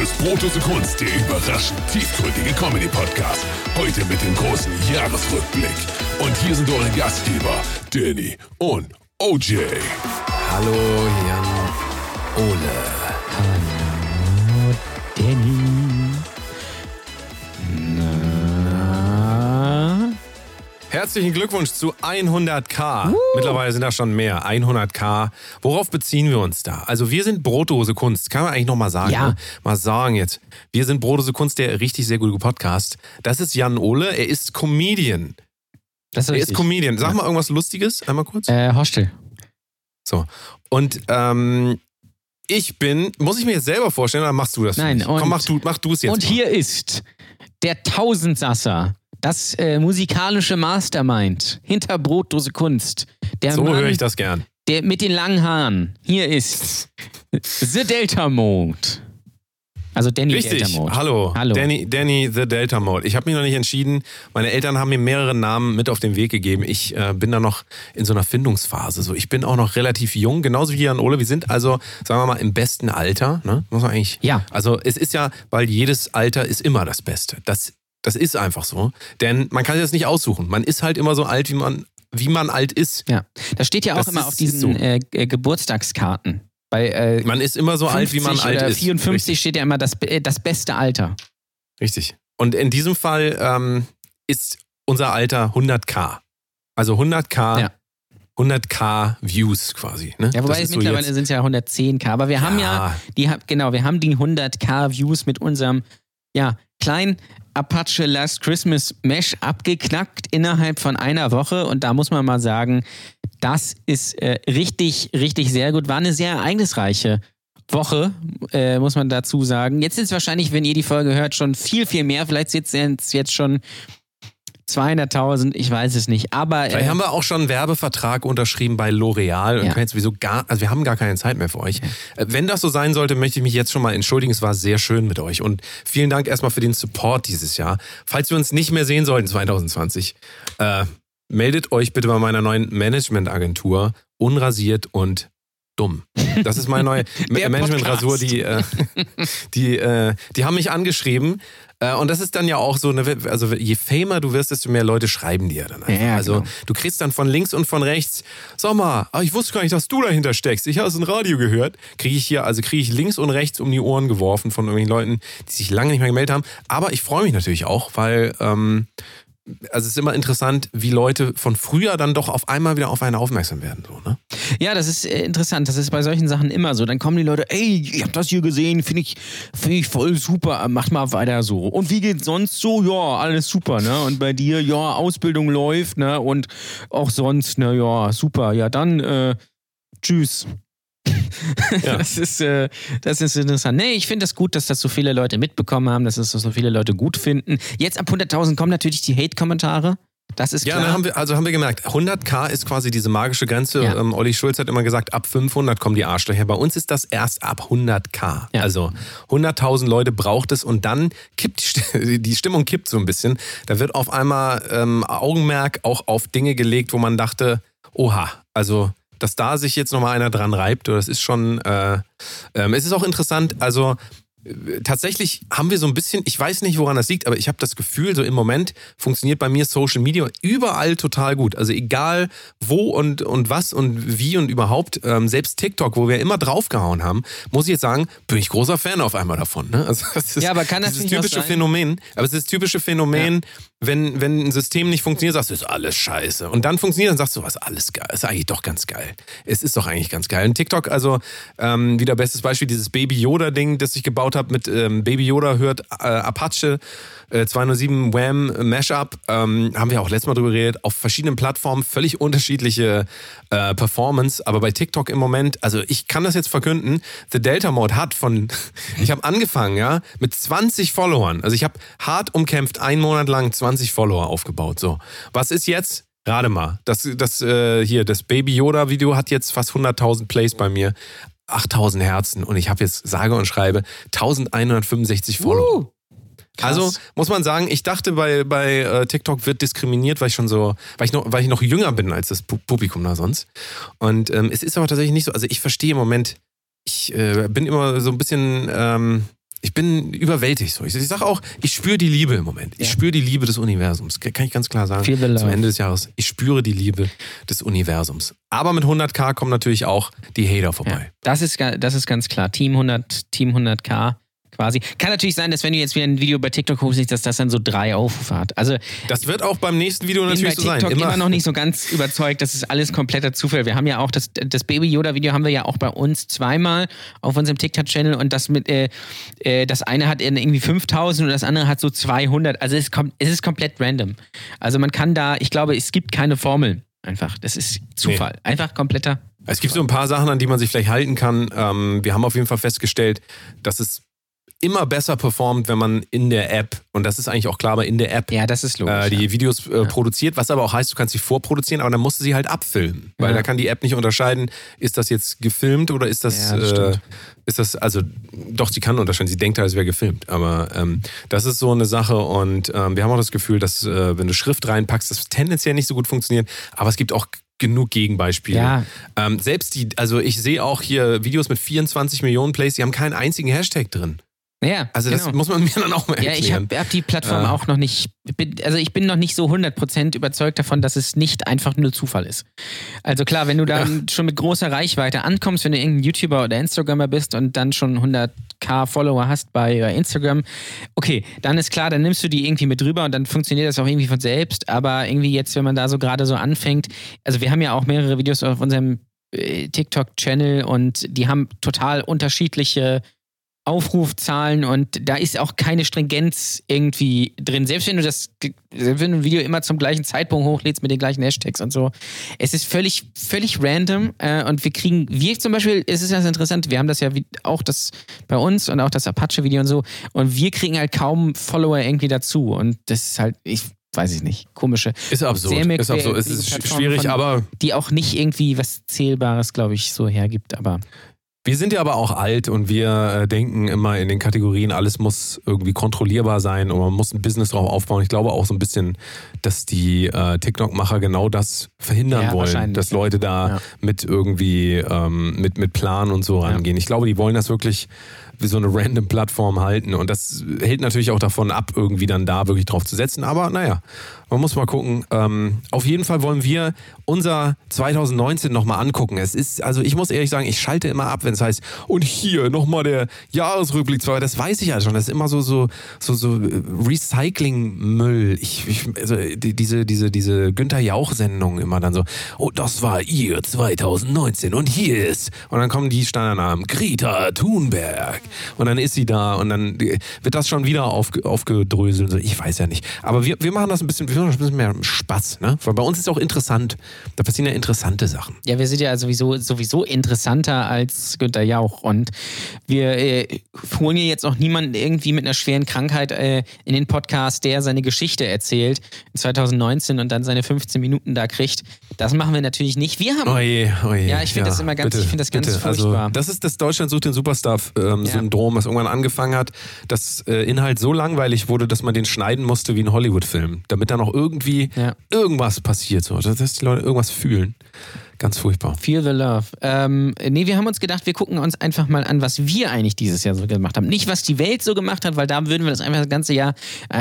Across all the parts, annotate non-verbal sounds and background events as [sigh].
Ist Brotose Kunst, der überraschend tiefgründige Comedy-Podcast. Heute mit dem großen Jahresrückblick. Und hier sind eure Gastgeber, Danny und OJ. Hallo, Jan Ole. Herzlichen Glückwunsch zu 100k. Mittlerweile sind da schon mehr. 100k. Worauf beziehen wir uns da? Also wir sind Brotdose Kunst. Kann man eigentlich noch mal sagen. Ja. Ne? Mal sagen jetzt. Wir sind Brotdose Kunst, der richtig sehr gute Podcast. Das ist Jan Ole. Er ist Comedian. Das ist Er ist. Comedian. Sag mal irgendwas Lustiges. Einmal kurz. Äh, Hostel. So. Und ähm, ich bin, muss ich mir jetzt selber vorstellen oder machst du das? Nein, Komm, mach du, mach du es jetzt. Und mal. hier ist der Tausendsasser, das äh, musikalische Mastermind hinter Brotdose Kunst. Der So Mann, höre ich das gern. Der mit den langen Haaren. Hier ist The Delta Mode. Also Danny Richtig. Delta Mode. Hallo. Hallo. Danny, Danny the Delta Mode. Ich habe mich noch nicht entschieden. Meine Eltern haben mir mehrere Namen mit auf den Weg gegeben. Ich äh, bin da noch in so einer Findungsphase. So, ich bin auch noch relativ jung, genauso wie Jan Ole. Wir sind also, sagen wir mal, im besten Alter. Ne? Muss man eigentlich. Ja. Also es ist ja, weil jedes Alter ist immer das Beste. Das, das ist einfach so. Denn man kann sich das nicht aussuchen. Man ist halt immer so alt, wie man, wie man alt ist. Ja, das steht ja auch Das immer auf diesen so. äh, Geburtstagskarten. Bei äh, Man ist immer so alt, wie man 50 alt ist. 54 Richtig. steht ja immer das, äh, das beste Alter. Richtig. Und in diesem Fall ähm, ist unser Alter 100k. Also 100k, Ja. 100k Views quasi. Ne? Ja, wobei so mittlerweile jetzt- sind es ja 110k. Aber wir haben ja, die, genau, wir haben die 100k Views mit unserem, ja, kleinen Apache Last Christmas Mesh abgeknackt innerhalb von einer Woche. Und da muss man mal sagen, das ist äh, richtig, richtig sehr gut. War eine sehr ereignisreiche Woche, äh, muss man dazu sagen. Jetzt es wahrscheinlich, wenn ihr die Folge hört, schon viel, viel mehr. Vielleicht sind es jetzt schon 200.000, ich weiß es nicht. Aber Vielleicht äh, haben wir auch schon einen Werbevertrag unterschrieben bei L'Oreal und Ja. können jetzt sowieso gar, also wir haben gar keine Zeit mehr für euch. Äh, Wenn das so sein sollte, möchte ich mich jetzt schon mal entschuldigen. Es war sehr schön mit euch und vielen Dank erstmal für den Support dieses Jahr. Falls wir uns nicht mehr sehen sollten 2020, äh, meldet euch bitte bei meiner neuen Managementagentur unrasiert und dumm. Das ist meine neue [laughs] Managementrasur, die, äh, [laughs] die, äh, die haben mich angeschrieben. Äh, und das ist dann ja auch so, eine, also je famer du wirst, desto mehr Leute schreiben dir dann einfach. Ja, also genau. du kriegst dann von links und von rechts, sag mal, ah, ich wusste gar nicht, dass du dahinter steckst. Ich habe es im Radio gehört. Kriege ich hier, also kriege ich links und rechts um die Ohren geworfen von irgendwelchen Leuten, die sich lange nicht mehr gemeldet haben. Aber ich freue mich natürlich auch, weil ähm, also es ist immer interessant, wie Leute von früher dann doch auf einmal wieder auf einen aufmerksam werden. So, ne? Ja, das ist äh, interessant. Das ist bei solchen Sachen immer so. Dann kommen die Leute, ey, ich hab das hier gesehen, finde ich, find ich voll super, macht mal weiter so. Und wie geht's sonst so? Ja, alles super, ne? Und bei dir, ja, Ausbildung läuft, ne? Und auch sonst, ne, ja, super. Ja, dann, äh, tschüss. [laughs] Ja. Das, ist, äh, das ist interessant. Nee, ich finde es das gut, dass das so viele Leute mitbekommen haben, dass es das so viele Leute gut finden. Jetzt ab 100.000 kommen natürlich die Hate-Kommentare. Das ist Ja, klar. dann haben wir, also haben wir gemerkt, 100k ist quasi diese magische Grenze. Ja. Ähm, Olli Schulz hat immer gesagt, ab 500 kommen die Arschlöcher. Bei uns ist das erst ab 100k. Ja. Also 100.000 Leute braucht es und dann kippt die, [laughs] die Stimmung kippt so ein bisschen. Da wird auf einmal ähm, Augenmerk auch auf Dinge gelegt, wo man dachte, oha, also dass da sich jetzt nochmal einer dran reibt, das ist schon, äh, ähm, es ist auch interessant, also äh, tatsächlich haben wir so ein bisschen, ich weiß nicht, woran das liegt, aber ich habe das Gefühl, so im Moment funktioniert bei mir Social Media überall total gut. Also egal wo und, und was und wie und überhaupt, ähm, selbst TikTok, wo wir immer draufgehauen haben, muss ich jetzt sagen, bin ich großer Fan auf einmal davon. Ne? Also das ist Ja, aber kann das nicht auch typische sein- Phänomen, aber es ist das typische Phänomen, wenn, wenn ein System nicht funktioniert, sagst du, ist alles scheiße. Und dann funktioniert, dann sagst du, was alles geil, ist eigentlich doch ganz geil. Es ist doch eigentlich ganz geil. Und TikTok, also ähm, wieder bestes Beispiel, dieses Baby Yoda-Ding, das ich gebaut habe mit ähm, Baby Yoda hört äh, Apache äh, 207 Wham Mashup, ähm, haben wir auch letztes Mal drüber geredet, auf verschiedenen Plattformen völlig unterschiedliche äh, Performance, aber bei TikTok im Moment, also ich kann das jetzt verkünden, The Delta Mode hat von, [laughs] ich habe angefangen, ja, mit 20 Followern, also ich habe hart umkämpft, einen Monat lang 20 Follower aufgebaut, so. Was ist jetzt? Gerade mal, das, das äh, hier, das Baby Yoda Video hat jetzt fast 100.000 Plays bei mir. 8000 Herzen und ich habe jetzt sage und schreibe 1165 Follower. Uh, Also muss man sagen, ich dachte bei, bei äh, TikTok wird diskriminiert, weil ich schon so, weil ich noch, weil ich noch jünger bin als das Pu- Publikum da sonst. Und ähm, es ist aber tatsächlich nicht so. Also ich verstehe im Moment, ich äh, bin immer so ein bisschen, ähm, ich bin überwältigt so. Ich, ich sage auch, ich spüre die Liebe im Moment. Ich Ja. spüre die Liebe des Universums. Kann ich ganz klar sagen. Zum Ende des Jahres. Ich spüre die Liebe des Universums. Aber mit 100k kommen natürlich auch die Hater Ja, vorbei. das, ist, das ist ganz klar. Team 100, Team 100k quasi. Kann natürlich sein, dass wenn du jetzt wieder ein Video bei TikTok hochsiehst, dass das dann so drei Aufrufe hat. Also Das wird auch beim nächsten Video bin natürlich so sein. TikTok immer, noch nicht so ganz überzeugt. Das ist alles kompletter Zufall. Wir haben ja auch das, das Baby Yoda Video haben wir ja auch bei uns zweimal auf unserem TikTok-Channel und das mit äh, äh, das eine hat irgendwie 5000 und das andere hat so 200. Also es, kommt, es ist komplett random. Also man kann da, ich glaube, es gibt keine Formel. Einfach, das ist Zufall. Einfach kompletter. Es gibt so ein paar Sachen, an die man sich vielleicht halten kann. Ähm, wir haben auf jeden Fall festgestellt, dass es immer besser performt, wenn man in der App, und das ist eigentlich auch klar, aber in der App Ja, das ist logisch. äh, die ja. Videos äh, produziert, was aber auch heißt, du kannst sie vorproduzieren, aber dann musst du sie halt abfilmen. Weil Ja. da kann die App nicht unterscheiden, ist das jetzt gefilmt oder ist das, Ja, das äh, ist das, also doch, sie kann unterscheiden, sie denkt halt, es wäre gefilmt. Aber ähm, das ist so eine Sache und ähm, wir haben auch das Gefühl, dass äh, wenn du Schrift reinpackst, das tendenziell nicht so gut funktioniert, aber es gibt auch genug Gegenbeispiele. Ja. Ähm, selbst die, also ich sehe auch hier Videos mit 24 Millionen Plays, die haben keinen einzigen Hashtag drin. Ja, Also das genau. muss man [laughs] mir dann auch mal Ja, erklären. ich habe hab die Plattform Äh. auch noch nicht. Bin, also ich bin noch nicht so 100% überzeugt davon, dass es nicht einfach nur Zufall ist. Also klar, wenn du dann schon mit großer Reichweite ankommst, wenn du irgendein YouTuber oder Instagrammer bist und dann schon 100k Follower hast bei äh, Instagram, okay, dann ist klar, dann nimmst du die irgendwie mit rüber und dann funktioniert das auch irgendwie von selbst. Aber irgendwie jetzt, wenn man da so gerade so anfängt, also wir haben ja auch mehrere Videos auf unserem äh, TikTok-Channel und die haben total unterschiedliche Aufrufzahlen und da ist auch keine Stringenz irgendwie drin. Selbst wenn du das, selbst wenn du ein Video immer zum gleichen Zeitpunkt hochlädst mit den gleichen Hashtags und so. Es ist völlig, völlig random äh, und wir kriegen, wir zum Beispiel, es ist ganz interessant, wir haben das ja wie, auch das bei uns und auch das Apache-Video und so und wir kriegen halt kaum Follower irgendwie dazu und das ist halt, ich weiß ich nicht, komische. Ist absurd. Ist absurd. Es ist schwierig, von- aber Die auch nicht irgendwie was Zählbares, glaube ich, so hergibt, aber Wir sind ja aber auch alt und wir äh, denken immer in den Kategorien, alles muss irgendwie kontrollierbar sein und man muss ein Business drauf aufbauen. Ich glaube auch so ein bisschen, dass die äh, TikTok-Macher genau das verhindern Ja, wollen, dass ja. Leute da Ja. mit irgendwie ähm, mit, mit Plan und so rangehen. Ich glaube, die wollen das wirklich wie so eine random Plattform halten und das hält natürlich auch davon ab, irgendwie dann da wirklich drauf zu setzen. Aber naja, man muss mal gucken. Ähm, auf jeden Fall wollen wir unser 2019 nochmal angucken. Es ist, also ich muss ehrlich sagen, ich schalte immer ab, wenn es heißt, und hier nochmal der Jahresrückblick. Das weiß ich ja schon. Das ist immer so, so, so, so äh, Recycling-Müll. Ich, ich, also die, diese, diese, diese Günther Jauch-Sendung immer dann so, oh, das war ihr 2019 und hier ist. Und dann kommen die Standardnamen. Greta Thunberg. Und dann ist sie da und dann wird das schon wieder aufge, aufgedröselt. Ich weiß ja nicht. Aber wir, wir machen das ein bisschen, ein bisschen mehr Spaß, ne? Weil bei uns ist es auch interessant. Da passieren ja interessante Sachen. Ja, wir sind ja sowieso, sowieso interessanter als Günther Jauch. Und wir äh, holen hier jetzt auch niemanden irgendwie mit einer schweren Krankheit äh, in den Podcast, der seine Geschichte erzählt in 2019 und dann seine 15 Minuten da kriegt. Das machen wir natürlich nicht. Wir haben. Oje, oje. Ja, ich finde das immer ganz- ich finde das ganz furchtbar. Also, das ist das Deutschland sucht den Superstar-Syndrom, das irgendwann angefangen hat, dass äh, Inhalt so langweilig wurde, dass man den schneiden musste wie ein Hollywood-Film, damit da noch irgendwie Ja. irgendwas passiert, so, dass die Leute irgendwas fühlen. Ganz furchtbar. Feel the Love. Ähm, nee, wir haben uns gedacht, wir gucken uns einfach mal an, was wir eigentlich dieses Jahr so gemacht haben. Nicht, was die Welt so gemacht hat, weil da würden wir das einfach das ganze Jahr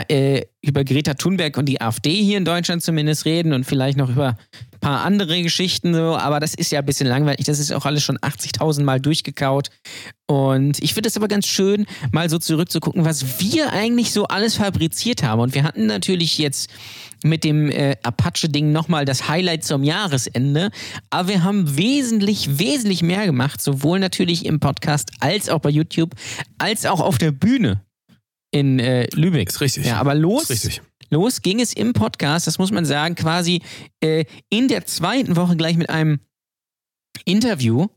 äh, über Greta Thunberg und die AfD hier in Deutschland zumindest reden und vielleicht noch über ein paar andere Geschichten so. Aber das ist ja ein bisschen langweilig. Das ist auch alles schon 80.000 Mal durchgekaut. Und ich finde es aber ganz schön, mal so zurückzugucken, was wir eigentlich so alles fabriziert haben. Und wir hatten natürlich jetzt mit dem äh, Apache-Ding nochmal das Highlight zum Jahresende. Aber wir haben wesentlich, wesentlich mehr gemacht, sowohl natürlich im Podcast als auch bei YouTube, als auch auf der Bühne in äh, Lübeck. Ist richtig. Ja, aber los, richtig. los ging es im Podcast, das muss man sagen, quasi äh, in der zweiten Woche gleich mit einem Interview.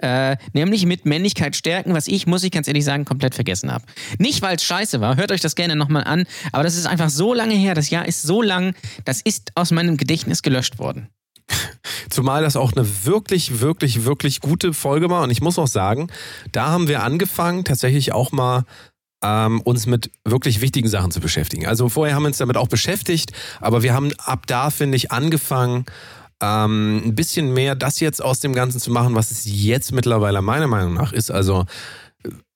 Äh, nämlich mit Männlichkeit stärken, was ich, muss ich ganz ehrlich sagen, komplett vergessen habe. Nicht, weil es scheiße war, hört euch das gerne nochmal an, aber das ist einfach so lange her, das Jahr ist so lang, das ist aus meinem Gedächtnis gelöscht worden. [laughs] Zumal das auch eine wirklich, wirklich, wirklich gute Folge war. Und ich muss auch sagen, da haben wir angefangen, tatsächlich auch mal ähm, uns mit wirklich wichtigen Sachen zu beschäftigen. Also vorher haben wir uns damit auch beschäftigt, aber wir haben ab da, finde ich, angefangen, ähm, ein bisschen mehr das jetzt aus dem Ganzen zu machen, was es jetzt mittlerweile meiner Meinung nach ist. Also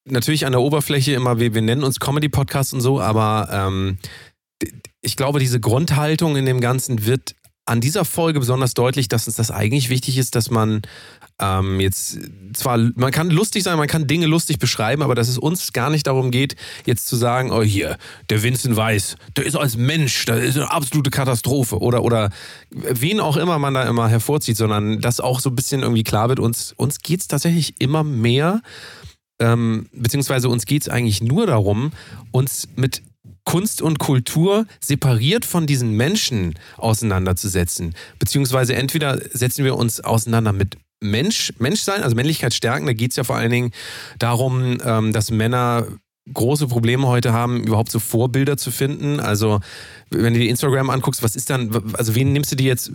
natürlich an der Oberfläche immer, wir, wir nennen uns Comedy-Podcast und so, aber ähm, ich glaube, diese Grundhaltung in dem Ganzen wird an dieser Folge besonders deutlich, dass uns das eigentlich wichtig ist, dass man ähm, jetzt zwar, man kann lustig sein, man kann Dinge lustig beschreiben, aber dass es uns gar nicht darum geht, jetzt zu sagen, oh hier, der Vincent Weiss, der ist als Mensch, das ist eine absolute Katastrophe oder, oder wen auch immer man da immer hervorzieht, sondern dass auch so ein bisschen irgendwie klar wird, uns, uns geht es tatsächlich immer mehr, ähm, beziehungsweise uns geht es eigentlich nur darum, uns mit Kunst und Kultur separiert von diesen Menschen auseinanderzusetzen. Beziehungsweise entweder setzen wir uns auseinander mit Mensch, Menschsein, also Männlichkeit stärken, da geht es ja vor allen Dingen darum, ähm, dass Männer große Probleme heute haben, überhaupt so Vorbilder zu finden. Also, wenn du dir Instagram anguckst, was ist dann, also wen nimmst du dir jetzt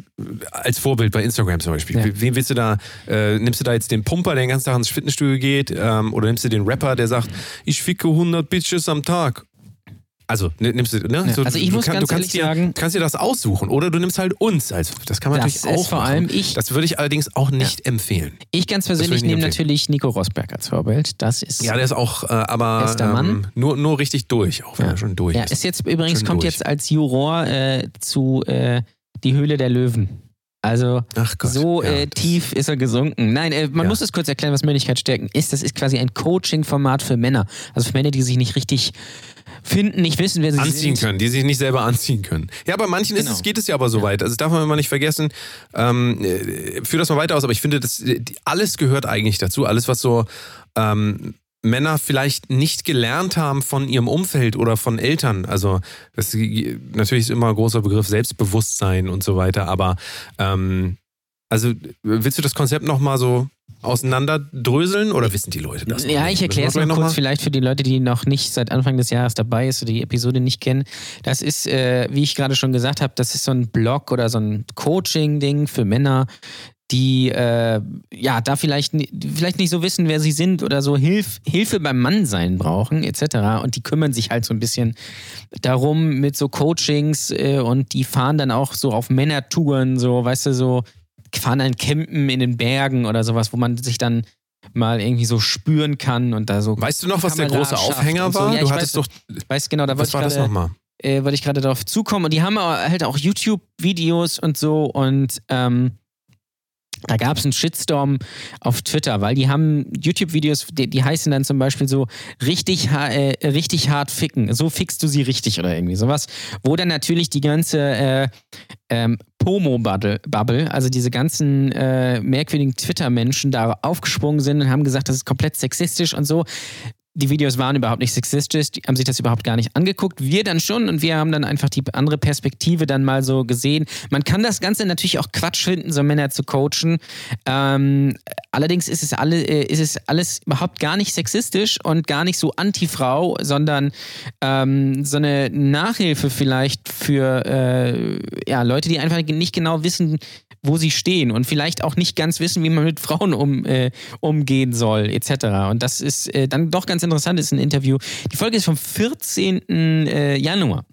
als Vorbild bei Instagram zum Beispiel? Ja. Wen willst du da, äh, nimmst du da jetzt den Pumper, der den ganzen Tag ins Fitnessstudio geht, ähm, oder nimmst du den Rapper, der sagt, ich ficke 100 Bitches am Tag? Also nimmst du, ne? Ja, so, also ich muss kann, ganz du kannst dir, sagen, kannst dir das aussuchen oder du nimmst halt uns als das kann man das natürlich auch vor allem ich. Das würde ich allerdings auch nicht ja. empfehlen. Ich ganz persönlich nehme natürlich Nico Rosberg als Vorbild. Das ist ja, der ist auch, äh, aber ähm, nur nur richtig durch, auch wenn ja. er schon durch ja, ist. ist jetzt übrigens schon kommt durch. jetzt als Juror äh, zu äh, die Höhle der Löwen. Also Gott, so ja, äh, tief ist er gesunken. Nein, äh, man ja. muss es kurz erklären, was Männlichkeit stärken ist. Das ist quasi ein Coaching-Format für Männer. Also für Männer, die sich nicht richtig finden, nicht wissen, wer sie anziehen sind. können, die sich nicht selber anziehen können. Ja, bei manchen genau. ist es, geht es ja aber so weit. Also das darf man immer nicht vergessen. Ähm, äh, führ das mal weiter aus, aber ich finde, das, alles gehört eigentlich dazu. Alles, was so ähm, Männer vielleicht nicht gelernt haben von ihrem Umfeld oder von Eltern. Also das natürlich ist immer ein großer Begriff Selbstbewusstsein und so weiter. Aber ähm, also willst du das Konzept nochmal so auseinanderdröseln oder wissen die Leute das? Ja, ich erkläre es mal kurz, mal? vielleicht für die Leute, die noch nicht seit Anfang des Jahres dabei ist oder die Episode nicht kennen. Das ist, äh, wie ich gerade schon gesagt habe, das ist so ein Blog oder so ein Coaching-Ding für Männer, die äh, ja da vielleicht, vielleicht nicht so wissen, wer sie sind oder so Hilf, Hilfe beim Mannsein brauchen, etc. Und die kümmern sich halt so ein bisschen darum mit so Coachings äh, und die fahren dann auch so auf Männertouren, so, weißt du, so fahren ein Campen in den Bergen oder sowas, wo man sich dann mal irgendwie so spüren kann und da so. Weißt du noch, was der große Aufhänger war? Ja, du hattest weiß, doch. Weiß genau, da was war das nochmal? Äh, wollte ich gerade darauf zukommen. Und die haben halt auch YouTube-Videos und so und ähm, da gab es einen Shitstorm auf Twitter, weil die haben YouTube-Videos, die, die, heißen dann zum Beispiel so richtig, äh, richtig hart ficken. So fickst du sie richtig oder irgendwie sowas. Wo dann natürlich die ganze äh, ähm, Pomo-Bubble, also diese ganzen äh, merkwürdigen Twitter-Menschen da aufgesprungen sind und haben gesagt, das ist komplett sexistisch und so die Videos waren überhaupt nicht sexistisch, die haben sich das überhaupt gar nicht angeguckt. Wir dann schon und wir haben dann einfach die andere Perspektive dann mal so gesehen. Man kann das Ganze natürlich auch Quatsch finden, so Männer zu coachen. Ähm, allerdings ist es, alle, äh, ist es alles überhaupt gar nicht sexistisch und gar nicht so anti-Frau, sondern ähm, so eine Nachhilfe vielleicht für äh, ja, Leute, die einfach nicht genau wissen, wo sie stehen und vielleicht auch nicht ganz wissen, wie man mit Frauen um, äh, umgehen soll, etc. Und das ist äh, dann doch ganz interessant, ist ein Interview. Die Folge ist vom 14. Äh, Januar.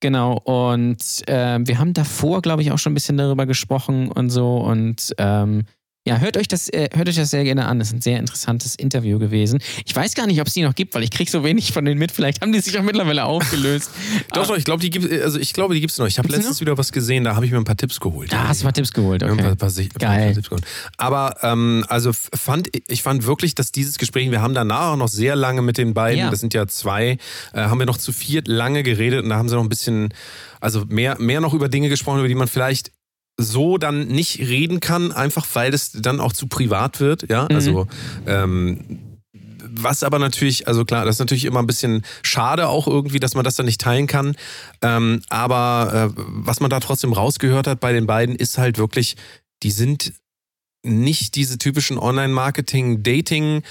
Genau, und äh, wir haben davor, glaube ich, auch schon ein bisschen darüber gesprochen und so. Und ähm, ja, hört euch das, äh, hört euch das sehr gerne an. Das ist ein sehr interessantes Interview gewesen. Ich weiß gar nicht, ob es die noch gibt, weil ich kriege so wenig von denen mit. Vielleicht haben die sich auch mittlerweile aufgelöst. [laughs] doch, doch, ich glaube, die gibt also ich glaube, die gibt's noch. Ich habe letztens noch? wieder was gesehen, da habe ich mir ein paar Tipps geholt. Da hast du ein paar Tipps geholt, okay. Ein paar, paar, Geil. Tipps geholt. Aber ähm, also fand ich fand wirklich, dass dieses Gespräch, wir haben danach auch noch sehr lange mit den beiden, ja. das sind ja zwei, äh, haben wir noch zu viert lange geredet und da haben sie noch ein bisschen, also mehr, mehr noch über Dinge gesprochen, über die man vielleicht so dann nicht reden kann, einfach weil es dann auch zu privat wird. Ja, mhm. also ähm, was aber natürlich, also klar, das ist natürlich immer ein bisschen schade auch irgendwie, dass man das dann nicht teilen kann. Ähm, aber äh, was man da trotzdem rausgehört hat bei den beiden, ist halt wirklich, die sind nicht diese typischen Online-Marketing-Dating-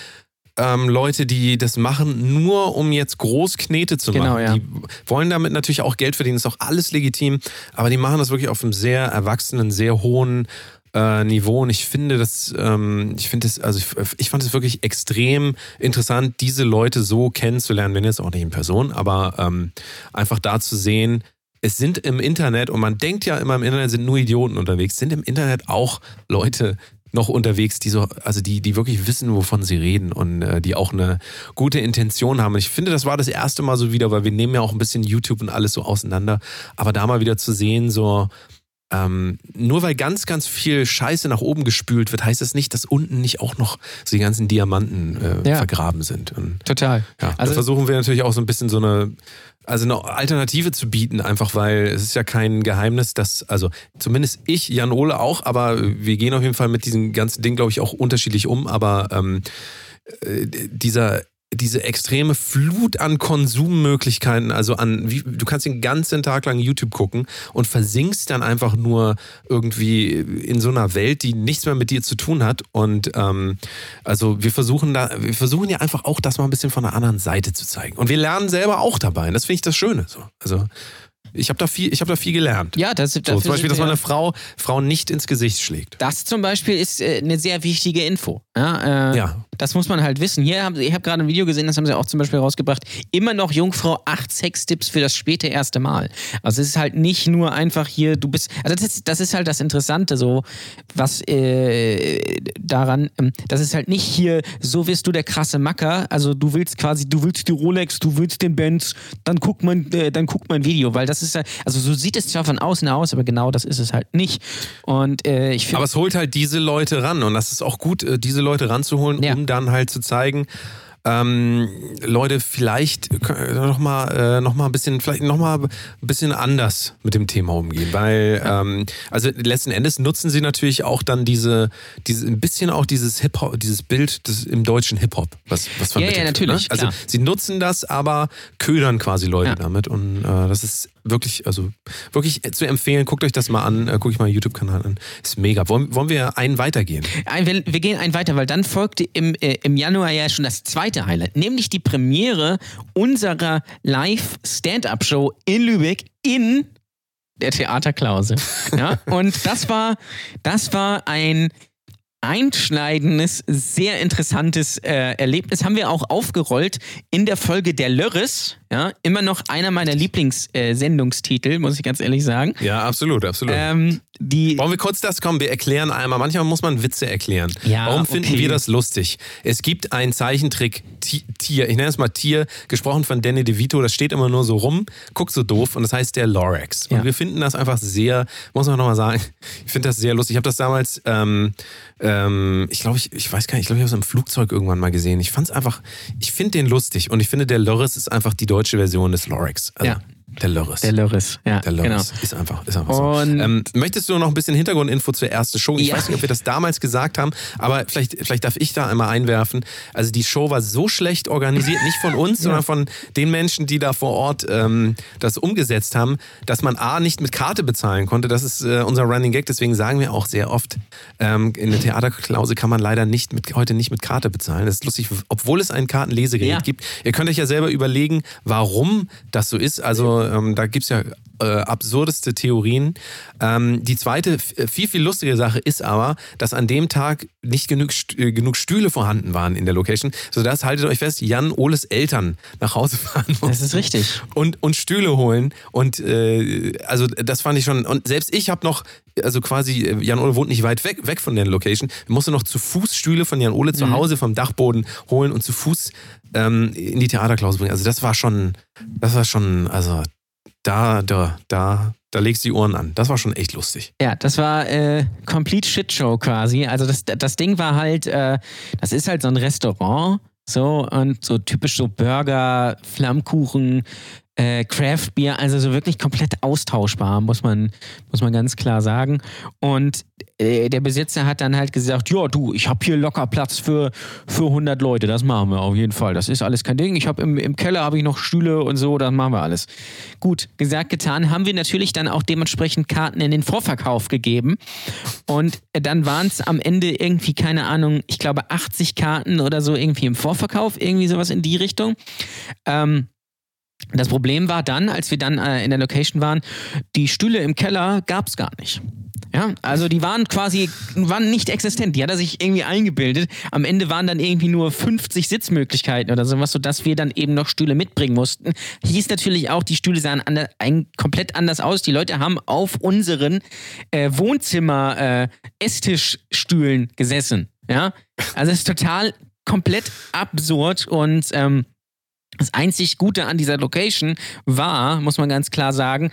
ähm, Leute, die das machen, nur um jetzt groß Knete zu genau, machen. Ja. Die wollen damit natürlich auch Geld verdienen, ist auch alles legitim, aber die machen das wirklich auf einem sehr erwachsenen, sehr hohen äh, Niveau und ich finde das, ähm, ich finde das, also ich, ich fand es wirklich extrem interessant, diese Leute so kennenzulernen, wenn jetzt auch nicht in Person, aber ähm, einfach da zu sehen, es sind im Internet, und man denkt ja immer im Internet sind nur Idioten unterwegs, sind im Internet auch Leute, noch unterwegs, die so, also die, die wirklich wissen, wovon sie reden und äh, die auch eine gute Intention haben. Ich finde, das war das erste Mal so wieder, weil wir nehmen ja auch ein bisschen YouTube und alles so auseinander. Aber da mal wieder zu sehen, so, ähm, nur weil ganz, ganz viel Scheiße nach oben gespült wird, heißt das nicht, dass unten nicht auch noch so die ganzen Diamanten äh, Ja. vergraben sind. Und, Total. ja, Also- da versuchen wir natürlich auch so ein bisschen so eine, also eine Alternative zu bieten, einfach weil es ist ja kein Geheimnis, dass, also zumindest ich, Jan Ole auch, aber wir gehen auf jeden Fall mit diesem ganzen Ding, glaube ich, auch unterschiedlich um, aber ähm, äh, dieser diese extreme Flut an Konsummöglichkeiten, also an, wie, du kannst den ganzen Tag lang YouTube gucken und versinkst dann einfach nur irgendwie in so einer Welt, die nichts mehr mit dir zu tun hat. Und ähm, also wir versuchen da, wir versuchen ja einfach auch das mal ein bisschen von der anderen Seite zu zeigen. Und wir lernen selber auch dabei. Und das finde ich das Schöne. So. Also ich habe da viel, ich habe da viel gelernt. Ja, das, So, zum Beispiel, dass man eine Frau, Frau nicht ins Gesicht schlägt. Das zum Beispiel ist äh, eine sehr wichtige Info. Ja, äh, Ja. Das muss man halt wissen. Hier haben, ich habe gerade ein Video gesehen, das haben sie auch zum Beispiel rausgebracht. Immer noch Jungfrau, acht Sextipps für das späte erste Mal. Also es ist halt nicht nur einfach hier, du bist, also das ist, das ist halt das Interessante so, was äh, daran, ähm, das ist halt nicht hier, so wirst du der krasse Macker, also du willst quasi, du willst die Rolex, du willst den Benz, dann guck mein, äh, dann guck mein Video, weil das ist ja, also so sieht es zwar von außen aus, aber genau das ist es halt nicht. Und äh, ich finde Aber es holt halt diese Leute ran und das ist auch gut, äh, diese Leute ranzuholen, Ja. um dann halt zu zeigen, ähm, Leute, vielleicht äh, noch mal, äh, noch mal ein bisschen, vielleicht noch mal ein bisschen anders mit dem Thema umgehen, weil ähm, also letzten Endes nutzen sie natürlich auch dann diese, diese ein bisschen auch dieses Hip Hop, dieses Bild des, im deutschen Hip Hop, was was Ja, ja, vermittelt wird, natürlich, Ne? Also sie nutzen das, aber ködern quasi Leute Ja. damit und äh, das ist wirklich, also wirklich zu empfehlen. Guckt euch das mal an, äh, guckt euch mal einen YouTube-Kanal an, ist mega. Wollen, wollen wir einen weitergehen? Ein, wir, wir gehen einen weiter, weil dann folgte im, äh, im Januar ja schon das zweite Highlight, nämlich die Premiere unserer Live-Stand-Up-Show in Lübeck in der Theaterklause. Ja? [laughs] Und das war, das war ein einschneidendes, sehr interessantes äh, Erlebnis. Haben wir auch aufgerollt in der Folge der Lörres. Ja? Immer noch einer meiner Lieblingssendungstitel, muss ich ganz ehrlich sagen. Ja, absolut, absolut. Ähm, die, Wollen wir kurz das kommen? Wir erklären einmal. Manchmal muss man Witze erklären. Ja, Warum finden okay. wir das lustig? Es gibt einen Zeichentrick Ti- Tier. Ich nenne es mal Tier, gesprochen von Danny DeVito. Das steht immer nur so rum, guckt so doof und das heißt der Lorax. Und Ja. wir finden das einfach sehr, muss man nochmal sagen, [laughs] ich finde das sehr lustig. Ich habe das damals, ähm, ähm, ich glaube, ich, ich weiß gar nicht, ich glaube, ich habe es im Flugzeug irgendwann mal gesehen. Ich fand es einfach, ich finde den lustig und ich finde, der Loris ist einfach die deutsche Version des Lorax. Also, Ja. Der Loris. der Lörres, ja, Der genau. Loris ist einfach, ist einfach so. Ähm, möchtest du noch ein bisschen Hintergrundinfo zur ersten Show? Ich Ja. weiß nicht, ob wir das damals gesagt haben, aber vielleicht, vielleicht darf ich da einmal einwerfen. Also die Show war so schlecht organisiert, nicht von uns, [laughs] sondern von den Menschen, die da vor Ort ähm, das umgesetzt haben, dass man A nicht mit Karte bezahlen konnte. Das ist äh, unser Running Gag, deswegen sagen wir auch sehr oft, ähm, in der Theaterklause kann man leider nicht mit, heute nicht mit Karte bezahlen. Das ist lustig, obwohl es ein Kartenlesegerät Ja. gibt. Ihr könnt euch ja selber überlegen, warum das so ist. Also ähm, da gibt's ja äh, absurdeste Theorien. Ähm, die zweite, viel, viel lustige Sache ist aber, dass an dem Tag nicht genug, äh, genug Stühle vorhanden waren in der Location, sodass, haltet euch fest, Jan Oles Eltern nach Hause fahren mussten. Das ist richtig. Und, und Stühle holen. Und äh, also das fand ich schon. Und selbst ich habe noch, also quasi, äh, Jan Ole wohnt nicht weit weg, weg von der Location. Ich musste noch zu Fuß Stühle von Jan Ole zu Hause vom Dachboden holen und zu Fuß ähm, in die Theaterklause bringen. Also das war schon, das war schon, also da, da, da, da legst du die Ohren an. Das war schon echt lustig. Ja, das war äh, Complete Shit Show quasi. Also das, das Ding war halt, äh, das ist halt so ein Restaurant, so und so typisch so Burger, Flammkuchen, äh, Craft Beer, also so wirklich komplett austauschbar, muss man, muss man ganz klar sagen. Und äh, der Besitzer hat dann halt gesagt, ja du, ich habe hier locker Platz für, für 100 Leute, das machen wir auf jeden Fall. Das ist alles kein Ding. Ich habe im, im Keller habe ich noch Stühle und so, das machen wir alles. Gut, gesagt, getan, haben wir natürlich dann auch dementsprechend Karten in den Vorverkauf gegeben. Und äh, dann waren es am Ende irgendwie, keine Ahnung, ich glaube 80 Karten oder so irgendwie im Vorverkauf, irgendwie sowas in die Richtung. Ähm, Das Problem war dann, als wir dann äh, in der Location waren, die Stühle im Keller gab es gar nicht. Ja, also die waren quasi, waren nicht existent. Die hat er sich irgendwie eingebildet. Am Ende waren dann irgendwie nur 50 Sitzmöglichkeiten oder sowas, sodass wir dann eben noch Stühle mitbringen mussten. Hieß natürlich auch, die Stühle sahen ander, ein, komplett anders aus. Die Leute haben auf unseren äh, Wohnzimmer-Esstischstühlen äh, gesessen. Ja, also es ist total komplett absurd und ähm, das einzig Gute an dieser Location war, muss man ganz klar sagen,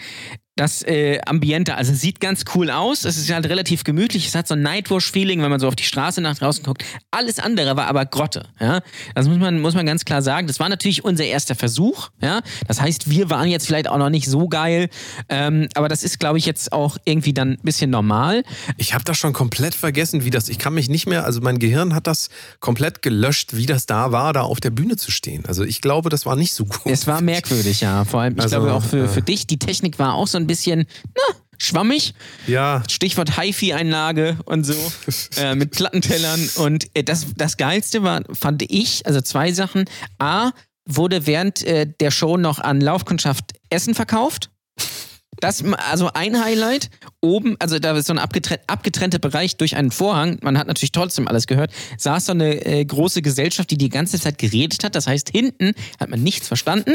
das äh, Ambiente, also es sieht ganz cool aus, es ist halt relativ gemütlich, es hat so ein Nightwash-Feeling, wenn man so auf die Straße nach draußen guckt. Alles andere war aber Grotte, ja. Das muss man, muss man ganz klar sagen. Das war natürlich unser erster Versuch, ja. Das heißt, wir waren jetzt vielleicht auch noch nicht so geil, ähm, aber das ist, glaube ich, jetzt auch irgendwie dann ein bisschen normal. Ich habe das schon komplett vergessen, wie das, ich kann mich nicht mehr, also mein Gehirn hat das komplett gelöscht, wie das da war, da auf der Bühne zu stehen. Also ich glaube, das war nicht so gut. Es war merkwürdig, ja. Vor allem, ich also, glaube auch für, für dich, die Technik war auch so ein ein bisschen, na, schwammig. Ja. Stichwort HiFi-Einlage und so, [laughs] äh, mit Plattentellern. Und äh, das, das Geilste war, fand ich, also zwei Sachen. A, wurde während äh, der Show noch an Laufkundschaft Essen verkauft. Das, also ein Highlight. Oben, also da ist so ein abgetrennt, abgetrennter Bereich durch einen Vorhang. Man hat natürlich trotzdem alles gehört. Saß so eine äh, große Gesellschaft, die die ganze Zeit geredet hat. Das heißt, hinten hat man nichts verstanden,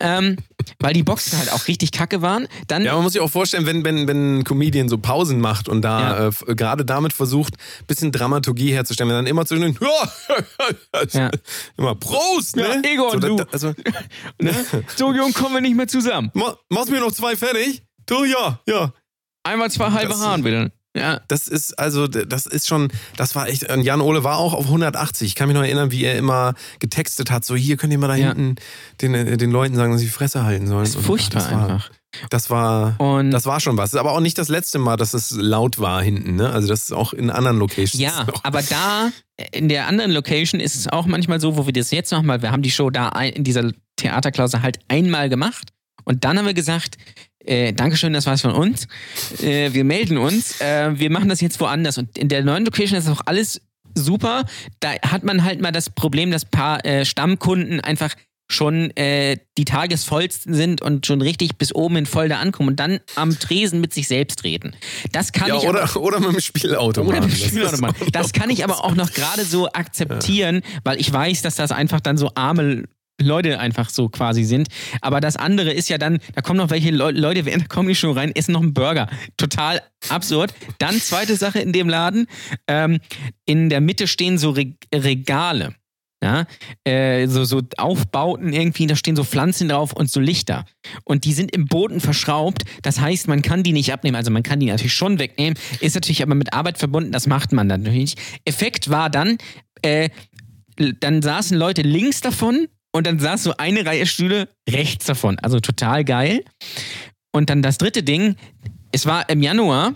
ähm, weil die Boxen halt auch richtig kacke waren. Dann, ja, man muss sich auch vorstellen, wenn, wenn, wenn ein Comedian so Pausen macht und da ja. äh, gerade damit versucht, ein bisschen Dramaturgie herzustellen, wenn dann immer zwischen den, [laughs] ja. immer Prost, ne? Ja, Egon, so, du. Also, [laughs] ne? So jung kommen wir nicht mehr zusammen. machst mir noch zwei fertig? Du, ja, ja. Einmal zwei halbe das, Haaren bitte. Ja. Das ist also, das ist schon, das war echt, Jan Ole war auch auf 180. Ich kann mich noch erinnern, wie er immer getextet hat, so hier könnt ihr mal da ja. hinten den, den Leuten sagen, dass sie die Fresse halten sollen. Das ist furchtbar das war, einfach. Das war, und das war schon was. Aber auch nicht das letzte Mal, dass es laut war hinten. Ne? Also das ist auch in anderen Locations. Ja, [laughs] aber da, in der anderen Location ist es auch manchmal so, wo wir das jetzt weil wir haben die Show da in dieser Theaterklausel halt einmal gemacht. Und dann haben wir gesagt, äh, Dankeschön, das war's von uns. Äh, wir melden uns. Äh, wir machen das jetzt woanders. Und in der neuen Location ist auch alles super. Da hat man halt mal das Problem, dass ein paar äh, Stammkunden einfach schon äh, die tagesvollsten sind und schon richtig bis oben in da ankommen und dann am Tresen mit sich selbst reden. Das kann ja, ich oder, aber, [laughs] oder mit dem Spielautomat. Oder mit dem Spielautomat. Das, das kann ich aber auch noch gerade so akzeptieren, ja. weil ich weiß, dass das einfach dann so arme Leute einfach so quasi sind. Aber das andere ist ja dann, da kommen noch welche Le Leute während der Comedy Show rein, essen noch einen Burger. Total absurd. Dann zweite Sache in dem Laden. Ähm, in der Mitte stehen so Re Regale. Ja, äh, so, so Aufbauten irgendwie, da stehen so Pflanzen drauf und so Lichter. Und die sind im Boden verschraubt. Das heißt, man kann die nicht abnehmen. Also man kann die natürlich schon wegnehmen. Ist natürlich aber mit Arbeit verbunden, das macht man dann natürlich nicht. Effekt war dann, äh, dann saßen Leute links davon und dann saß so eine Reihe Stühle rechts davon. Also total geil. Und dann das dritte Ding, es war im Januar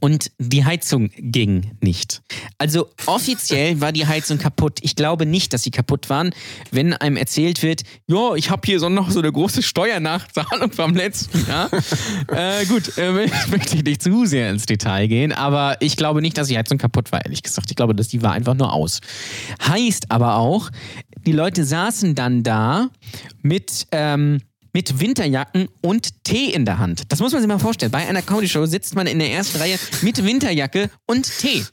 und die Heizung ging nicht. Also offiziell war die Heizung kaputt. Ich glaube nicht, dass sie kaputt waren, wenn einem erzählt wird, ja, ich habe hier so noch so eine große Steuernachzahlung vom letzten Jahr. [laughs] äh, gut, äh, [laughs] möchte ich nicht zu sehr ins Detail gehen, aber ich glaube nicht, dass die Heizung kaputt war, ehrlich gesagt. Ich glaube, dass die war einfach nur aus. Heißt aber auch, die Leute saßen dann da mit ähm, mit Winterjacken und Tee in der Hand. Das muss man sich mal vorstellen. Bei einer Comedy-Show sitzt man in der ersten Reihe mit Winterjacke und Tee.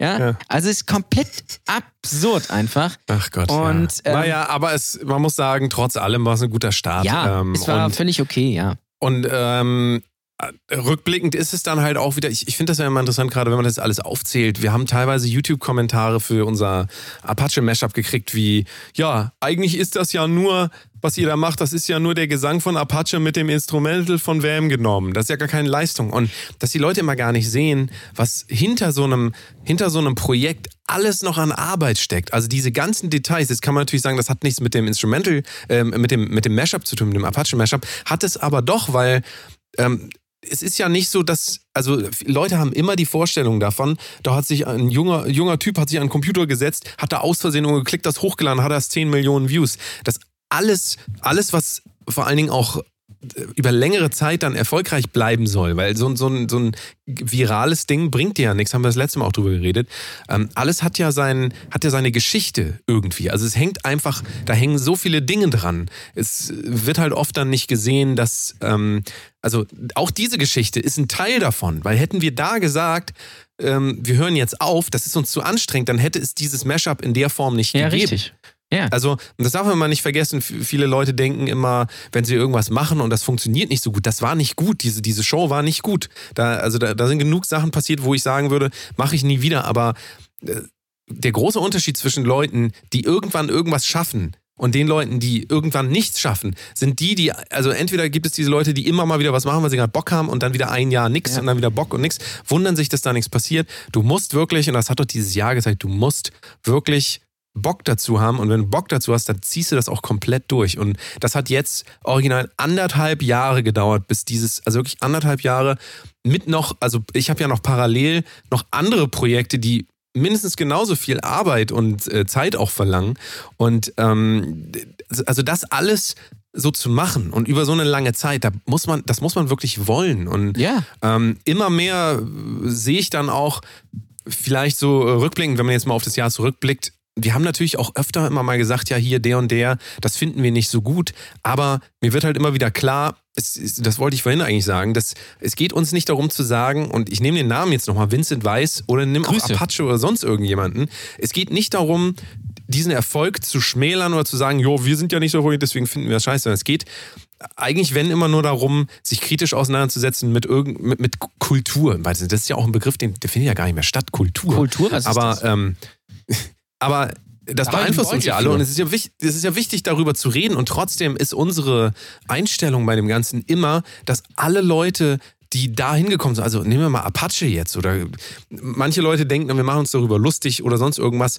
Ja? ja. Also es ist komplett absurd einfach. Ach Gott. Und, ja. Ähm, naja, aber es, man muss sagen, trotz allem war es ein guter Start. Ja, ähm, es war völlig okay, ja. Und ähm, rückblickend ist es dann halt auch wieder, ich, ich finde das ja immer interessant, gerade wenn man das alles aufzählt. Wir haben teilweise YouTube-Kommentare für unser Apache-Mashup gekriegt, wie, ja, eigentlich ist das ja nur, was ihr da macht, das ist ja nur der Gesang von Apache mit dem Instrumental von Wham genommen. Das ist ja gar keine Leistung. Und dass die Leute immer gar nicht sehen, was hinter so einem, hinter so einem Projekt alles noch an Arbeit steckt. Also diese ganzen Details, jetzt kann man natürlich sagen, das hat nichts mit dem Instrumental, äh, mit dem, mit dem Mashup zu tun, mit dem Apache-Mashup, hat es aber doch, weil ähm, es ist ja nicht so, dass, also Leute haben immer die Vorstellung davon, da hat sich ein junger, junger Typ, hat sich an den Computer gesetzt, hat da aus Versehen geklickt, das hochgeladen, hat das 10 Millionen Views. Das alles, alles, was vor allen Dingen auch über längere Zeit dann erfolgreich bleiben soll, weil so, so, ein, so ein virales Ding bringt dir ja nichts, haben wir das letzte Mal auch drüber geredet. Ähm, alles hat ja, sein, hat ja seine Geschichte irgendwie. Also es hängt einfach, da hängen so viele Dinge dran. Es wird halt oft dann nicht gesehen, dass, ähm, also auch diese Geschichte ist ein Teil davon, weil hätten wir da gesagt, ähm, wir hören jetzt auf, das ist uns zu anstrengend, dann hätte es dieses Mashup in der Form nicht Ja, gegeben. richtig. Ja. Also, das darf man mal nicht vergessen. Viele Leute denken immer, wenn sie irgendwas machen und das funktioniert nicht so gut, das war nicht gut. Diese, diese Show war nicht gut. Da, also, da, da sind genug Sachen passiert, wo ich sagen würde, mache ich nie wieder. Aber äh, der große Unterschied zwischen Leuten, die irgendwann irgendwas schaffen und den Leuten, die irgendwann nichts schaffen, sind die, die, also entweder gibt es diese Leute, die immer mal wieder was machen, weil sie gerade Bock haben und dann wieder ein Jahr nichts Ja. und dann wieder Bock und nichts, wundern sich, dass da nichts passiert. Du musst wirklich, und das hat doch dieses Jahr gezeigt, du musst wirklich Bock dazu haben und wenn du Bock dazu hast, dann ziehst du das auch komplett durch. Und das hat jetzt original anderthalb Jahre gedauert, bis dieses, also wirklich anderthalb Jahre mit noch, also ich habe ja noch parallel noch andere Projekte, die mindestens genauso viel Arbeit und äh, Zeit auch verlangen. Und ähm, also das alles so zu machen und über so eine lange Zeit, da muss man, das muss man wirklich wollen. Und Ja. ähm, immer mehr äh, sehe ich dann auch vielleicht so äh, rückblickend, wenn man jetzt mal auf das Jahr zurückblickt. Wir haben natürlich auch öfter immer mal gesagt, ja, hier der und der, das finden wir nicht so gut. Aber mir wird halt immer wieder klar, es, das wollte ich vorhin eigentlich sagen, dass es geht uns nicht darum zu sagen, und ich nehme den Namen jetzt nochmal, Vincent Weiss oder nimm auch Grüße. Apache oder sonst irgendjemanden. Es geht nicht darum, diesen Erfolg zu schmälern oder zu sagen, jo, wir sind ja nicht so ruhig, deswegen finden wir das scheiße. Es geht eigentlich, wenn immer nur darum, sich kritisch auseinanderzusetzen mit, irgend, mit, mit Kultur. Das ist ja auch ein Begriff, den, der findet ja gar nicht mehr statt, Kultur. Kultur, was ist aber, das? Ähm, aber das Da beeinflusst uns ja alle und es ist ja, wichtig, es ist ja wichtig, darüber zu reden. Und trotzdem ist unsere Einstellung bei dem Ganzen immer, dass alle Leute, die da hingekommen sind, also nehmen wir mal Apache jetzt oder manche Leute denken, wir machen uns darüber lustig oder sonst irgendwas.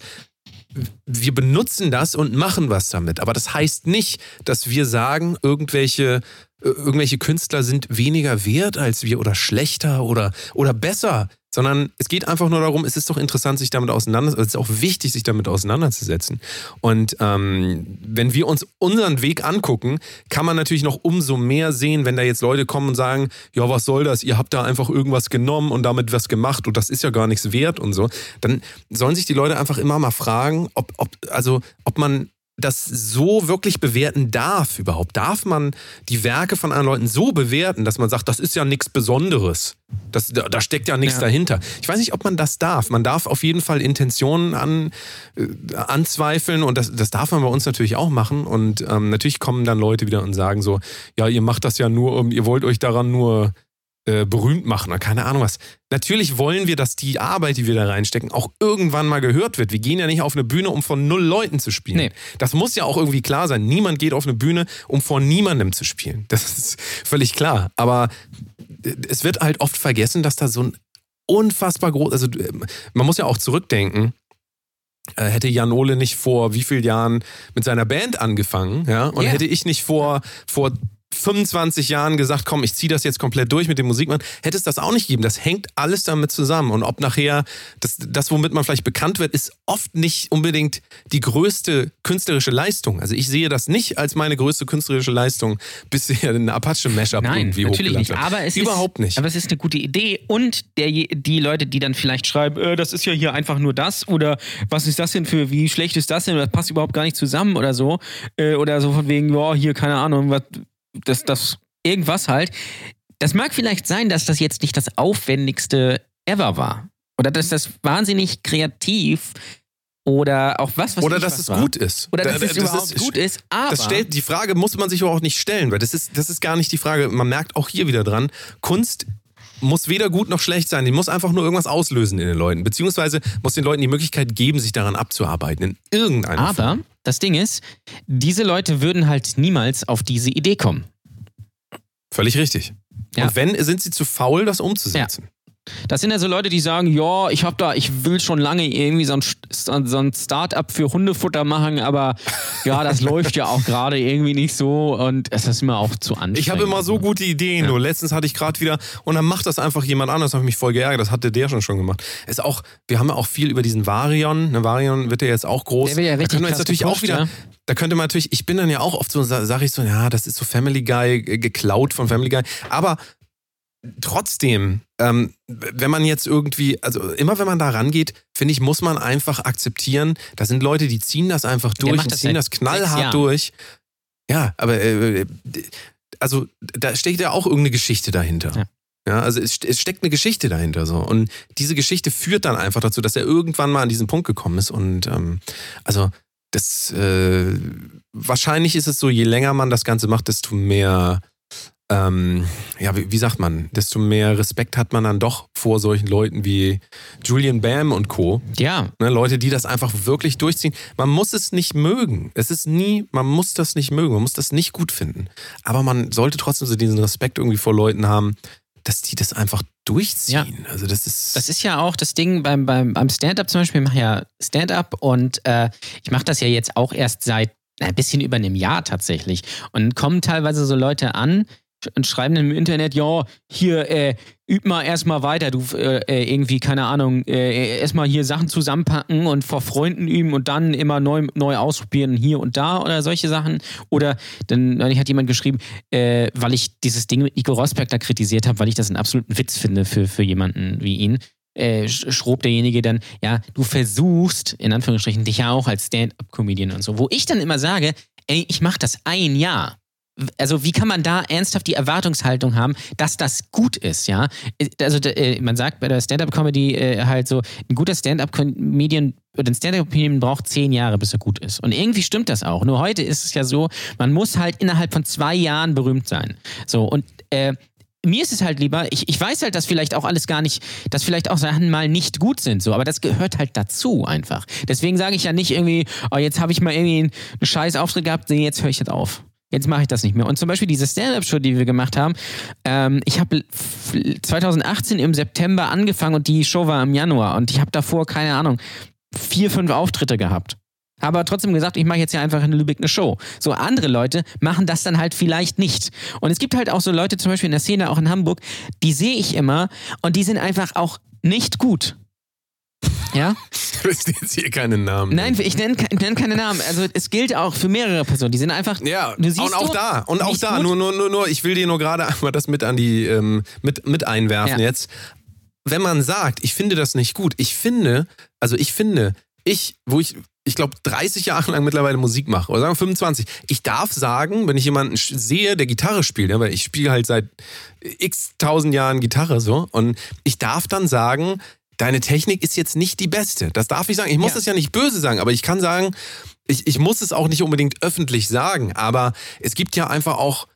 Wir benutzen das und machen was damit. Aber das heißt nicht, dass wir sagen, irgendwelche, äh, irgendwelche Künstler sind weniger wert als wir oder schlechter oder, oder besser. Sondern es geht einfach nur darum, es ist doch interessant, sich damit auseinanderzusetzen. Es ist auch wichtig, sich damit auseinanderzusetzen. Und ähm, wenn wir uns unseren Weg angucken, kann man natürlich noch umso mehr sehen, wenn da jetzt Leute kommen und sagen, ja, was soll das? Ihr habt da einfach irgendwas genommen und damit was gemacht und das ist ja gar nichts wert und so. Dann sollen sich die Leute einfach immer mal fragen, ob, ob, also, ob man das so wirklich bewerten darf überhaupt. Darf man die Werke von anderen Leuten so bewerten, dass man sagt, das ist ja nichts Besonderes. Das, da, da steckt ja nichts Ja. dahinter. Ich weiß nicht, ob man das darf. Man darf auf jeden Fall Intentionen an, äh, anzweifeln und das, das darf man bei uns natürlich auch machen. Und ähm, natürlich kommen dann Leute wieder und sagen so, ja, ihr macht das ja nur, ihr wollt euch daran nur äh, berühmt machen oder keine Ahnung was. Natürlich wollen wir, dass die Arbeit, die wir da reinstecken, auch irgendwann mal gehört wird. Wir gehen ja nicht auf eine Bühne, um vor null Leuten zu spielen. Nee. Das muss ja auch irgendwie klar sein. Niemand geht auf eine Bühne, um vor niemandem zu spielen. Das ist völlig klar. Aber äh, es wird halt oft vergessen, dass da so ein unfassbar groß, also äh, man muss ja auch zurückdenken. Hätte Jan Ole nicht vor wie vielen Jahren mit seiner Band angefangen, ja, und Ja. hätte ich nicht vor, vor 25 Jahren gesagt, komm, ich ziehe das jetzt komplett durch mit dem Musikmann, hätte es das auch nicht gegeben. Das hängt alles damit zusammen. Und ob nachher das, das, womit man vielleicht bekannt wird, ist oft nicht unbedingt die größte künstlerische Leistung. Also ich sehe das nicht als meine größte künstlerische Leistung, bisher ein Apache-Mashup Nein, irgendwie natürlich nicht. Aber es Überhaupt ist, nicht. Aber es ist eine gute Idee. Und der, die Leute, die dann vielleicht schreiben, äh, das ist ja hier einfach nur das oder was ist das denn für, wie schlecht ist das denn das passt überhaupt gar nicht zusammen oder so. Äh, oder so von wegen, ja, hier, keine Ahnung, was, das, das, irgendwas halt. Das mag vielleicht sein, dass das jetzt nicht das aufwendigste ever war. Oder dass das wahnsinnig kreativ oder auch was, was Oder dass was es war. gut ist. Oder Da- dass es das überhaupt gut ist, aber Das stellt, die Frage muss man sich überhaupt nicht stellen, weil das ist, das ist gar nicht die Frage. Man merkt auch hier wieder dran, Kunst muss weder gut noch schlecht sein. Die muss einfach nur irgendwas auslösen in den Leuten. Beziehungsweise muss den Leuten die Möglichkeit geben, sich daran abzuarbeiten. In irgendeiner Form. Aber das Ding ist, diese Leute würden halt niemals auf diese Idee kommen. Völlig richtig. Ja. Und wenn, sind sie zu faul, das umzusetzen. Das sind ja so Leute, die sagen, ja, ich habe da, ich will schon lange irgendwie so ein, so ein Start-up für Hundefutter machen, aber [laughs] ja, das läuft ja auch gerade irgendwie nicht so und es ist immer auch zu anstrengend. Ich habe immer so gute Ideen. Ja. Nur letztens hatte ich gerade wieder und dann macht das einfach jemand anders. Habe mich voll geärgert. Das hatte der schon schon gemacht. Ist auch, wir haben ja auch viel über diesen Varion. Ne, Varion wird ja jetzt auch groß. Der wird ja richtig da können wir jetzt natürlich auch wieder. Ja? Da könnte man natürlich, ich bin dann ja auch oft so, sage ich so, ja, das ist so Family Guy, geklaut von Family Guy. Aber trotzdem, ähm, wenn man jetzt irgendwie, also immer wenn man da rangeht, finde ich, muss man einfach akzeptieren, da sind Leute, die ziehen das einfach durch und ziehen das knallhart durch. Ja, aber äh, also da steckt ja auch irgendeine Geschichte dahinter. Ja. Ja, also es, es, steckt eine Geschichte dahinter so. Und diese Geschichte führt dann einfach dazu, dass er irgendwann mal an diesen Punkt gekommen ist. Und ähm, also das äh, wahrscheinlich ist es so, je länger man das Ganze macht, desto mehr ähm, ja, wie, wie, sagt man, desto mehr Respekt hat man dann doch vor solchen Leuten wie Julian Bam und Co. Ja. Ne, Leute, die das einfach wirklich durchziehen. Man muss es nicht mögen. Es ist nie, man muss das nicht mögen, man muss das nicht gut finden. Aber man sollte trotzdem so diesen Respekt irgendwie vor Leuten haben, dass die das einfach durchziehen. Ja. Also das ist. Das ist ja auch das Ding beim, beim, beim Stand-up zum Beispiel. Ich mache ja Stand-up und äh, ich mache das ja jetzt auch erst seit ein bisschen über einem Jahr tatsächlich. Und kommen teilweise so Leute an, und schreiben im Internet, ja, hier, äh, üb mal erstmal weiter, du äh, äh, irgendwie, keine Ahnung, äh, erstmal hier Sachen zusammenpacken und vor Freunden üben und dann immer neu, neu ausprobieren, hier und da oder solche Sachen. Oder dann hat jemand geschrieben, äh, weil ich dieses Ding mit Nico Rosberg da kritisiert habe, weil ich das einen absoluten Witz finde für, für jemanden wie ihn. Äh, schrob derjenige dann, ja, du versuchst, in Anführungsstrichen, dich ja auch als Stand-up-Comedian und so. Wo ich dann immer sage, ey, ich mache das ein Jahr also wie kann man da ernsthaft die Erwartungshaltung haben, dass das gut ist, ja? Also äh, man sagt bei der Stand-up-Comedy äh, halt so, ein guter Stand-up-Comedian oder ein Stand-up-Comedian braucht zehn Jahre, bis er gut ist. Und irgendwie stimmt das auch. Nur heute ist es ja so, man muss halt innerhalb von zwei Jahren berühmt sein. So und äh, mir ist es halt lieber, ich, ich weiß halt, dass vielleicht auch alles gar nicht, dass vielleicht auch Sachen mal nicht gut sind, so, aber das gehört halt dazu einfach. Deswegen sage ich ja nicht irgendwie, oh, jetzt habe ich mal irgendwie einen scheiß Auftritt gehabt, nee, jetzt höre ich das auf. Jetzt mache ich das nicht mehr. Und zum Beispiel diese Stand-Up-Show, die wir gemacht haben, ähm, ich habe 2018 im September angefangen und die Show war im Januar und ich habe davor, keine Ahnung, vier, fünf Auftritte gehabt. Aber trotzdem gesagt, ich mache jetzt ja einfach in Lübeck eine Show. So andere Leute machen das dann halt vielleicht nicht. Und es gibt halt auch so Leute, zum Beispiel in der Szene, auch in Hamburg, die sehe ich immer und die sind einfach auch nicht gut. Ja? [laughs] Du willst jetzt hier keinen Namen. Nein, ich nenne, nenn keine Namen. Also es gilt auch für mehrere Personen. Die sind einfach. Ja, und auch da. Und auch da. Nur, nur, nur, nur, ich will dir nur gerade einmal das mit an die, ähm, mit, mit einwerfen ja. jetzt. Wenn man sagt, ich finde das nicht gut, ich finde, also ich finde, ich, wo ich, ich glaube, 30 Jahre lang mittlerweile Musik mache, oder sagen wir 25, ich darf sagen, wenn ich jemanden sehe, der Gitarre spielt, ja, weil ich spiele halt seit x tausend Jahren Gitarre so, und ich darf dann sagen, deine Technik ist jetzt nicht die beste. Das darf ich sagen. Ich muss ja. das ja nicht böse sagen, aber ich kann sagen, ich, ich muss es auch nicht unbedingt öffentlich sagen, aber es gibt ja einfach auch,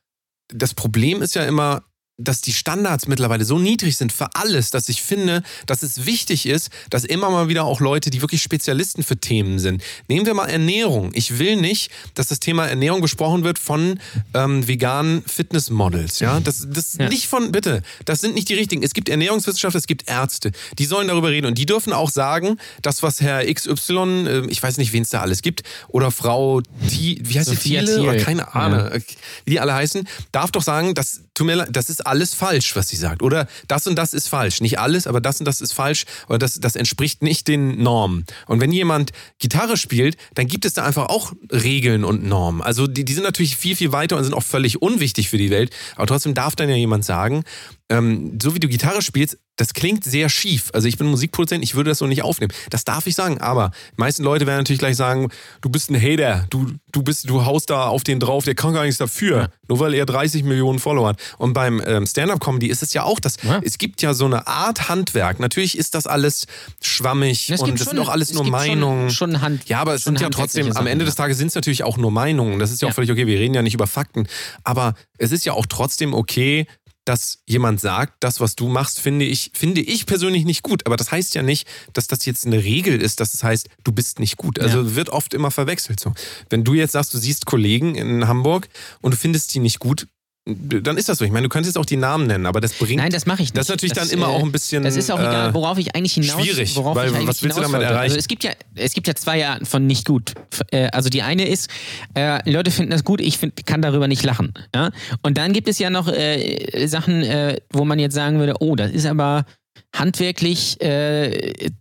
das Problem ist ja immer, dass die Standards mittlerweile so niedrig sind für alles, dass ich finde, dass es wichtig ist, dass immer mal wieder auch Leute, die wirklich Spezialisten für Themen sind. Nehmen wir mal Ernährung. Ich will nicht, dass das Thema Ernährung besprochen wird von ähm, veganen Fitnessmodels. Ja, das, das ja. nicht von, bitte, das sind nicht die richtigen. Es gibt Ernährungswissenschaftler, es gibt Ärzte, die sollen darüber reden und die dürfen auch sagen, das, was Herr XY, äh, ich weiß nicht, wen es da alles gibt, oder Frau T, wie heißt Sophia die? Thiele? Oder keine Ahnung, ja. wie die alle heißen, darf doch sagen, das, tut mir leid, das ist alles falsch, was sie sagt. Oder das und das ist falsch. Nicht alles, aber das und das ist falsch. Oder das, das entspricht nicht den Normen. Und wenn jemand Gitarre spielt, dann gibt es da einfach auch Regeln und Normen. Also die, die sind natürlich viel, viel weiter und sind auch völlig unwichtig für die Welt. Aber trotzdem darf dann ja jemand sagen, ähm, so wie du Gitarre spielst, das klingt sehr schief. Also ich bin Musikproduzent, ich würde das so nicht aufnehmen. Das darf ich sagen, aber die meisten Leute werden natürlich gleich sagen, du bist ein Hater, du, du bist, du haust da auf den drauf, der kann gar nichts dafür, ja. nur weil er 30 Millionen Follower hat. Und beim ähm, Stand-Up-Comedy ist es ja auch das, ja. es gibt ja so eine Art Handwerk. Natürlich ist das alles schwammig es und das sind auch alles nur Meinungen. Schon, schon Hand, ja, aber es sind ja trotzdem, am Ende des Tages sind es natürlich auch nur Meinungen. Das ist ja, ja auch völlig okay, wir reden ja nicht über Fakten. Aber es ist ja auch trotzdem okay, dass jemand sagt, das, was du machst, finde ich, finde ich persönlich nicht gut. Aber das heißt ja nicht, dass das jetzt eine Regel ist, dass es das heißt, du bist nicht gut. Also ja. wird oft immer verwechselt so. Wenn du jetzt sagst, du siehst Kollegen in Hamburg und du findest die nicht gut, dann ist das so. Ich meine, du könntest auch die Namen nennen, aber das bringt. Nein, das mache ich nicht. Das ist natürlich das, dann immer äh, auch ein bisschen. Das ist auch egal, äh, worauf ich eigentlich hinaus schwierig, worauf weil was willst du damit wollte. erreichen? Also es gibt ja, es gibt ja zwei Arten von nicht gut. Äh, Also die eine ist, äh, Leute finden das gut, ich find, kann darüber nicht lachen. Ja? Und dann gibt es ja noch äh, Sachen, äh, wo man jetzt sagen würde, oh, das ist aber handwerklich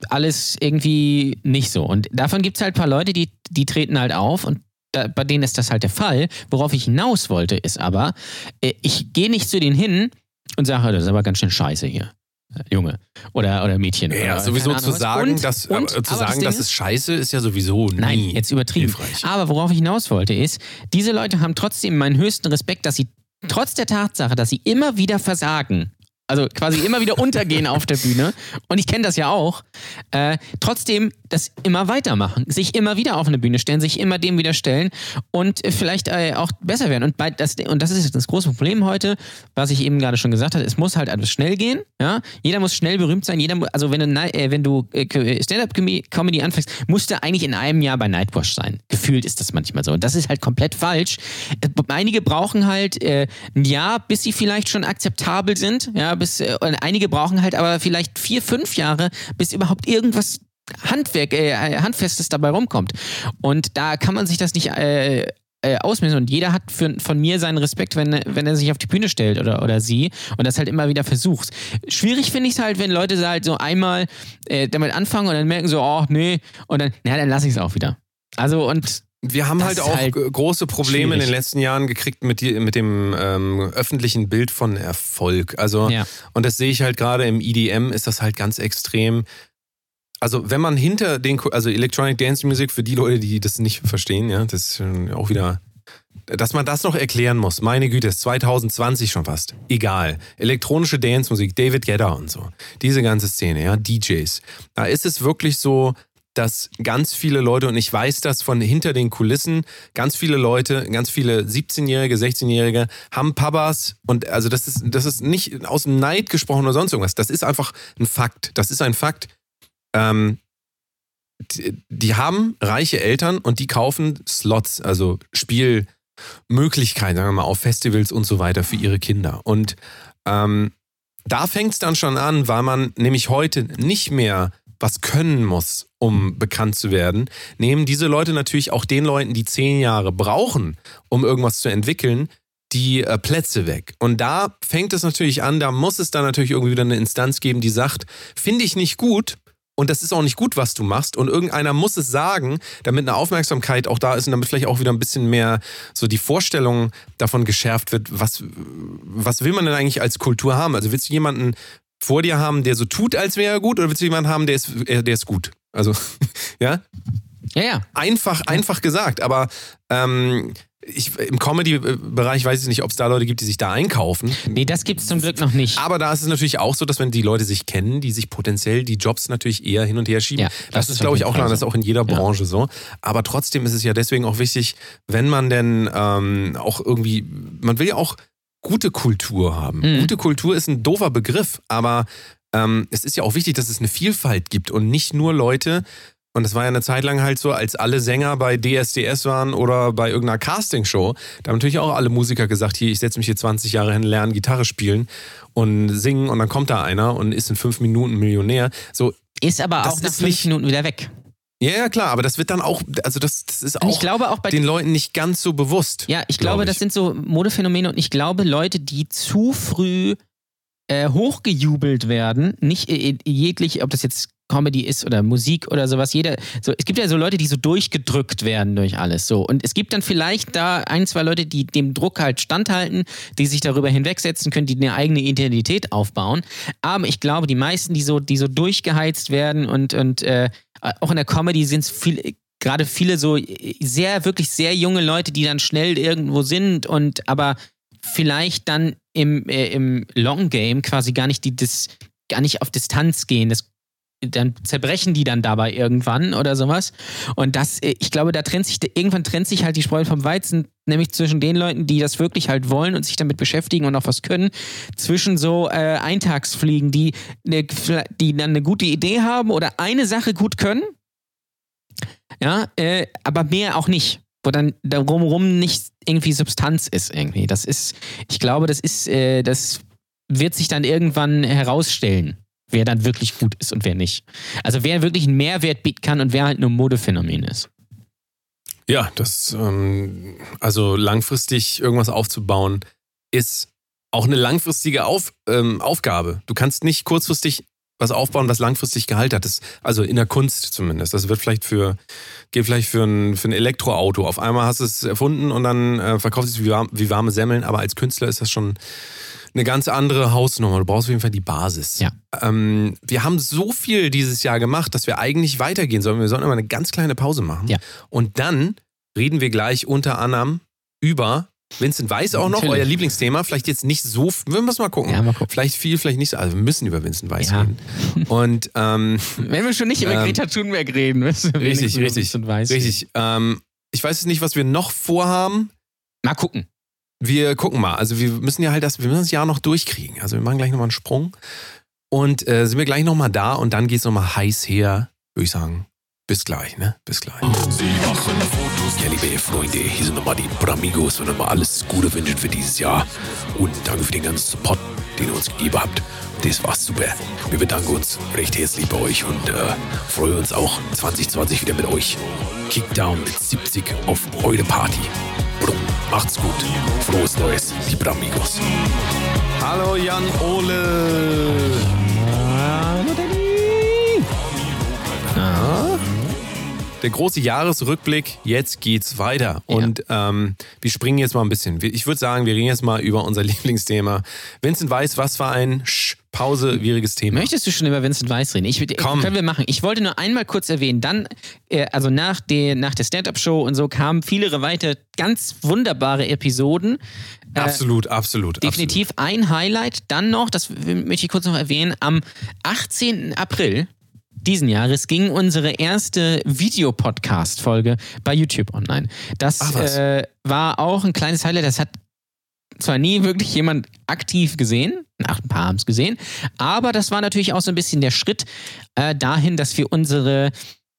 alles irgendwie nicht so. Und davon gibt es halt ein paar Leute, die, die treten halt auf und da, bei denen ist das halt der Fall. Worauf ich hinaus wollte, ist aber, äh, ich gehe nicht zu denen hin und sage, das ist aber ganz schön scheiße hier. Junge oder, oder Mädchen. ja, oder, sowieso zu sagen, Und- dass, und, zu sagen, das ist scheiße, ist ja sowieso nie Nein, jetzt übertrieben. hilfreich. Aber worauf ich hinaus wollte, ist, diese Leute haben trotzdem meinen höchsten Respekt, dass sie trotz der Tatsache, dass sie immer wieder versagen, also quasi immer wieder untergehen auf der Bühne, und ich kenne das ja auch, äh, trotzdem das immer weitermachen, sich immer wieder auf eine Bühne stellen, sich immer dem wieder stellen und äh, vielleicht äh, auch besser werden. Und, bei das, und das ist das große Problem heute, was ich eben gerade schon gesagt habe, es muss halt alles schnell gehen. Ja? Jeder muss schnell berühmt sein. Jeder, also wenn du, äh, wenn du äh, Stand-Up-Comedy anfängst, musst du eigentlich in einem Jahr bei Nightwash sein. Gefühlt ist das manchmal so. Und das ist halt komplett falsch. Äh, Einige brauchen halt äh, ein Jahr, bis sie vielleicht schon akzeptabel sind. Ja, bis, äh, einige brauchen halt aber vielleicht vier, fünf Jahre, bis überhaupt irgendwas Handwerk, äh, Handfestes dabei rumkommt. Und da kann man sich das nicht äh, äh, ausmessen. Und jeder hat für, von mir seinen Respekt, wenn, wenn er sich auf die Bühne stellt oder, oder sie und das halt immer wieder versucht. Schwierig finde ich es halt, wenn Leute halt so einmal äh, damit anfangen und dann merken so, oh, nee, und dann, na, dann lasse ich es auch wieder. Also und Wir haben Das halt auch halt große Probleme in den schwierig. letzten Jahren gekriegt mit, die, mit dem ähm, öffentlichen Bild von Erfolg. Also, Ja. und das sehe ich halt gerade im EDM, ist das halt ganz extrem. Also, wenn man hinter den, also Electronic Dance Music, für die Leute, die das nicht verstehen, ja, das ist auch wieder, dass man das noch erklären muss. Meine Güte, ist 2020 schon fast. Egal. Elektronische Dance-Musik, David Guetta und so. Diese ganze Szene, ja, DJs. Da ist es wirklich so, dass ganz viele Leute, und ich weiß das von hinter den Kulissen, ganz viele Leute, ganz viele 17-Jährige, 16-Jährige haben Papas und also das ist, das ist nicht aus dem Neid gesprochen oder sonst irgendwas. Das ist einfach ein Fakt. Das ist ein Fakt. Ähm, die, die haben reiche Eltern und die kaufen Slots, also Spielmöglichkeiten, sagen wir mal, auf Festivals und so weiter für ihre Kinder. Und ähm, da fängt es dann schon an, weil man nämlich heute nicht mehr was können muss, um bekannt zu werden, nehmen diese Leute natürlich auch den Leuten, die zehn Jahre brauchen, um irgendwas zu entwickeln, die äh, Plätze weg. Und da fängt es natürlich an, da muss es dann natürlich irgendwie wieder eine Instanz geben, die sagt, finde ich nicht gut, und das ist auch nicht gut, was du machst. Und irgendeiner muss es sagen, damit eine Aufmerksamkeit auch da ist und damit vielleicht auch wieder ein bisschen mehr so die Vorstellung davon geschärft wird, was, was will man denn eigentlich als Kultur haben? Also willst du jemanden vor dir haben, der so tut, als wäre er gut, oder willst du jemanden haben, der ist, äh, der ist gut? Also, [laughs] ja, ja, ja. einfach, einfach gesagt. Aber ähm, ich, im Comedy-Bereich weiß ich nicht, ob es da Leute gibt, die sich da einkaufen. Nee, das gibt's zum Glück noch nicht. Aber da ist es natürlich auch so, dass wenn die Leute sich kennen, die sich potenziell die Jobs natürlich eher hin und her schieben. Ja, das, das ist, glaube ich, auch klar. Das ist auch in jeder Ja. Branche so. Aber trotzdem ist es ja deswegen auch wichtig, wenn man denn ähm, auch irgendwie, man will ja auch gute Kultur haben. Mhm. Gute Kultur ist ein doofer Begriff, aber ähm, es ist ja auch wichtig, dass es eine Vielfalt gibt und nicht nur Leute, und das war ja eine Zeit lang halt so, als alle Sänger bei DSDS waren oder bei irgendeiner Castingshow. Da haben natürlich auch alle Musiker gesagt, hier, ich setze mich hier 20 Jahre hin, lerne Gitarre spielen und singen und dann kommt da einer und ist in fünf Minuten Millionär. So, ist aber auch nach fünf nicht- Minuten wieder weg. Ja, ja, klar, aber das wird dann auch, also das, das ist auch ich auch bei den Leuten nicht ganz so bewusst. Ja, ich glaub glaube, das sind so Modephänomene und ich glaube, Leute, die zu früh äh, hochgejubelt werden, nicht äh, jeglich, ob das jetzt Comedy ist oder Musik oder sowas, jeder, so, es gibt ja so Leute, die so durchgedrückt werden durch alles, so. Und es gibt dann vielleicht da ein, zwei Leute, die dem Druck halt standhalten, die sich darüber hinwegsetzen können, die eine eigene Identität aufbauen. Aber ich glaube, die meisten, die so, die so durchgeheizt werden und, und äh, auch in der Comedy sind es viel, gerade viele so sehr, wirklich sehr junge Leute, die dann schnell irgendwo sind und aber vielleicht dann im, äh, im Long Game quasi gar nicht die Dis, gar nicht auf Distanz gehen. Das, dann zerbrechen die dann dabei irgendwann oder sowas. Und das, ich glaube, da trennt sich, irgendwann trennt sich halt die Spreu vom Weizen, nämlich zwischen den Leuten, die das wirklich halt wollen und sich damit beschäftigen und auch was können, zwischen so äh, Eintagsfliegen, die, die dann eine gute Idee haben oder eine Sache gut können, ja, äh, aber mehr auch nicht. wo dann darum nicht irgendwie Substanz ist irgendwie. Das ist, ich glaube, das ist, äh, das wird sich dann irgendwann herausstellen, wer dann wirklich gut ist und wer nicht. Also wer wirklich einen Mehrwert bieten kann und wer halt nur Modephänomen ist. Ja, das, ähm, also langfristig irgendwas aufzubauen, ist auch eine langfristige Auf, ähm, Aufgabe. Du kannst nicht kurzfristig was aufbauen, was langfristig Gehalt hat. Das, also in der Kunst zumindest. Das wird vielleicht für, geht vielleicht für ein, für ein Elektroauto. Auf einmal hast du es erfunden und dann äh, verkaufst du es wie, warm, wie warme Semmeln, aber als Künstler ist das schon eine ganz andere Hausnummer. Du brauchst auf jeden Fall die Basis. Ja. Ähm, wir haben so viel dieses Jahr gemacht, dass wir eigentlich weitergehen sollen. Wir sollen immer eine ganz kleine Pause machen. Ja. Und dann reden wir gleich unter anderem über Vincent Weiss auch noch, Natürlich. euer Lieblingsthema. Vielleicht jetzt nicht so, wir müssen mal gucken. Ja, mal gucken. Vielleicht viel, vielleicht nicht so. Also wir müssen über Vincent Weiss Ja. reden. Und ähm, [laughs] Wenn wir schon nicht über Ähm, Greta Thunberg reden, müssen wir richtig, richtig, bisschen weiß richtig. Ähm, ich weiß jetzt nicht, was wir noch vorhaben. Mal gucken. Wir gucken mal. Also wir müssen ja halt das, wir müssen das Jahr noch durchkriegen. Also wir machen gleich nochmal einen Sprung. Und äh, sind wir gleich nochmal da und dann geht's nochmal heiß her, würde ich sagen. Bis gleich, ne? Bis gleich. Sie machen Fotos. Ja, liebe Freunde, hier sind nochmal die Bramigos und nochmal alles Gute wünschen für dieses Jahr. Und danke für den ganzen Support, den ihr uns gegeben habt. Das war super. Wir bedanken uns recht herzlich bei euch und äh, freuen uns auch 2020 wieder mit euch. Kickdown mit 70 auf eure Party. Brumm, macht's gut. Frohes Neues, die Bramigos. Hallo Jan Ole. Der große Jahresrückblick, jetzt geht's weiter. Und ähm, wir springen jetzt mal ein bisschen. Ich würde sagen, wir reden jetzt mal über unser [laughs] Lieblingsthema. Vincent Weiß, was war ein Sch pausewieriges Thema? Möchtest du schon über Vincent Weiss reden? Ich, Komm. Können wir machen. Ich wollte nur einmal kurz erwähnen, dann, äh, also nach, der nach der Stand-Up-Show und so kamen viele weitere ganz wunderbare Episoden. Äh, Absolut, absolut. Definitiv ein Highlight. Dann noch, das möchte ich kurz noch erwähnen, am 18. April diesen Jahres ging unsere erste Videopodcast-Folge bei YouTube online. Das Ach, äh, war auch ein kleines Highlight. Das hat zwar nie wirklich jemand aktiv gesehen, ach, ein paar haben es gesehen, aber das war natürlich auch so ein bisschen der Schritt äh, dahin, dass wir unsere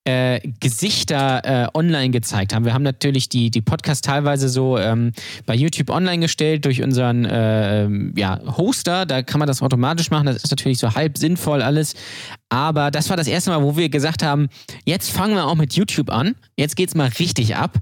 äh, Gesichter äh, online gezeigt haben. Wir haben natürlich die, die Podcasts teilweise so ähm, bei YouTube online gestellt durch unseren äh, ähm, ja, Hoster. Da kann man das automatisch machen. Das ist natürlich so halb sinnvoll alles. Aber das war das erste Mal, wo wir gesagt haben, jetzt fangen wir auch mit YouTube an. Jetzt geht's mal richtig ab.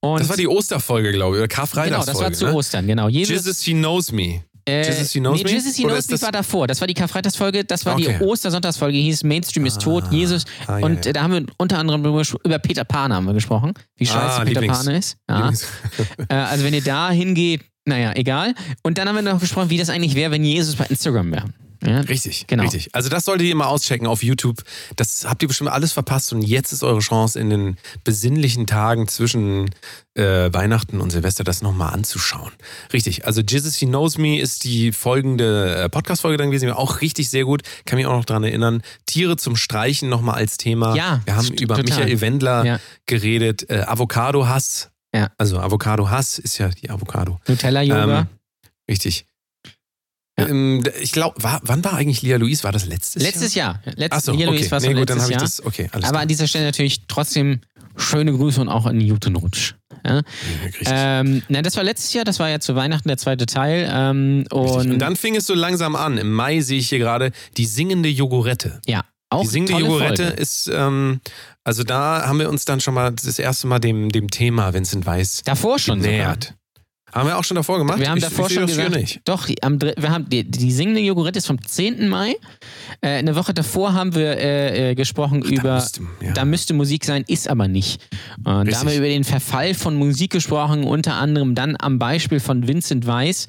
Und Das war die Osterfolge, glaube ich, oder genau, Karfreitagsfolge. das war zu ne? Ostern, genau. Jesus, Jesus, he knows me. Äh, Jesus, he knows nee, me? Jesus, he knows me war davor. Das war die Karfreitagsfolge. Das war Okay. die Ostersonntagsfolge. Hieß Mainstream ist tot, Jesus. ah, ja, und ja. da haben wir unter anderem über, Peter Pan haben wir gesprochen. Wie scheiße Ah, Peter Lieblings- Pan ist. Ja. [laughs] Äh, also wenn ihr da hingeht, naja, egal. Und dann haben wir noch gesprochen, wie das eigentlich wäre, wenn Jesus bei Instagram wäre. Ja? Richtig, Genau. richtig. Also das solltet ihr mal auschecken auf YouTube. Das habt ihr bestimmt alles verpasst und jetzt ist eure Chance in den besinnlichen Tagen zwischen äh, Weihnachten und Silvester das nochmal anzuschauen. Richtig, also Jesus He Knows Me ist die folgende äh, Podcast-Folge dann gewesen, auch richtig sehr gut. Kann mich auch noch dran erinnern. Tiere zum Streichen nochmal als Thema. Ja, Wir haben über total. Michael Wendler Ja. geredet. Äh, Avocado-Hass. Ja. Also Avocado-Hass ist ja die Avocado. Nutella-Yoga. Ähm, Richtig. Ja. Ich glaube, wann war eigentlich Lia Louise? War das letztes, Letztes Jahr? Jahr. Letztes Achso, Hier, okay. Luis, war nee, gut, dann letztes habe ich Jahr. das. Okay, Aber klar. an dieser Stelle natürlich trotzdem schöne Grüße und auch einen guten Rutsch. Ja? Ähm, nein, das war letztes Jahr, das war ja zu Weihnachten der zweite Teil. Ähm, und, Und dann fing es so langsam an. Im Mai sehe ich hier gerade die singende Jogurette. ja, auch Die singende Jogurette Folge. ist, ähm, also da haben wir uns dann schon mal das erste Mal dem, dem Thema Vincent Weiss Davor schon sogar. Haben wir auch schon davor gemacht? Wir haben Ich- davor ich schon gesagt, nicht. doch, am, wir haben die, die singende Jogurette ist vom 10. Mai. Äh, eine Woche davor haben wir äh, äh, gesprochen da über, müsste- ja. da müsste Musik sein, ist aber nicht. Da haben wir über den Verfall von Musik gesprochen, unter anderem dann am Beispiel von Vincent Weiss.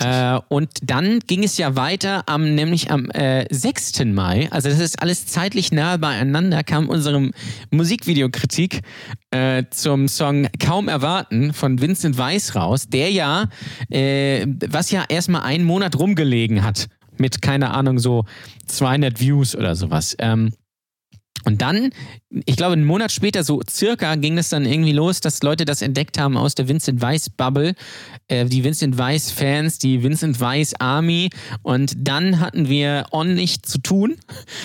Äh, und dann ging es ja weiter am, nämlich am äh, 6. Mai, also das ist alles zeitlich nahe beieinander, kam unsere Musikvideokritik äh, zum Song Kaum erwarten von Vincent Weiss raus, der ja, äh, was ja erstmal einen Monat rumgelegen hat mit, keine Ahnung, so 200 Views oder sowas. Ähm, Und dann, ich glaube, einen Monat später, so circa, ging es dann irgendwie los, dass Leute das entdeckt haben aus der Vincent Weiss Bubble, äh, die Vincent Weiss Fans, die Vincent Weiss Army. Und dann hatten wir ordentlich zu tun.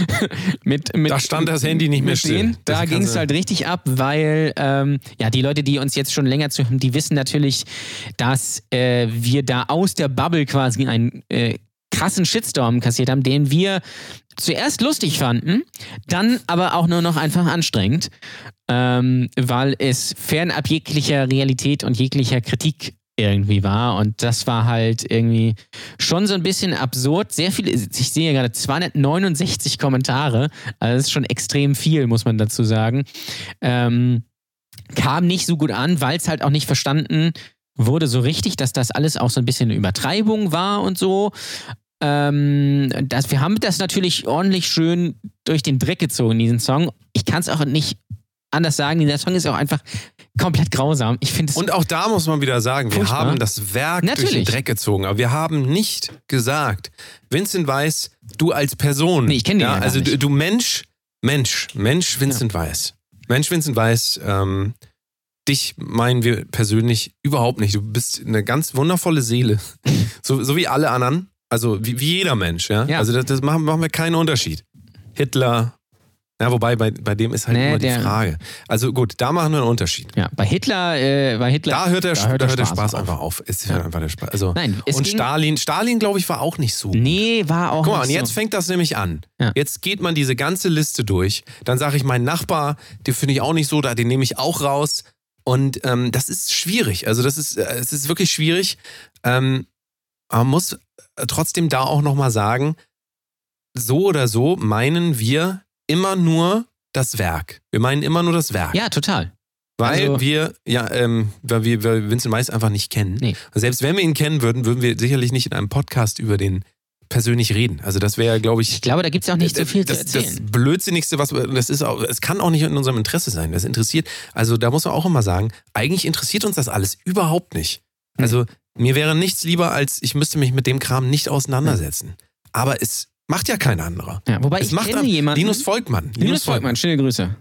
[laughs] mit, mit, da stand das Handy nicht mehr still. Da ging es halt richtig ab, weil ähm, ja die Leute, die uns jetzt schon länger zu haben, die wissen natürlich, dass äh, wir da aus der Bubble quasi einen äh, krassen Shitstorm kassiert haben, den wir zuerst lustig fanden, dann aber auch nur noch einfach anstrengend, ähm, weil es fernab jeglicher Realität und jeglicher Kritik irgendwie war. Und das war halt irgendwie schon so ein bisschen absurd. Sehr viele, ich sehe gerade 269 Kommentare, also das ist schon extrem viel, muss man dazu sagen. Ähm, kam nicht so gut an, weil es halt auch nicht verstanden wurde so richtig, dass das alles auch so ein bisschen eine Übertreibung war und so. Ähm, das, wir haben das natürlich ordentlich schön durch den Dreck gezogen, diesen Song. Ich kann es auch nicht anders sagen. Dieser Song ist auch einfach komplett grausam. Ich finde Und auch da muss man wieder sagen, wir furchtbar. haben das Werk Natürlich. durch den Dreck gezogen, aber wir haben nicht gesagt, Vincent Weiss, du als Person. Nee, ich kenne den ja, ja Also du, du, Mensch, Mensch, Mensch Vincent ja. Weiss. Mensch Vincent Weiss, ähm, dich meinen wir persönlich überhaupt nicht. Du bist eine ganz wundervolle Seele. [laughs] so, so wie alle anderen. Also wie, wie jeder Mensch, ja. ja. Also das, das machen, machen wir keinen Unterschied. Hitler, ja, wobei bei, bei dem ist halt nee, immer die Frage. Also gut, da machen wir einen Unterschied. Ja, bei Hitler, äh, bei Hitler. Da hört der, da hört der, Spaß, Spaß einfach auf. Ist ja. einfach der Spaß. Also, Nein, und Stalin, Stalin, glaube ich, war auch nicht so. Nee, war auch Guck mal, nicht und jetzt so. fängt das nämlich an. Ja. Jetzt geht man diese ganze Liste durch. Dann sage ich, mein Nachbar, den finde ich auch nicht so, den nehme ich auch raus. Und ähm, das ist schwierig. Also das ist, äh, es ist wirklich schwierig. Ähm, man muss trotzdem da auch nochmal sagen, so oder so meinen wir immer nur das Werk. Wir meinen immer nur das Werk. Ja, total. Weil also, wir, ja, ähm, weil wir, weil Vincent Weiss einfach nicht kennen. Nee. Selbst wenn wir ihn kennen würden, würden wir sicherlich nicht in einem Podcast über den persönlich reden. Also das wäre, glaube ich. Ich glaube, da gibt es auch nicht so viel das, zu erzählen. Das Blödsinnigste, was das ist, auch, es kann auch nicht in unserem Interesse sein. Das interessiert. Also da muss man auch immer sagen, eigentlich interessiert uns das alles überhaupt nicht. Also mir wäre nichts lieber, als ich müsste mich mit dem Kram nicht auseinandersetzen. Aber es macht ja kein anderer. Ja, wobei es ich macht kenne jemanden. Linus Volkmann. Linus, Linus Volkmann, schöne Grüße.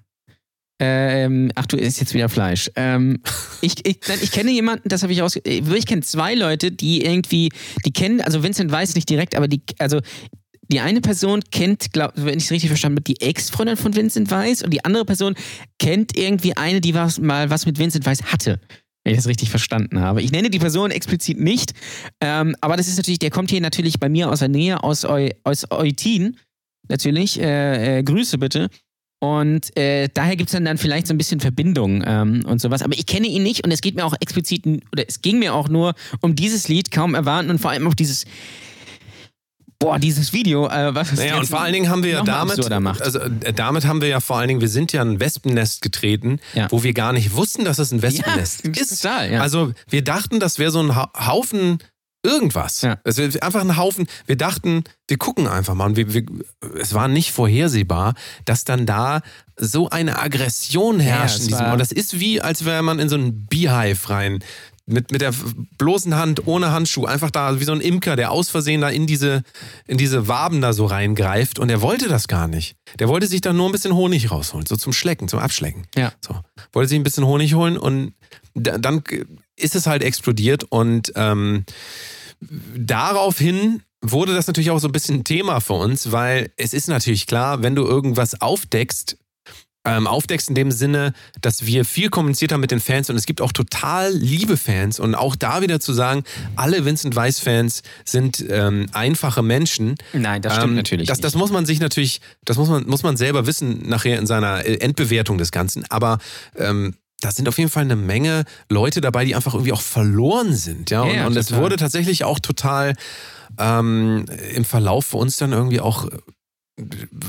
Ähm, ach, du isst jetzt wieder Fleisch. Ähm, [laughs] ich, ich, ich, kenne jemanden, das habe ich aus. Ich kenne zwei Leute, die irgendwie, die kennen, also Vincent weiß nicht direkt, aber die, also die eine Person kennt, glaub, wenn ich es richtig verstanden habe, die Ex-Freundin von Vincent Weiss und die andere Person kennt irgendwie eine, die was, mal was mit Vincent Weiss hatte wenn ich das richtig verstanden habe. Ich nenne die Person explizit nicht, ähm, aber das ist natürlich, der kommt hier natürlich bei mir aus der Nähe, aus, Eu, aus Eutin, natürlich. Äh, äh, Grüße bitte. Und äh, daher gibt es dann, dann vielleicht so ein bisschen Verbindung ähm, und sowas. Aber ich kenne ihn nicht und es geht mir auch explizit, oder es ging mir auch nur um dieses Lied, kaum erwarten und vor allem auch dieses boah, dieses Video, äh, was naja, und vor allen Dingen haben wir ja damit, also äh, damit haben wir ja vor allen Dingen, wir sind ja ein Wespennest getreten, ja. wo wir gar nicht wussten, dass es ein Wespennest ja, [laughs] ist. Total, ja. Also wir dachten, das wäre so ein Haufen irgendwas. Ja. Es wäre einfach ein Haufen. Wir dachten, wir gucken einfach mal. Und wir, wir, es war nicht vorhersehbar, dass dann da so eine Aggression herrscht. Ja, in diesem, und das ist wie, als wäre man in so einen Beehive rein mit, mit der bloßen Hand, ohne Handschuh, einfach da wie so ein Imker, der aus Versehen da in diese, in diese Waben da so reingreift und er wollte das gar nicht. Der wollte sich da nur ein bisschen Honig rausholen, so zum Schlecken, zum Abschlecken. Ja. So. Wollte sich ein bisschen Honig holen und dann ist es halt explodiert und ähm, daraufhin wurde das natürlich auch so ein bisschen Thema für uns, weil es ist natürlich klar, wenn du irgendwas aufdeckst, ähm, aufdeckst in dem Sinne, dass wir viel kommuniziert haben mit den Fans und es gibt auch total liebe Fans und auch da wieder zu sagen, alle Vincent Weiss Fans sind ähm, einfache Menschen. Nein, das stimmt ähm, natürlich. Das, das muss man sich natürlich, das muss man, muss man selber wissen nachher in seiner äh, Endbewertung des Ganzen. Aber ähm, da sind auf jeden Fall eine Menge Leute dabei, die einfach irgendwie auch verloren sind. Ja, und, ja, und es wurde tatsächlich auch total ähm, im Verlauf für uns dann irgendwie auch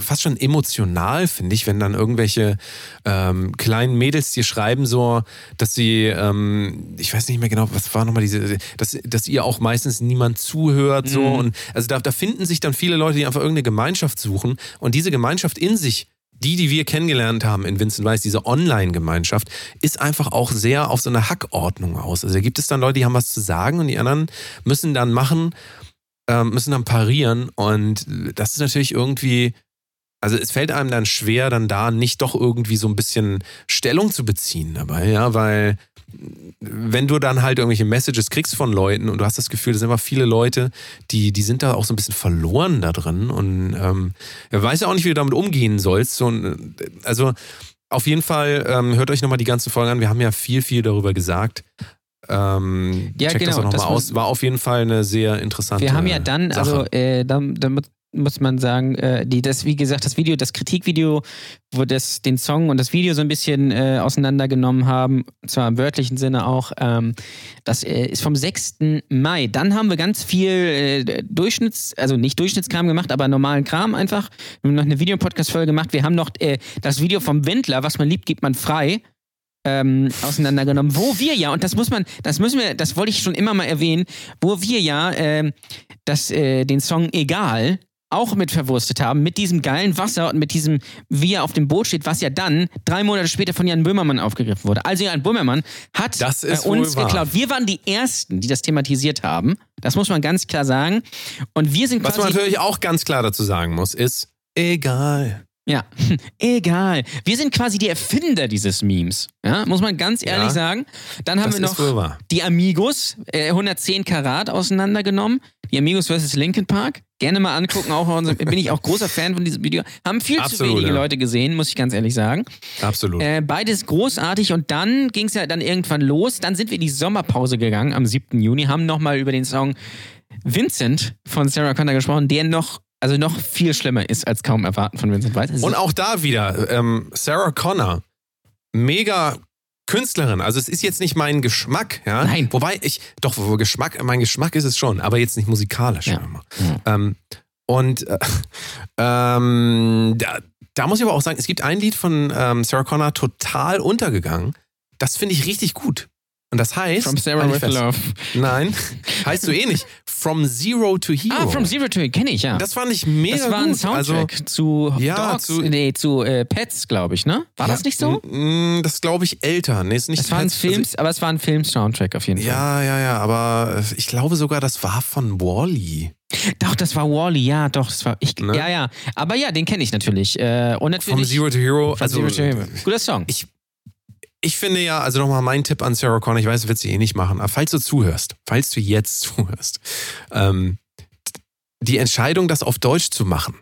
fast schon emotional, finde ich, wenn dann irgendwelche ähm, kleinen Mädels dir schreiben, so, dass sie, ähm, ich weiß nicht mehr genau, was war nochmal diese, dass, dass ihr auch meistens niemand zuhört, so. Mhm. Und also da, da finden sich dann viele Leute, die einfach irgendeine Gemeinschaft suchen und diese Gemeinschaft in sich die, die wir kennengelernt haben in Vincent Weiss, diese Online-Gemeinschaft, ist einfach auch sehr auf so eine Hackordnung aus. Also da gibt es dann Leute, die haben was zu sagen und die anderen müssen dann machen, ähm, müssen dann parieren und das ist natürlich irgendwie also es fällt einem dann schwer, dann da nicht doch irgendwie so ein bisschen Stellung zu beziehen dabei, ja, weil wenn du dann halt irgendwelche Messages kriegst von Leuten und du hast das Gefühl, da sind immer viele Leute, die, die sind da auch so ein bisschen verloren da drin und ähm, weiß ja auch nicht, wie du damit umgehen sollst. So, also auf jeden Fall ähm, hört euch nochmal die ganze Folge an. Wir haben ja viel, viel darüber gesagt. Ähm, ja, checkt genau, das auch nochmal aus. War auf jeden Fall eine sehr interessante Wir haben ja dann, Sache. also äh, damit muss man sagen, äh, die, das, wie gesagt, das Video, das Kritikvideo, wo das den Song und das Video so ein bisschen äh, auseinandergenommen haben, zwar im wörtlichen Sinne auch, ähm, das äh, ist vom 6. Mai. Dann haben wir ganz viel äh, Durchschnitts-, also nicht Durchschnittskram gemacht, aber normalen Kram einfach. Wir haben noch eine Videopodcast-Folge gemacht. Wir haben noch äh, das Video vom Wendler, was man liebt, gibt man frei. Ähm, auseinandergenommen, wo wir ja, und das muss man, das müssen wir, das wollte ich schon immer mal erwähnen, wo wir ja ähm, das, äh, den Song Egal auch mit verwurstet haben, mit diesem geilen Wasser und mit diesem, wie er auf dem Boot steht, was ja dann drei Monate später von Jan Böhmermann aufgegriffen wurde. Also Jan Böhmermann hat äh, uns geklaut. Wir waren die Ersten, die das thematisiert haben. Das muss man ganz klar sagen. Und wir sind Was man natürlich auch ganz klar dazu sagen muss, ist egal. Ja, [laughs] egal. Wir sind quasi die Erfinder dieses Memes. Ja, muss man ganz ehrlich Ja. sagen. Dann haben wir noch die Amigos, äh, 110 Karat auseinandergenommen. Die Amigos vs. Linkin Park. Gerne mal angucken, auch unserem- bin ich auch großer Fan von diesem Video. Haben viel zu Absolut, wenige ja. Leute gesehen, muss ich ganz ehrlich sagen. Absolut. Äh, beides großartig und dann ging es ja dann irgendwann los. Dann sind wir in die Sommerpause gegangen am 7. Juni, haben nochmal über den Song Vincent von Sarah Connor gesprochen, der noch, also noch viel schlimmer ist als kaum erwarten von Vincent Weiss. Und auch da wieder, ähm, Sarah Connor, mega Künstlerin. Also es ist jetzt nicht mein Geschmack, ja. Nein. Wobei ich, doch, Geschmack, mein Geschmack ist es schon, aber jetzt nicht musikalisch. Ja. mal. Ähm, und äh, [laughs] ähm, da, da muss ich aber auch sagen, es gibt ein Lied von ähm, Sarah Connor total untergegangen. Das finde ich richtig gut. Und das heißt. From Sarah with. Love. Nein, [laughs] heißt so ähnlich. From Zero to Hero. Ah, From Zero to Hero, kenne ich, ja. Das fand ich mega Das war ein gut. Soundtrack Also, zu Ja, Dogs, zu- nee, zu äh, Pets, glaube ich, ne? War das nicht so? Das glaube ich älter. Nee, ist nicht Es war ein Pets- Film, aber es war ein Film-Soundtrack auf jeden Fall. Ja, ja, ja, aber äh, ich glaube sogar, das war von Wally. Doch, das war Wally, ja, doch, das war ich. Ne? Ja, ja. Aber ja, den kenne ich natürlich. Äh, und natürlich. From Zero to Hero. From also, Zero to Hero. Guter Song. Ich, ich finde ja, also nochmal mein Tipp an Sarah Connor, ich weiß, das wird sie eh nicht machen, aber falls du zuhörst, falls du jetzt zuhörst, ähm, die Entscheidung, das auf Deutsch zu machen,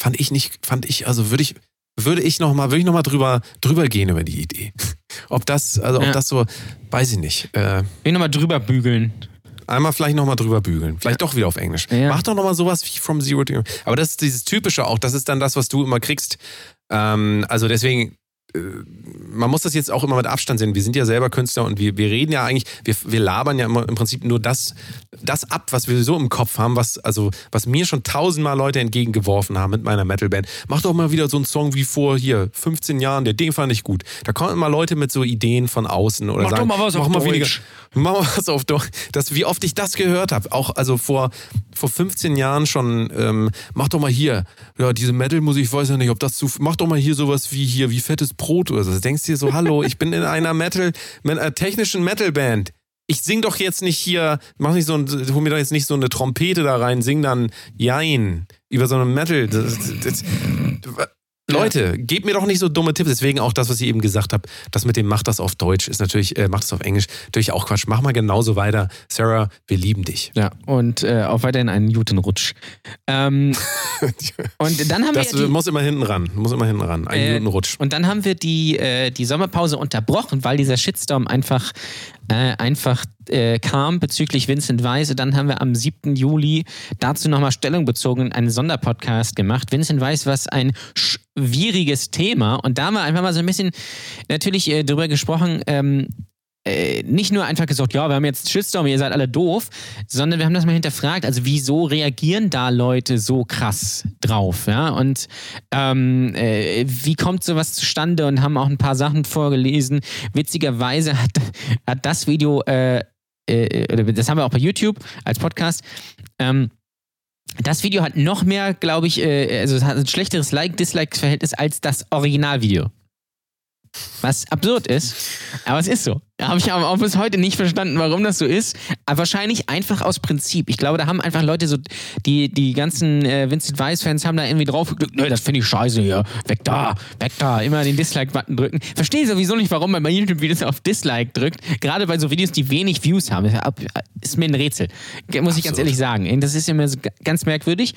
fand ich nicht, fand ich, also würde ich, würde ich nochmal, würde ich nochmal drüber, drüber gehen über die Idee. [laughs] Ob das, also Ja. ob das so, weiß ich nicht. Äh, Will ich nochmal drüber bügeln. Einmal vielleicht nochmal drüber bügeln. Vielleicht doch wieder auf Englisch. Ja. Mach doch nochmal sowas wie From Zero to Hero. Aber das ist dieses Typische auch. Das ist dann das, was du immer kriegst. Ähm, also deswegen, man muss das jetzt auch immer mit Abstand sehen. Wir sind ja selber Künstler und wir, wir reden ja eigentlich, wir, wir labern ja immer im Prinzip nur das, das ab, was wir so im Kopf haben, was, also, was mir schon tausendmal Leute entgegengeworfen haben mit meiner Metalband. Mach doch mal wieder so einen Song wie vor hier 15 Jahren, der den fand ich gut. Da kommen immer Leute mit so Ideen von außen oder Mach doch sagen, mal was auf mach mal Deutsch. weniger, [laughs] Mach mal was auf Deutsch. Das, wie oft ich das gehört habe. Auch also vor, vor 15 Jahren schon, ähm, mach doch mal hier, ja, diese Metal-Musik, ich weiß ja nicht, ob das zu. Mach doch mal hier sowas wie hier, wie fettes Brot oder so. Du denkst dir so, hallo, ich bin in einer Metal, mit einer technischen Metal-Band. Ich sing doch jetzt nicht hier, mach nicht so ein, hol mir doch jetzt nicht so eine Trompete da rein, sing dann Jein über so eine Metal. Das, das, das, Leute, gebt mir doch nicht so dumme Tipps. Deswegen auch das, was ich eben gesagt habe, das mit dem Macht das auf Deutsch ist natürlich, äh, macht es auf Englisch, natürlich auch Quatsch. Mach mal genauso weiter. Sarah, wir lieben dich. Ja, und äh, auch weiterhin einen guten Rutsch. Ähm, [laughs] und dann haben Das wir. Die, muss immer hinten ran. Muss immer hinten ran. Einen Äh, Rutsch. Und dann haben wir die, äh, die Sommerpause unterbrochen, weil dieser Shitstorm einfach, äh, einfach äh, kam bezüglich Vincent Weiss. Und Dann haben wir am 7. Juli dazu nochmal Stellung bezogen und einen Sonderpodcast gemacht. Vincent Weiss, was ein schwieriges Thema. Und da haben wir einfach mal so ein bisschen natürlich äh, drüber gesprochen, ähm, äh, nicht nur einfach gesagt, ja, wir haben jetzt Shitstorm, ihr seid alle doof, sondern wir haben das mal hinterfragt, also wieso reagieren da Leute so krass drauf, ja? Und ähm, äh, wie kommt sowas zustande und haben auch ein paar Sachen vorgelesen. Witzigerweise hat, hat das Video, äh, äh, das haben wir auch bei YouTube als Podcast, ähm, das Video hat noch mehr, glaube ich, äh, also es hat ein schlechteres Like-Dislike-Verhältnis als das Originalvideo. Was absurd ist, aber es ist so. Habe ich aber auch bis heute nicht verstanden, warum das so ist. Aber wahrscheinlich einfach aus Prinzip. Ich glaube, da haben einfach Leute so, die, die ganzen äh, Vincent Weiss-Fans haben da irgendwie drauf gedrückt, nee, das finde ich scheiße hier. Weg da, weg da. Immer den Dislike-Button drücken. Verstehe sowieso nicht, warum man bei YouTube-Videos auf Dislike drückt. Gerade bei so Videos, die wenig Views haben. Ist mir ein Rätsel. Muss ich ganz ehrlich sagen. Das ist immer so ganz merkwürdig.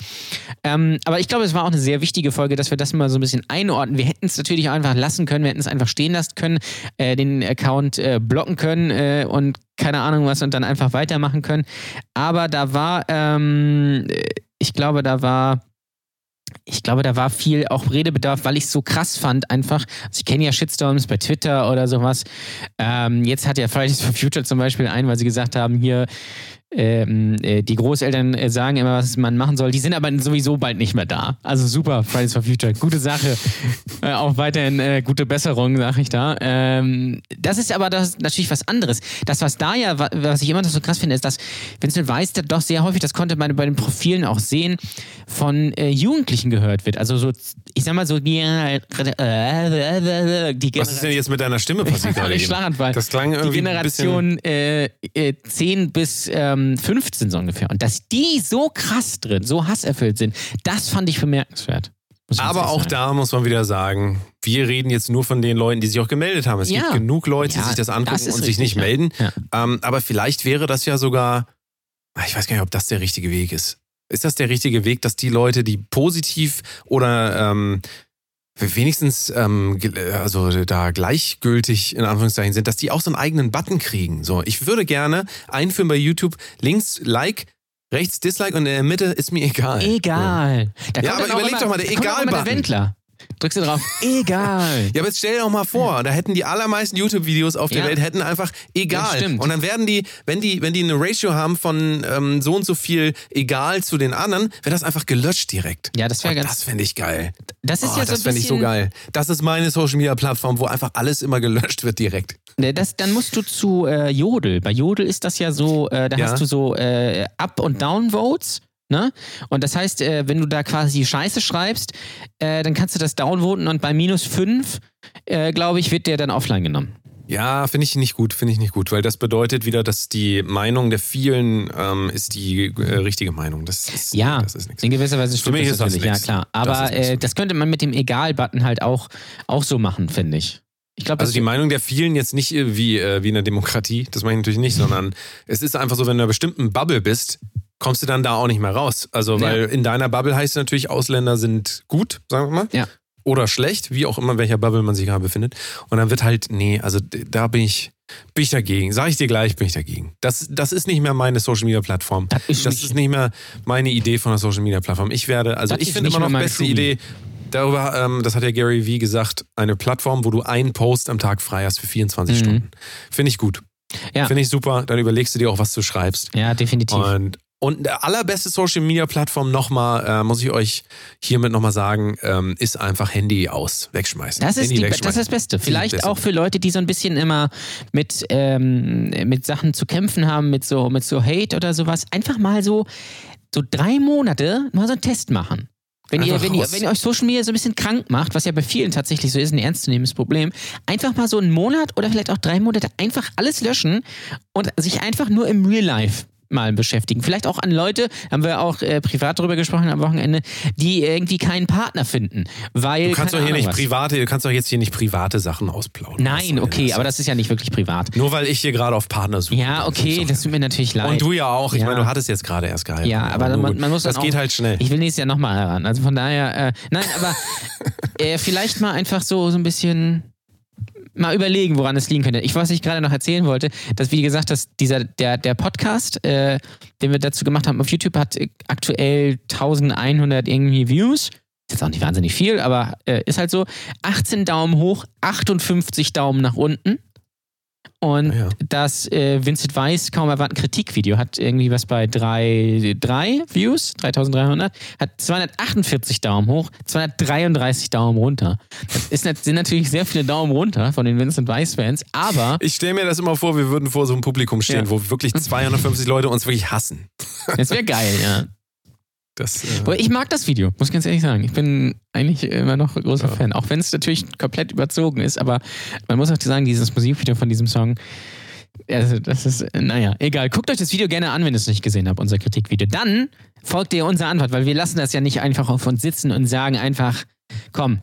Ähm, aber ich glaube, es war auch eine sehr wichtige Folge, dass wir das mal so ein bisschen einordnen. Wir hätten es natürlich auch einfach lassen können. Wir hätten es einfach stehen lassen können. Äh, den Account äh, blocken können äh, und keine Ahnung was und dann einfach weitermachen können. Aber da war, ähm, ich glaube, da war ich glaube, da war viel auch Redebedarf, weil ich es so krass fand, einfach. Also ich kenne ja Shitstorms bei Twitter oder sowas. Ähm, jetzt hat ja Fridays for Future zum Beispiel einen, weil sie gesagt haben, hier, ähm, äh, die Großeltern äh, sagen immer, was man machen soll. Die sind aber sowieso bald nicht mehr da. Also super, Fridays for Future. Gute Sache. [laughs] äh, auch weiterhin äh, gute Besserung, sag ich da. Ähm, das ist aber das natürlich was anderes. Das, was da ja, was ich immer so krass finde, ist, dass Vincent Weiss doch sehr häufig, das konnte man bei den Profilen auch sehen, von äh, Jugendlichen gehört wird. Also so, ich sag mal so, die, äh, die Was ist denn jetzt mit deiner Stimme passiert gerade? [laughs] Schlaganfall. Das klang irgendwie Die Generation äh, 10 bis ähm, 15 so ungefähr. Und dass die so krass drin, so hasserfüllt sind, das fand ich bemerkenswert. Aber auch da muss man wieder sagen, wir reden jetzt nur von den Leuten, die sich auch gemeldet haben. Es ja. gibt genug Leute, ja, die sich das angucken das und richtig, sich nicht ja. melden. Ähm, aber vielleicht wäre das ja sogar, ich weiß gar nicht, ob das der richtige Weg ist. Ist das der richtige Weg, dass die Leute, die positiv oder ähm, wenigstens ähm, also da gleichgültig in Anführungszeichen sind, dass die auch so einen eigenen Button kriegen. So, ich würde gerne einführen bei YouTube links Like, rechts Dislike und in der Mitte ist mir egal. Egal. Da ja, aber überleg doch mal, der Egal-Button. Drückst du drauf, egal. ja, aber jetzt stell dir doch mal vor, da hätten die allermeisten YouTube-Videos auf der ja. Welt hätten einfach egal. Ja, und dann werden die, wenn die, wenn die eine Ratio haben von ähm, so und so viel egal zu den anderen, wäre das einfach gelöscht direkt. Ja, das wäre ganz. Das fände ich geil. Das ist oh, ja so Das fände ich so geil. Das ist meine Social Media Plattform, wo einfach alles immer gelöscht wird direkt. Ne, das, dann musst du zu äh, Jodel. Bei Jodel ist das ja so, äh, da ja. hast du so äh, Up- und Down-Votes. Ne? Und das heißt, äh, wenn du da quasi Scheiße schreibst, äh, dann kannst du das downvoten und bei minus 5, äh, glaube ich, wird der dann offline genommen. Ja, finde ich nicht gut, finde ich nicht gut, weil das bedeutet wieder, dass die Meinung der vielen ähm, ist die äh, richtige Meinung. Das ist, ja, das ist in gewisser Weise stimmt das natürlich, ja klar. Aber das, äh, das, könnte man mit dem Egal-Button halt auch, auch so machen, finde ich. Ich glaub, also die Meinung der vielen jetzt nicht äh, wie, äh, wie in der Demokratie, das meine ich natürlich nicht, sondern [laughs] es ist einfach so, wenn du in einer bestimmten Bubble bist, kommst du dann da auch nicht mehr raus. Also, weil ja. in deiner Bubble heißt es natürlich, Ausländer sind gut, sagen wir mal. Ja. Oder schlecht, wie auch immer, welcher Bubble man sich gerade befindet. Und dann wird halt, nee, also da bin ich, bin ich dagegen. Sag ich dir gleich, bin ich dagegen. Das, das ist nicht mehr meine Social Media Plattform. Das ist, das nicht, ist nicht mehr meine Idee von einer Social Media Plattform. Ich werde, also ich finde immer noch die beste Idee. Darüber, ähm, das hat ja Gary Vee gesagt, eine Plattform, wo du einen Post am Tag frei hast für 24 mhm. Stunden. Finde ich gut. Ja. Finde ich super. Dann überlegst du dir auch, was du schreibst. Ja, definitiv. Und und der allerbeste Social Media Plattform nochmal, äh, muss ich euch hiermit nochmal sagen, ähm, ist einfach Handy aus, wegschmeißen. Das ist, die, das, ist das Beste. Vielleicht das auch für Leute, die so ein bisschen immer mit, ähm, mit Sachen zu kämpfen haben, mit so, mit so Hate oder sowas. Einfach mal so, so drei Monate mal so einen Test machen. Wenn ihr, wenn, ihr, wenn ihr euch Social Media so ein bisschen krank macht, was ja bei vielen tatsächlich so ist, ein ernstzunehmendes Problem, einfach mal so einen Monat oder vielleicht auch drei Monate einfach alles löschen und sich einfach nur im Real Life mal beschäftigen. Vielleicht auch an Leute, haben wir auch äh, privat darüber gesprochen am Wochenende, die irgendwie keinen Partner finden. Weil, du kannst doch hier nicht was. private, du kannst doch jetzt hier nicht private Sachen ausplaudern. Nein, okay, das aber das ist ja nicht wirklich privat. Nur weil ich hier gerade auf Partner suche. Ja, okay, das tut mir natürlich leid. Und du ja auch. Ich ja. meine, du hattest jetzt gerade erst geheiratet. Ja, aber man, man, muss Das geht halt schnell. Ich will nächstes Jahr nochmal heran. Also von daher, äh, nein, aber [laughs] äh, vielleicht mal einfach so, so ein bisschen mal überlegen, woran es liegen könnte. Ich, was ich gerade noch erzählen wollte, dass, wie gesagt, dass dieser, der, der Podcast, äh, den wir dazu gemacht haben auf YouTube, hat aktuell 1100 irgendwie Views. Ist jetzt auch nicht wahnsinnig viel, aber äh, ist halt so. 18 Daumen hoch, 58 Daumen nach unten. Und ja. das äh, Vincent Weiss kaum erwarten Kritikvideo hat irgendwie was bei drei, drei Views, 3300, hat 248 Daumen hoch, 233 Daumen runter. Das ist, sind natürlich sehr viele Daumen runter von den Vincent Weiss-Fans, aber. Ich stelle mir das immer vor, wir würden vor so einem Publikum stehen, ja. wo wirklich [laughs] 250 Leute uns wirklich hassen. Das wäre geil, ja. Das, äh ich mag das Video, muss ich ganz ehrlich sagen. Ich bin eigentlich immer noch großer ja. Fan. Auch wenn es natürlich komplett überzogen ist, aber man muss auch sagen, dieses Musikvideo von diesem Song, also das ist, naja, egal. Guckt euch das Video gerne an, wenn ihr es nicht gesehen habt, unser Kritikvideo. Dann folgt ihr unserer Antwort, weil wir lassen das ja nicht einfach auf uns sitzen und sagen einfach, komm.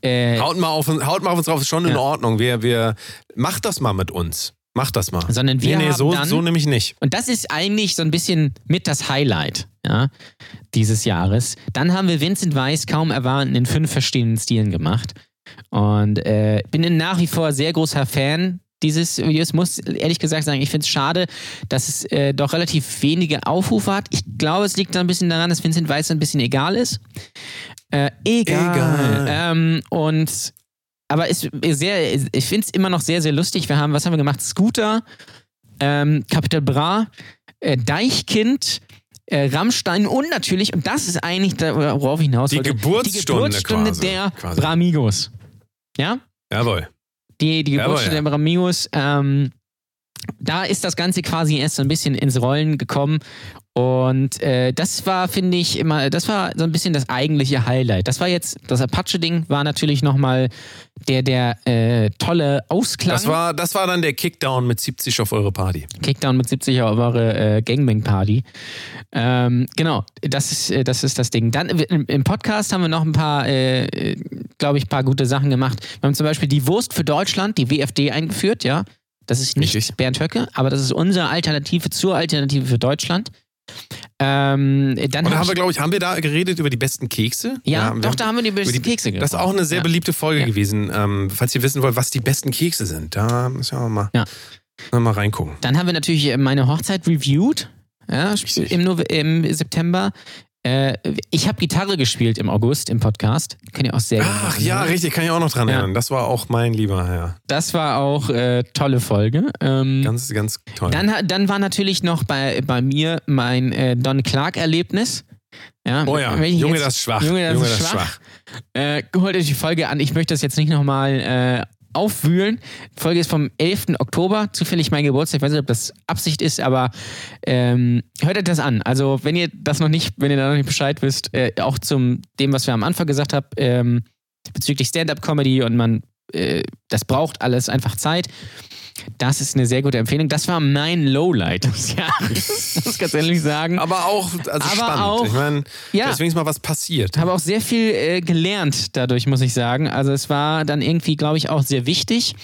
Äh, haut, mal auf, haut mal auf uns drauf, ist schon ja. in Ordnung. Wir, wir, macht das mal mit uns. Mach das mal. Sondern wir nee, nee, so, dann, so nämlich nicht. Und das ist eigentlich so ein bisschen mit das Highlight ja, dieses Jahres. Dann haben wir Vincent Weiss kaum erwarten in fünf verschiedenen Stilen gemacht. Und äh, bin nach wie vor sehr großer Fan dieses Videos. Muss ehrlich gesagt sagen, ich finde es schade, dass es äh, doch relativ wenige Aufrufe hat. Ich glaube, es liegt da ein bisschen daran, dass Vincent Weiss ein bisschen egal ist. Äh, egal. egal. Ähm, und aber ist sehr, ich finde es immer noch sehr, sehr lustig. Wir haben, was haben wir gemacht? Scooter, ähm, Capital Bra, äh, Deichkind, äh, Rammstein und natürlich, und das ist eigentlich, da, worauf ich hinaus wollte, die Geburtsstunde, die Geburtsstunde quasi, der quasi. Bramigos. Ja? Jawohl. Die, die Geburtsstunde Jawohl, ja. der Bramigos. Ähm, da ist das Ganze quasi erst so ein bisschen ins Rollen gekommen und äh, das war, finde ich, immer, das war so ein bisschen das eigentliche Highlight. Das war jetzt, das Apache-Ding war natürlich nochmal der, der äh, tolle Ausklang. Das war, das war dann der Kickdown mit 70 auf eure Party. Kickdown mit 70 auf eure äh, Gangbang-Party. Ähm, genau, das ist, äh, das ist das Ding. Dann im Podcast haben wir noch ein paar, äh, glaube ich, ein paar gute Sachen gemacht. Wir haben zum Beispiel die Wurst für Deutschland, die WFD eingeführt, ja. Das ist nicht Richtig. Bernd Höcke, aber das ist unsere Alternative zur Alternative für Deutschland. Ähm, dann Und hab haben wir, glaube ich, haben wir da geredet über die besten Kekse? Ja, ja doch, da haben wir die besten die, Kekse geredet. Das ist auch eine sehr ja. beliebte Folge ja. gewesen. Ähm, falls ihr wissen wollt, was die besten Kekse sind, da müssen wir mal, ja. mal reingucken. Dann haben wir natürlich meine Hochzeit reviewed. Ja, im, im September. Äh, ich habe Gitarre gespielt im August im Podcast. Könnt ihr auch sehr Ach ja, richtig, kann ich auch noch dran erinnern. Das war auch mein lieber Herr. Das war auch äh, tolle Folge. Ähm, ganz, ganz toll. Dann, dann war natürlich noch bei, bei mir mein äh, Don Clark-Erlebnis. Ja, oh ja, Junge, jetzt, das ist schwach. Junge, das Junge, ist das schwach. schwach. Äh, holt euch die Folge an. Ich möchte das jetzt nicht nochmal äh, aufwühlen. Die Folge ist vom 11. Oktober, zufällig mein Geburtstag. Ich weiß nicht, ob das Absicht ist, aber ähm, hört euch das an. Also, wenn ihr das noch nicht, wenn ihr da noch nicht Bescheid wisst, äh, auch zum dem, was wir am Anfang gesagt haben, ähm, bezüglich Stand-up-Comedy und man, äh, das braucht alles einfach Zeit. Das ist eine sehr gute Empfehlung. Das war mein Lowlight des [laughs] Jahres, muss ich ganz ehrlich sagen. Aber auch also Aber spannend. Auch, ich meine, ja, deswegen ist mal was passiert. Ich habe auch sehr viel äh, gelernt dadurch, muss ich sagen. Also es war dann irgendwie, glaube ich, auch sehr wichtig.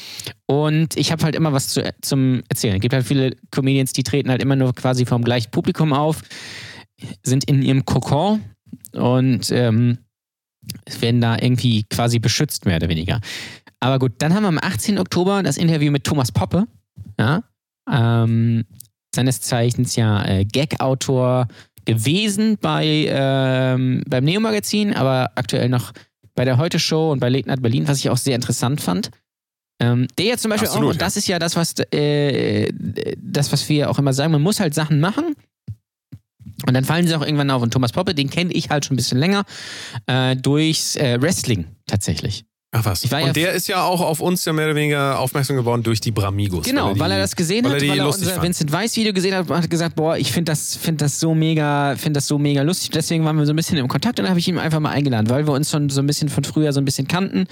Und ich habe halt immer was zu, zum Erzählen. Es gibt halt viele Comedians, die treten halt immer nur quasi vom gleichen Publikum auf, sind in ihrem Kokon und ähm, werden da irgendwie quasi beschützt, mehr oder weniger. Aber gut, dann haben wir am 18. Oktober das Interview mit Thomas Poppe. Ja, ähm, seines Zeichens ja äh, Gag-Autor gewesen bei, ähm, beim Neo-Magazin, aber aktuell noch bei der Heute-Show und bei Late Night Berlin, was ich auch sehr interessant fand. Ähm, der jetzt zum Beispiel Absolut, auch, und das ist ja das, was äh, das, was wir auch immer sagen, man muss halt Sachen machen. Und dann fallen sie auch irgendwann auf. Und Thomas Poppe, den kenne ich halt schon ein bisschen länger, äh, durchs äh, Wrestling tatsächlich. Ach was. und ja der ist ja auch auf uns ja mehr oder weniger aufmerksam geworden durch die Bramigos. Genau, weil er, die, weil er das gesehen weil hat, weil er unser fand. Vincent Weiss Video gesehen hat und hat gesagt, boah, ich finde das, find das so mega, finde das so mega lustig. Deswegen waren wir so ein bisschen im Kontakt und habe ich ihn einfach mal eingeladen, weil wir uns schon so ein bisschen von früher so ein bisschen kannten.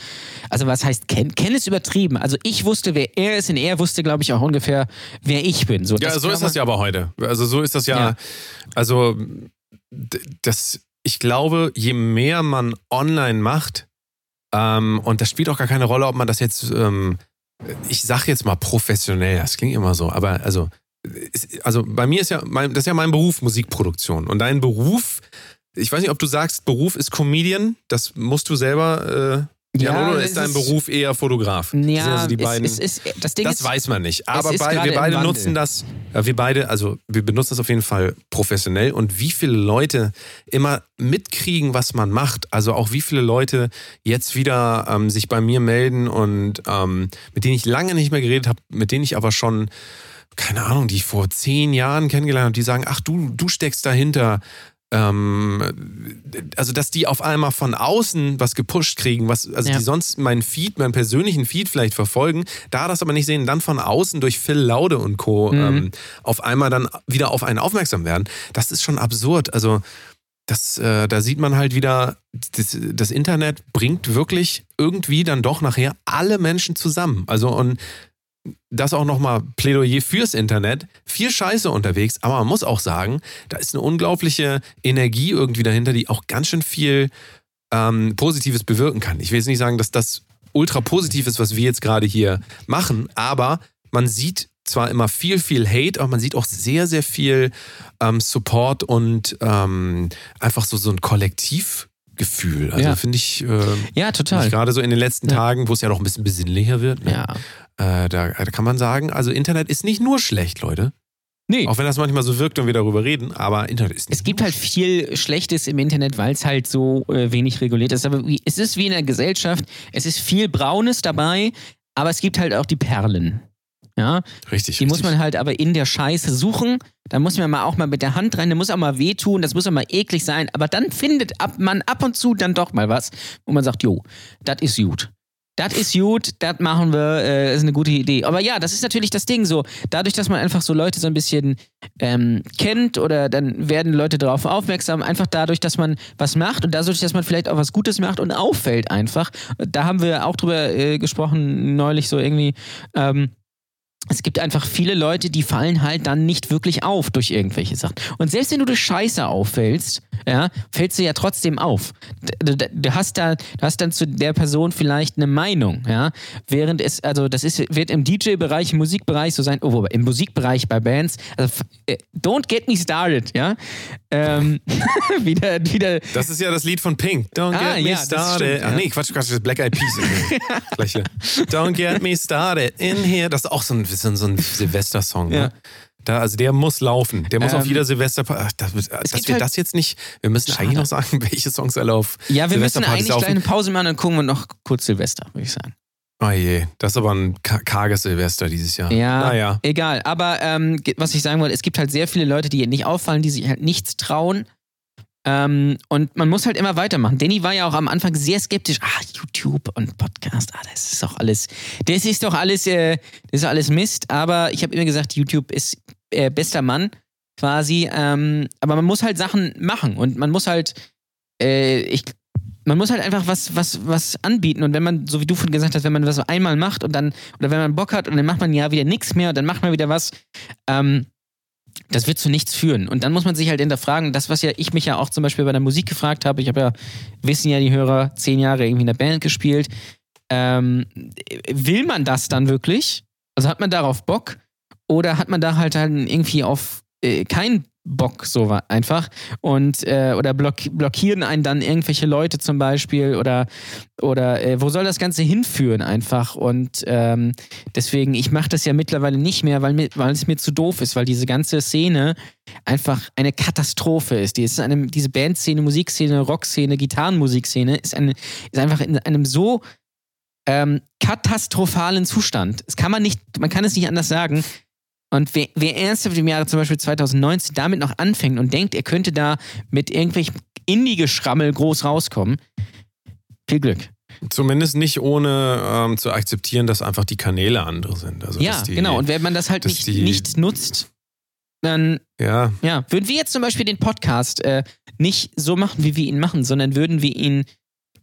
Also was heißt kennen? Kennen ist übertrieben. Also ich wusste, wer er ist und er wusste, glaube ich, auch ungefähr, wer ich bin. So, ja, so ist das ja aber heute. Also so ist das ja, ja. also das, ich glaube, je mehr man online macht, ähm, und das spielt auch gar keine Rolle, ob man das jetzt, ähm, ich sag jetzt mal professionell, das klingt immer so, aber also, also bei mir ist ja, mein, das ist ja mein Beruf, Musikproduktion. Und dein Beruf, ich weiß nicht, ob du sagst, Beruf ist Comedian, das musst du selber äh, ja, ist dein Beruf eher Fotograf? Ja, also die beiden, es, es, es, das Ding das ist, weiß man nicht. Aber bei, wir beide nutzen das, wir beide, also wir benutzen das auf jeden Fall professionell und wie viele Leute immer mitkriegen, was man macht. Also auch wie viele Leute jetzt wieder ähm, sich bei mir melden und ähm, mit denen ich lange nicht mehr geredet habe, mit denen ich aber schon keine Ahnung, die ich vor zehn Jahren kennengelernt habe, die sagen, ach du, du steckst dahinter, also dass die auf einmal von außen was gepusht kriegen, was, also ja. die sonst meinen Feed, meinen persönlichen Feed vielleicht verfolgen, da das aber nicht sehen, dann von außen durch Phil Laude und Co. Mhm. Ähm, auf einmal dann wieder auf einen aufmerksam werden, das ist schon absurd. Also das, äh, da sieht man halt wieder, das, das Internet bringt wirklich irgendwie dann doch nachher alle Menschen zusammen. Also und das auch nochmal Plädoyer fürs Internet. Viel Scheiße unterwegs, aber man muss auch sagen, da ist eine unglaubliche Energie irgendwie dahinter, die auch ganz schön viel ähm, Positives bewirken kann. Ich will jetzt nicht sagen, dass das ultra positiv ist, was wir jetzt gerade hier machen, aber man sieht zwar immer viel, viel Hate, aber man sieht auch sehr, sehr viel ähm, Support und ähm, einfach so, so ein Kollektivgefühl. Also Ja. finde ich, äh, Ja, total. gerade so in den letzten Ja. Tagen, wo es ja noch ein bisschen besinnlicher wird, ne? Ja. äh, da, da kann man sagen, also Internet ist nicht nur schlecht, Leute. Nee. Auch wenn das manchmal so wirkt und wir darüber reden, aber Internet ist nicht Es gibt halt viel Schlechtes im Internet, weil es halt so äh, wenig reguliert ist. Aber es ist wie in der Gesellschaft, es ist viel Braunes dabei, aber es gibt halt auch die Perlen. Ja, richtig. die muss richtig. man halt aber in der Scheiße suchen. Da muss man mal auch mal mit der Hand rein, da muss auch mal wehtun, das muss auch mal eklig sein. Aber dann findet man ab und zu dann doch mal was, wo man sagt, jo, das ist gut. Das ist gut, das machen wir, äh, ist eine gute Idee. Aber ja, das ist natürlich das Ding so. Dadurch, dass man einfach so Leute so ein bisschen ähm, kennt oder dann werden Leute darauf aufmerksam, einfach dadurch, dass man was macht und dadurch, dass man vielleicht auch was Gutes macht und auffällt einfach. Da haben wir auch drüber äh, gesprochen neulich so irgendwie. Ähm, es gibt einfach viele Leute, die fallen halt dann nicht wirklich auf durch irgendwelche Sachen. Und selbst wenn du durch Scheiße auffällst, ja, fällst du ja trotzdem auf. Du, du, hast da, du hast dann zu der Person vielleicht eine Meinung, ja. Während es, also das ist, wird im DJ-Bereich, im Musikbereich so sein, oh, im Musikbereich bei Bands, also äh, don't get me started, ja. Ähm, [laughs] wieder, wieder, Das ist ja das Lied von Pink. Don't Ah, get me ja, started. stimmt, Ach nee, Quatsch, Quatsch, das ist Black Eyed Peas. [laughs] Gleiche. Don't get me started in here. Das ist auch so ein, so ein, so ein Silvester-Song. Ja. Ne? Da, also der muss laufen. Der muss Ähm, auf jeder Silvester. Ach, das, dass wir halt- das jetzt nicht. Wir müssen eigentlich noch sagen, [laughs] welche Songs alle auf ja, wir müssen Silvesterpartys eigentlich eine laufen. Pause machen und gucken wir noch kurz Silvester, würde ich sagen. Oh je, das ist aber ein ka- karges Silvester dieses Jahr. Ja, Naja. egal. Aber ähm, was ich sagen wollte, es gibt halt sehr viele Leute, die nicht auffallen, die sich halt nichts trauen. Ähm, und man muss halt immer weitermachen. Danny war ja auch am Anfang sehr skeptisch. Ah, YouTube und Podcast, ah, das ist doch alles, das ist doch alles, äh, das ist alles Mist. Aber ich habe immer gesagt, YouTube ist äh, bester Mann quasi. Ähm, aber man muss halt Sachen machen und man muss halt, äh, ich, man muss halt einfach was, was, was anbieten. Und wenn man, so wie du vorhin gesagt hast, wenn man was einmal macht und dann, oder wenn man Bock hat und dann macht man ja wieder nichts mehr und dann macht man wieder was, ähm, das wird zu nichts führen. Und dann muss man sich halt hinterfragen, das, was ja ich mich ja auch zum Beispiel bei der Musik gefragt habe, ich habe ja, wissen ja die Hörer, zehn Jahre irgendwie in der Band gespielt. Ähm, will man das dann wirklich? Also hat man darauf Bock? Oder hat man da halt dann irgendwie auf äh, keinen Bock so einfach und äh, oder block blockieren einen dann irgendwelche Leute zum Beispiel oder oder äh, wo soll das Ganze hinführen einfach und ähm, deswegen ich mache das ja mittlerweile nicht mehr, weil weil es mir zu doof ist, weil diese ganze Szene einfach eine Katastrophe ist. Die ist eine, diese Bandszene, Musikszene, Rockszene, Gitarrenmusikszene ist eine ist einfach in einem so ähm, katastrophalen Zustand. Das kann man nicht, man kann es nicht anders sagen. Und wer, wer ernsthaft im Jahre zum Beispiel 2019 damit noch anfängt und denkt, er könnte da mit irgendwelchem Indie-Geschrammel groß rauskommen, viel Glück. Zumindest nicht ohne ähm, zu akzeptieren, dass einfach die Kanäle andere sind. Also, ja, die, genau. Und wenn man das halt nicht, die- nicht nutzt, dann Ja, Ja, würden wir jetzt zum Beispiel den Podcast äh, nicht so machen, wie wir ihn machen, sondern würden wir ihn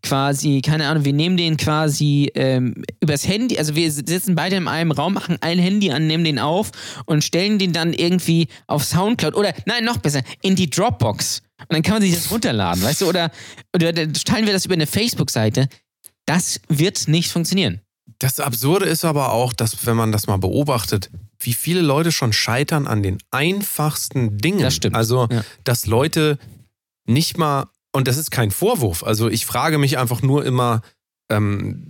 quasi, keine Ahnung, wir nehmen den quasi ähm, übers Handy, also wir sitzen beide in einem Raum, machen ein Handy an, nehmen den auf und stellen den dann irgendwie auf Soundcloud oder, nein, noch besser, in die Dropbox. Und dann kann man sich das runterladen, weißt du, oder, oder teilen wir das über eine Facebook-Seite. Das wird nicht funktionieren. Das Absurde ist aber auch, dass wenn man das mal beobachtet, wie viele Leute schon scheitern an den einfachsten Dingen. Das stimmt, Also, ja. dass Leute nicht mal, und das ist kein Vorwurf, also ich frage mich einfach nur immer, ähm,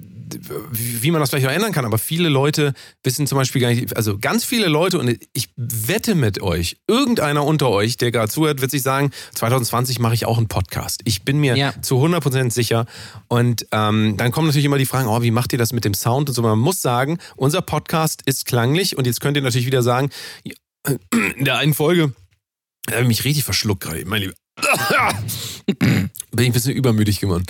wie man das vielleicht auch ändern kann, aber viele Leute wissen zum Beispiel gar nicht, also ganz viele Leute, und ich wette mit euch, irgendeiner unter euch, der gerade zuhört, wird sich sagen, 2020 mache ich auch einen Podcast. Ich bin mir Ja. zu 100% sicher. Und ähm, dann kommen natürlich immer die Fragen, oh, wie macht ihr das mit dem Sound und so. Man muss sagen, unser Podcast ist klanglich und jetzt könnt ihr natürlich wieder sagen, [clears throat] in der einen Folge, da habe ich mich richtig verschluckt gerade, mein Lieber. [coughs] Bin ich ein bisschen übermütig geworden.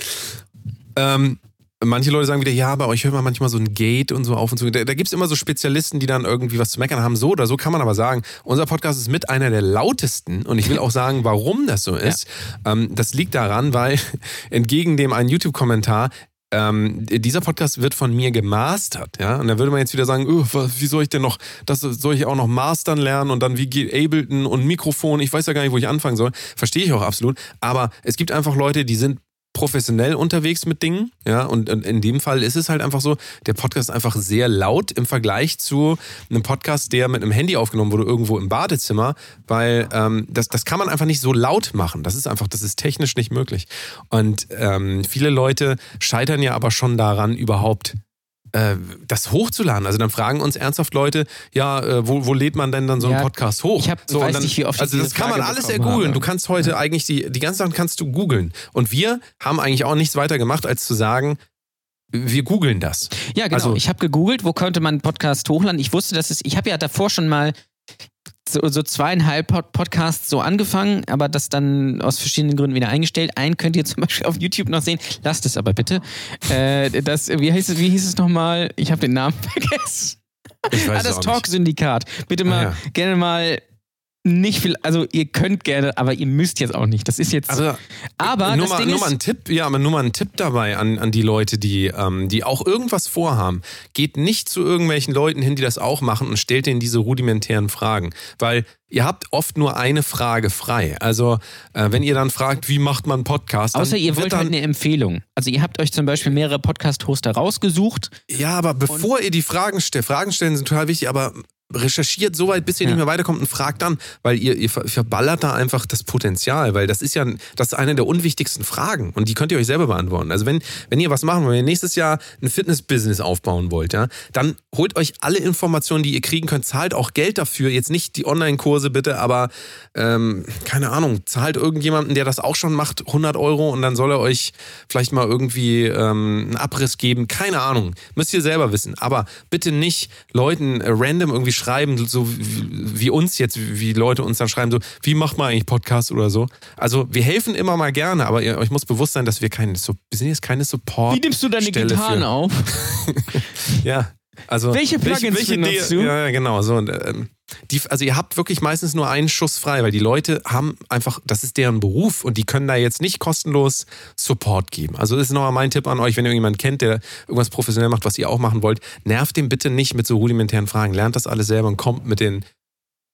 Ähm, manche Leute sagen wieder, ja, bei euch hört man manchmal so ein Gate und so auf und zu. Da, da gibt es immer so Spezialisten, die dann irgendwie was zu meckern haben. So oder so kann man aber sagen, unser Podcast ist mit einer der lautesten und ich will auch sagen, warum das so ist. Ja. Ähm, das liegt daran, weil [laughs] entgegen dem einen YouTube-Kommentar ähm, dieser Podcast wird von mir gemastert, ja. Und da würde man jetzt wieder sagen, wie soll ich denn noch, das soll ich auch noch mastern lernen und dann wie geht Ableton und Mikrofon, ich weiß ja gar nicht, wo ich anfangen soll. Verstehe ich auch absolut. Aber es gibt einfach Leute, die sind professionell unterwegs mit Dingen, ja, und in dem Fall ist es halt einfach so, der Podcast ist einfach sehr laut im Vergleich zu einem Podcast, der mit einem Handy aufgenommen wurde, irgendwo im Badezimmer, weil ähm, das, das kann man einfach nicht so laut machen. Das ist einfach, das ist technisch nicht möglich. Und ähm, viele Leute scheitern ja aber schon daran, überhaupt das hochzuladen. Also dann fragen uns ernsthaft Leute, ja, äh, wo, wo lädt man denn dann so einen ja, Podcast hoch? Ich hab, so, weiß dann, nicht, wie oft Also das kann man alles ergoogeln. Du kannst heute ja. eigentlich die, die ganze Sachen kannst du googeln. Und wir haben eigentlich auch nichts weiter gemacht, als zu sagen, wir googeln das. Ja, genau. Also, ich habe gegoogelt, wo könnte man einen Podcast hochladen. Ich wusste, dass es, ich habe ja davor schon mal so, so zweieinhalb Podcasts so angefangen, aber das dann aus verschiedenen Gründen wieder eingestellt. Einen könnt ihr zum Beispiel auf YouTube noch sehen. Lasst es aber bitte. Äh, das, wie, hieß es, wie hieß es nochmal? Ich habe den Namen [laughs] vergessen. Ich weiß ah, das Talk-Syndikat. Bitte mal ah, ja. gerne mal nicht viel, also ihr könnt gerne, aber ihr müsst jetzt auch nicht. Das ist jetzt. Also, aber nur, mal, nur mal ein Tipp, ja, aber nur mal ein Tipp dabei an, an die Leute, die, ähm, die auch irgendwas vorhaben. Geht nicht zu irgendwelchen Leuten hin, die das auch machen und stellt denen diese rudimentären Fragen. Weil ihr habt oft nur eine Frage frei. Also, äh, wenn ihr dann fragt, wie macht man Podcast? Außer ihr wollt dann, halt eine Empfehlung. Also, ihr habt euch zum Beispiel mehrere Podcast-Hoster rausgesucht. Ja, aber bevor ihr die Fragen stellt, Fragen stellen sind total wichtig, aber recherchiert so weit, bis ihr ja. nicht mehr weiterkommt und fragt dann, weil ihr, ihr verballert da einfach das Potenzial, weil das ist ja das ist eine der unwichtigsten Fragen und die könnt ihr euch selber beantworten. Also wenn, wenn ihr was machen wollt, wenn ihr nächstes Jahr ein Fitness-Business aufbauen wollt, ja, dann holt euch alle Informationen, die ihr kriegen könnt, zahlt auch Geld dafür. Jetzt nicht die Online-Kurse bitte, aber ähm, keine Ahnung, zahlt irgendjemanden, der das auch schon macht, 100 Euro und dann soll er euch vielleicht mal irgendwie ähm, einen Abriss geben. Keine Ahnung, müsst ihr selber wissen. Aber bitte nicht Leuten äh, random irgendwie schreiben, so wie, wie uns jetzt, wie Leute uns dann schreiben, so, wie macht man eigentlich Podcast oder so. Also wir helfen immer mal gerne, aber ihr, euch muss bewusst sein, dass wir keine, so, wir sind jetzt keine Support. Wie nimmst du deine Stelle Gitarren für. auf? [laughs] ja, also welche Plugins welche, welche benutzt du? Ja, genau. So, ähm, die, also ihr habt wirklich meistens nur einen Schuss frei, weil die Leute haben einfach, das ist deren Beruf und die können da jetzt nicht kostenlos Support geben. Also das ist nochmal mein Tipp an euch, wenn ihr irgendjemanden kennt, der irgendwas professionell macht, was ihr auch machen wollt, nervt den bitte nicht mit so rudimentären Fragen. Lernt das alles selber und kommt mit den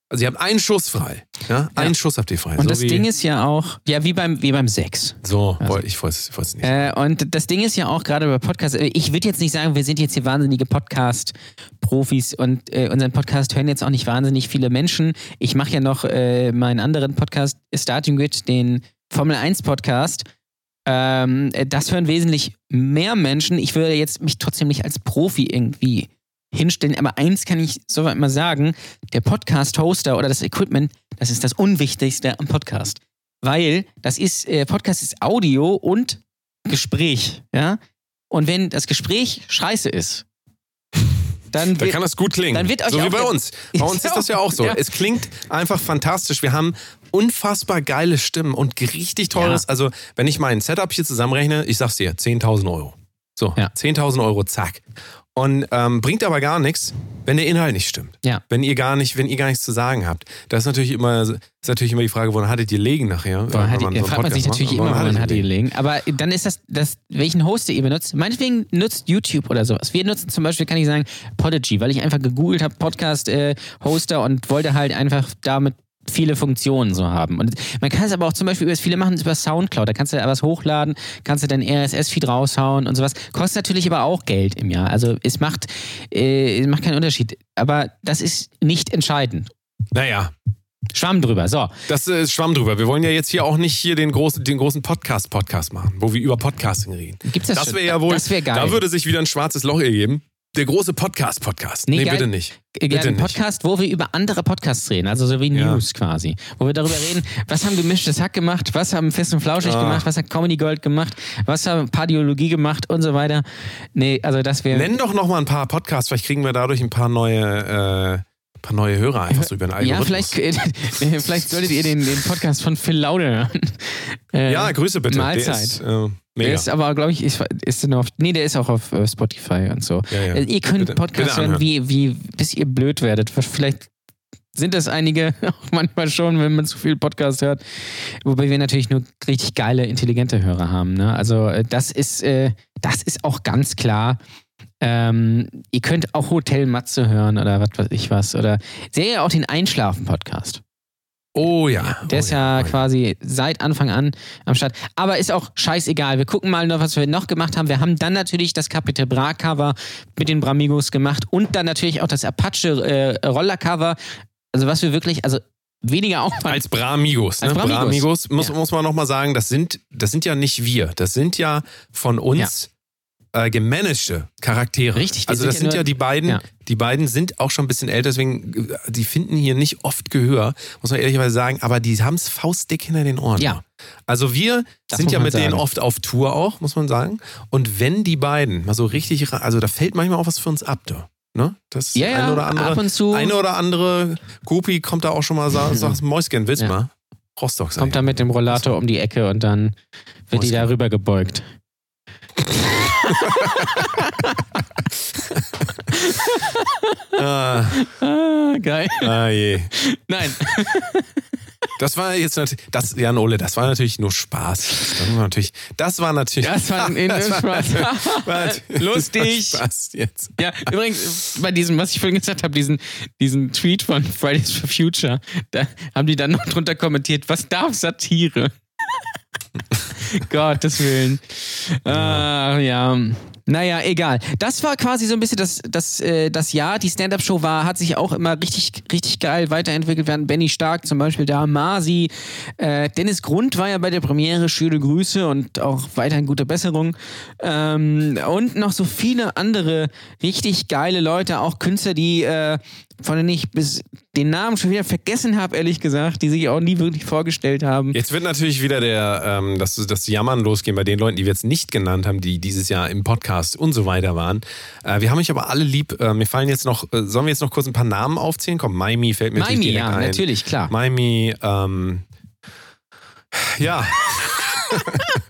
also ihr habt einen Schuss frei. Ja? Einen ja. Schuss habt ihr frei. Und so das Ding ist ja auch, ja, wie beim, wie beim Sex. So, also. ich weiß es nicht. Äh, und das Ding ist ja auch gerade bei Podcasts, äh, ich würde jetzt nicht sagen, wir sind jetzt hier wahnsinnige Podcast-Profis und äh, unseren Podcast hören jetzt auch nicht wahnsinnig viele Menschen. Ich mache ja noch äh, meinen anderen Podcast, Starting Grid, den Formel 1 Podcast. Ähm, das hören wesentlich mehr Menschen. Ich würde jetzt mich trotzdem nicht als Profi irgendwie hinstellen. Aber eins kann ich soweit mal sagen: der Podcast-Hoster oder das Equipment, das ist das Unwichtigste am Podcast. Weil das ist, äh, Podcast ist Audio und Gespräch, ja. Und wenn das Gespräch scheiße ist, dann, dann kann das gut klingen. Dann wird euch so wie bei uns. Bei [laughs] uns ist das ja auch so. Ja. Es klingt einfach fantastisch. Wir haben unfassbar geile Stimmen und richtig teures. Ja. Also, wenn ich mein Setup hier zusammenrechne, ich sag's dir, 10.000 Euro. So, ja. 10.000 Euro, zack und ähm, bringt aber gar nichts, wenn der Inhalt nicht stimmt. Ja. Wenn ihr gar nicht, wenn ihr gar nichts zu sagen habt. Das ist natürlich immer, ist natürlich immer die Frage, woran hattet ihr legen nachher? Woran hat die, so fragt man sich natürlich macht. immer, woran, woran hattet ihr legen. Aber dann ist das, das, welchen Hoster ihr benutzt. Meinetwegen nutzt YouTube oder sowas. Wir nutzen zum Beispiel, kann ich sagen, Podigy, weil ich einfach gegoogelt habe, Podcast-Hoster äh, und wollte halt einfach damit viele Funktionen so haben. Und man kann es aber auch zum Beispiel über viele machen es über Soundcloud. Da kannst du was hochladen, kannst du dein RSS-Feed raushauen und sowas. Kostet natürlich aber auch Geld im Jahr. Also es macht, äh, es macht keinen Unterschied. Aber das ist nicht entscheidend. Naja, Schwamm drüber, so. Das ist Schwamm drüber. Wir wollen ja jetzt hier auch nicht hier den großen, den großen Podcast-Podcast machen, wo wir über Podcasting reden. Gibt's das das wäre ja wohl, das wär geil. da würde sich wieder ein schwarzes Loch ergeben. Der große Podcast-Podcast. Nee, nee bitte nicht. Bitte ein Podcast, nicht. wo wir über andere Podcasts reden, also so wie ja. News quasi. Wo wir darüber reden, was haben gemischtes Hack gemacht, was haben Fest und Flauschig ah. gemacht, was hat Comedy Gold gemacht, was haben Pardiologie gemacht und so weiter. Nee, also das wäre. Nenn doch noch mal ein paar Podcasts, vielleicht kriegen wir dadurch ein paar neue. Äh paar neue Hörer einfach so über den Algorithmus. Ja, vielleicht, [laughs] vielleicht solltet ihr den, den Podcast von Phil Laude hören. Äh, Ja, Grüße bitte. Mahlzeit. Der ist, äh, Der ist aber, glaube ich, ist, ist auf, nee, der ist auch auf äh, Spotify und so. Ja, ja. Äh, Ihr könnt Bitte- Podcasts bitte hören, wie, wie, bis ihr blöd werdet. Vielleicht sind das einige [laughs] auch manchmal schon, wenn man zu viel Podcast hört. Wobei wir natürlich nur richtig geile, intelligente Hörer haben. Ne? Also äh, das ist, äh, das ist auch ganz klar. Ähm, ihr könnt auch Hotel Matze hören oder was weiß ich was. Oder seht ihr auch den Einschlafen-Podcast. oh ja. Der oh ist ja, oh quasi seit Anfang an am Start. Aber ist auch scheißegal. Wir gucken mal noch, was wir noch gemacht haben. Wir haben dann natürlich das Capital Bra Cover mit den Bramigos gemacht und dann natürlich auch das Apache äh, Roller Cover. Also was wir wirklich, also weniger Aufwand. Als Bramigos. Ne? Als Bramigos. Bramigos muss, Ja. muss man nochmal sagen, das sind, das sind ja nicht wir. Das sind ja von uns äh, gemanagte Charaktere. Richtig, Also das ja sind ja die beiden, ja. die beiden sind auch schon ein bisschen älter, deswegen, äh, die finden hier nicht oft Gehör, muss man ehrlicherweise sagen, aber die haben es faustdick hinter den Ohren. Ja. Also wir Das sind ja mit denen sagen. oft auf Tour auch, muss man sagen. Und wenn die beiden mal so richtig, also da fällt manchmal auch was für uns ab, da. Ne? Das Ja, ja, eine oder andere, ab und zu eine oder andere Groupie kommt da auch schon mal, sagt, sagt [laughs] Mäuschen, willst du Ja. mal? Rostock sein. kommt da mit dem Rollator um die Ecke und dann wird die Muss- da rüber gebeugt. Ah, Ah, geil. ah je. Nein. Das war jetzt natürlich, das, Jan Ole, das war natürlich nur Spaß. Das war natürlich, das war natürlich. Das war ein [laughs] das war- Spaß. war- Lustig. War Spaß jetzt. Ja, übrigens, bei diesem, was ich vorhin gesagt habe, diesen, diesen Tweet von Fridays for Future, da haben die dann noch drunter kommentiert, was darf Satire? [laughs] [laughs] Gottes Willen. Ah, ja. Naja, egal. Das war quasi so ein bisschen das, das, äh, das Jahr. Die Stand-Up-Show war, hat sich auch immer richtig, richtig geil weiterentwickelt. Hatten Benny Stark zum Beispiel da, Masi, äh, Dennis Grund war ja bei der Premiere, schöne Grüße und auch weiterhin gute Besserung. Ähm, und noch so viele andere richtig geile Leute, auch Künstler, die, äh, von denen ich bis den Namen schon wieder vergessen habe, ehrlich gesagt, die sich auch nie wirklich vorgestellt haben. Jetzt wird natürlich wieder der, ähm, das, das Jammern losgehen bei den Leuten, die wir jetzt nicht genannt haben, die dieses Jahr im Podcast und so weiter waren. Äh, wir haben euch aber alle lieb. Äh, mir fallen jetzt noch, äh, sollen wir jetzt noch kurz ein paar Namen aufzählen? Komm, Maimi fällt mir Maimi, direkt ja, ein. natürlich, klar. Maimi, ähm, ja, [laughs] [laughs]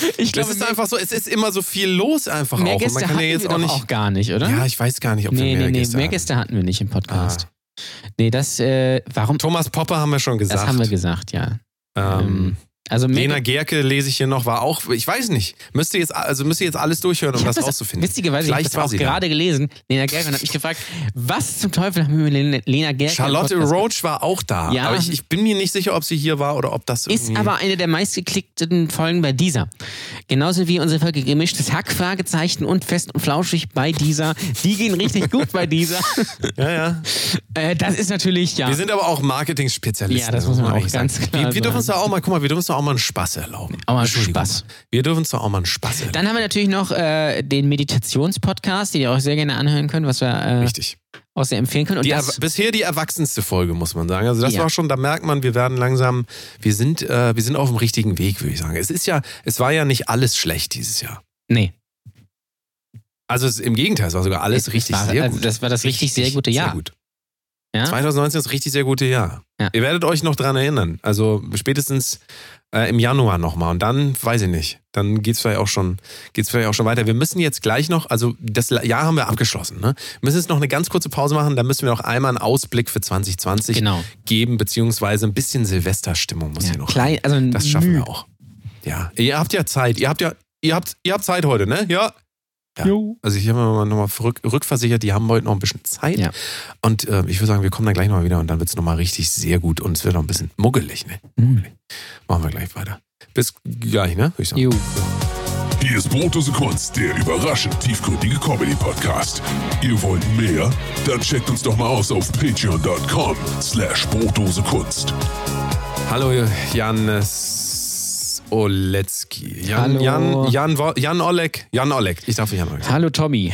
[laughs] Ich das ist einfach so, es ist immer so viel los einfach mehr auch. Und Gäste man kann ja jetzt wir auch nicht. auch gar nicht, oder? Ja, ich weiß gar nicht, ob wir nee, mehr nee, nee, Gäste mehr hatten. Gäste hatten wir nicht im Podcast. Nee, das, äh, warum? Thomas Popper haben wir schon gesagt. Das haben wir gesagt, ja. Ähm, Ähm, also Lena Gerke lese ich hier noch, war auch, ich weiß nicht, müsste jetzt, also müsste jetzt alles durchhören, um hab das rauszufinden. Witzigerweise, ich habe Vielleicht das auch da. gerade gelesen. Lena Gerke und habe mich gefragt, was zum Teufel haben wir mit Lena, Gerke? Charlotte Roach war auch da, Ja. aber ich, ich bin mir nicht sicher, ob sie hier war oder ob das Ist aber eine der meistgeklickten Folgen bei dieser. Genauso wie unsere Folge gemischtes Hack, Fragezeichen und fest und flauschig bei dieser. Die gehen richtig [laughs] gut bei dieser. ja, ja. Äh, das ist natürlich, ja. Wir sind aber auch Marketing-Spezialisten. Ja, das muss man auch eigentlich ganz klar Wir, wir dürfen uns da auch mal, guck mal, wir dürfen uns da auch mal einen Spaß erlauben. Auch mal Entschuldigung. Spaß. Wir dürfen uns da auch mal einen Spaß erlauben. Dann haben wir natürlich noch äh, den Meditationspodcast, den ihr auch sehr gerne anhören könnt, was wir äh, Richtig. auch sehr empfehlen können. Und Die, das, bisher die erwachsenste Folge, muss man sagen. Also das Ja. war schon, da merkt man, wir werden langsam, wir sind, äh, wir sind auf dem richtigen Weg, würde ich sagen. Es ist ja, es war ja nicht alles schlecht dieses Jahr. nee, Also es, im Gegenteil, es war sogar alles Es richtig war, sehr also gut. das war das richtig, sehr gute Jahr. Sehr gut. Ja? 2019 ist ein richtig sehr gute Jahr. Ja. Ihr werdet euch noch dran erinnern. Also spätestens äh, im Januar nochmal. Und dann, weiß ich nicht, dann geht's vielleicht auch schon, geht's vielleicht auch schon weiter. Wir müssen jetzt gleich noch, also das Jahr haben wir abgeschlossen. Ne? Wir müssen jetzt noch eine ganz kurze Pause machen. Dann müssen wir noch einmal einen Ausblick für 2020 Genau. geben, beziehungsweise ein bisschen Silvesterstimmung muss Ja, hier noch. klein, also Das schaffen wir auch. Ja, ihr habt ja Zeit. Ihr habt ja, ihr habt, ihr habt Zeit heute, ne? Ja. Ja. Also ich habe mir nochmal rück, rückversichert, die haben heute noch ein bisschen Zeit. Ja. Und äh, ich würde sagen, wir kommen dann gleich nochmal wieder und dann wird es nochmal richtig sehr gut und es wird noch ein bisschen muggelig, ne? Mhm. Machen wir gleich weiter. Bis gleich, ne? Ich sagen. Jo. Hier ist Brotdose Kunst, der überraschend tiefgründige Comedy-Podcast. Ihr wollt mehr? Dann checkt uns doch mal aus auf patreon.com slash Brotdose Kunst. Hallo Janis Oletzki. Jan, Hallo. Jan, Jan, Jan Oleg. Jan Oleg. Ich darf Jan Oleg. sagen. Hallo Tommy.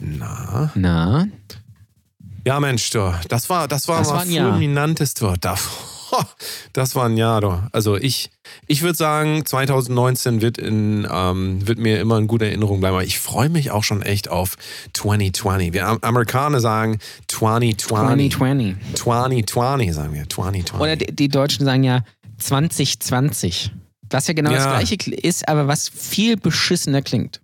Na. Na? Ja, Mensch, du, das war, das war Das mal war ein Jahr. fulminantes Tor. Da, das war ein Jahr, du. Also ich, ich würde sagen, 2019 wird, in, ähm, wird mir immer in guter Erinnerung bleiben. Aber ich freue mich auch schon echt auf 2020. Wir Am- Amerikaner sagen 2020. 2020. 2020 sagen wir. 2020. Oder die, die Deutschen sagen ja 2020. Was ja genau das Ja. gleiche kl- ist, aber was viel beschissener klingt.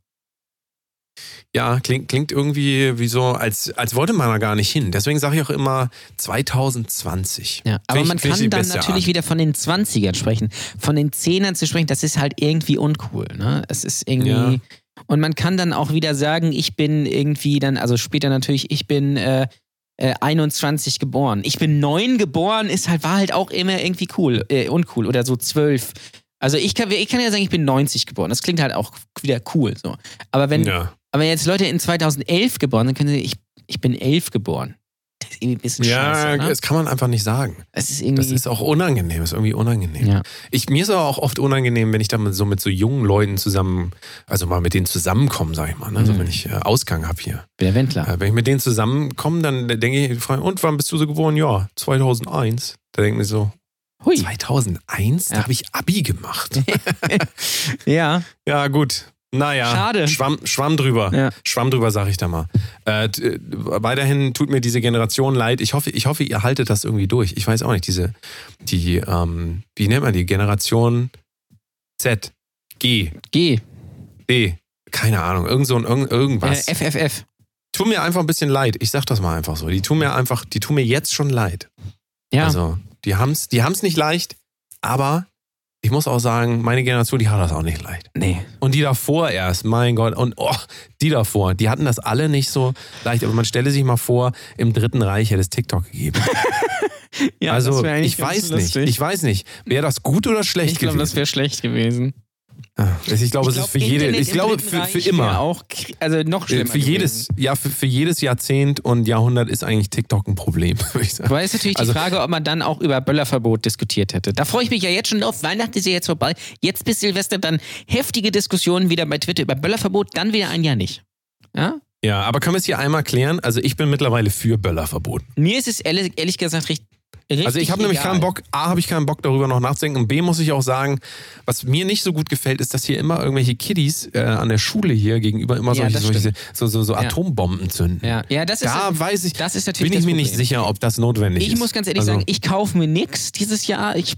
Ja, klingt, klingt irgendwie wie so, als, als wollte man da gar nicht hin. Deswegen sage ich auch immer 2020. Ja, aber ich- man kann dann natürlich Art. wieder von den 20ern sprechen. Von den 10ern zu sprechen, das ist halt irgendwie uncool. Ne? Es ist irgendwie. Ja. Und man kann dann auch wieder sagen, ich bin irgendwie dann, also später natürlich, ich bin äh, äh, 21 geboren. Ich bin 9 geboren, ist halt, war halt auch immer irgendwie cool, äh, uncool. Oder so 12. Also ich kann, ich kann ja sagen, ich bin 90 geboren. Das klingt halt auch wieder cool. So. Aber wenn, Ja. aber jetzt Leute in 2011 geboren, dann können sie, ich, ich bin 11 geboren. Ist irgendwie ein bisschen Ja, scheiße. Ne? das kann man einfach nicht sagen. Es ist irgendwie. Das ist auch unangenehm, ist irgendwie unangenehm. Ja. Ich, mir ist aber auch oft unangenehm, wenn ich dann mit so mit so jungen Leuten zusammen, also mal mit denen zusammenkomme, sag ich mal. Ne? Also Mhm. wenn ich äh, Ausgang habe hier. Der Wendler. Äh, wenn ich mit denen zusammenkomme, dann denke ich, und wann bist du so geboren? Ja, 2001. Da denke ich mir so, Hui. 2001? Da Ja. habe ich Abi gemacht. [laughs] Ja. ja, gut. Naja, Schade. Schwamm, Schwamm drüber. Ja. Schwamm drüber, sag ich da mal. Äh, äh, weiterhin tut mir diese Generation leid. Ich hoffe, ich hoffe, ihr haltet das irgendwie durch. Ich weiß auch nicht, diese, die, ähm, wie nennt man die? Generation Z, G, G. B, keine Ahnung, irgend so ein irgend, irgendwas. Äh, FFF. tut mir einfach ein bisschen leid. Ich sag das mal einfach so. Die tun mir einfach, die tun mir jetzt schon leid. Ja. Also, die haben's, die haben's nicht leicht, aber ich muss auch sagen, meine Generation, die hat das auch nicht leicht. nee. Und die davor erst, mein Gott, und oh, die davor, die hatten das alle nicht so leicht. Aber man stelle sich mal vor, im Dritten Reich hätte es TikTok gegeben. [laughs] Ja, also, ich weiß nicht. lustig. Ich weiß nicht. Wäre das gut oder schlecht Ich glaube, das gewesen? wäre schlecht gewesen. Ah, ich glaube, es ist für jede, ich glaube, für, für immer. Auch, also noch Äh, schlimmer. Für jedes, ja, für, für jedes Jahrzehnt und Jahrhundert ist eigentlich TikTok ein Problem, [laughs] ich. Aber ist natürlich Also- die Frage, ob man dann auch über Böllerverbot diskutiert hätte. Da freue ich mich ja jetzt schon drauf. Weihnachten ist ja jetzt vorbei. Jetzt bis Silvester dann heftige Diskussionen wieder bei Twitter über Böllerverbot, dann wieder ein Jahr nicht. Ja? Ja, aber können wir es hier einmal klären? Also ich bin mittlerweile für Böllerverbot. Mir ist es ehrlich, ehrlich gesagt richtig. Richtig Also ich habe nämlich keinen Bock, A, habe ich keinen Bock darüber noch nachzudenken und B, muss ich auch sagen, was mir nicht so gut gefällt, ist, dass hier immer irgendwelche Kiddies äh, an der Schule hier gegenüber immer Ja, solche, das so, so, so Ja. Atombomben zünden. Ja, ja das ist, Da weiß ich, das ist natürlich bin ich das mir nicht sicher, ob das notwendig ist. Ich muss ganz ehrlich also, sagen, ich kaufe mir nichts dieses Jahr. Ich,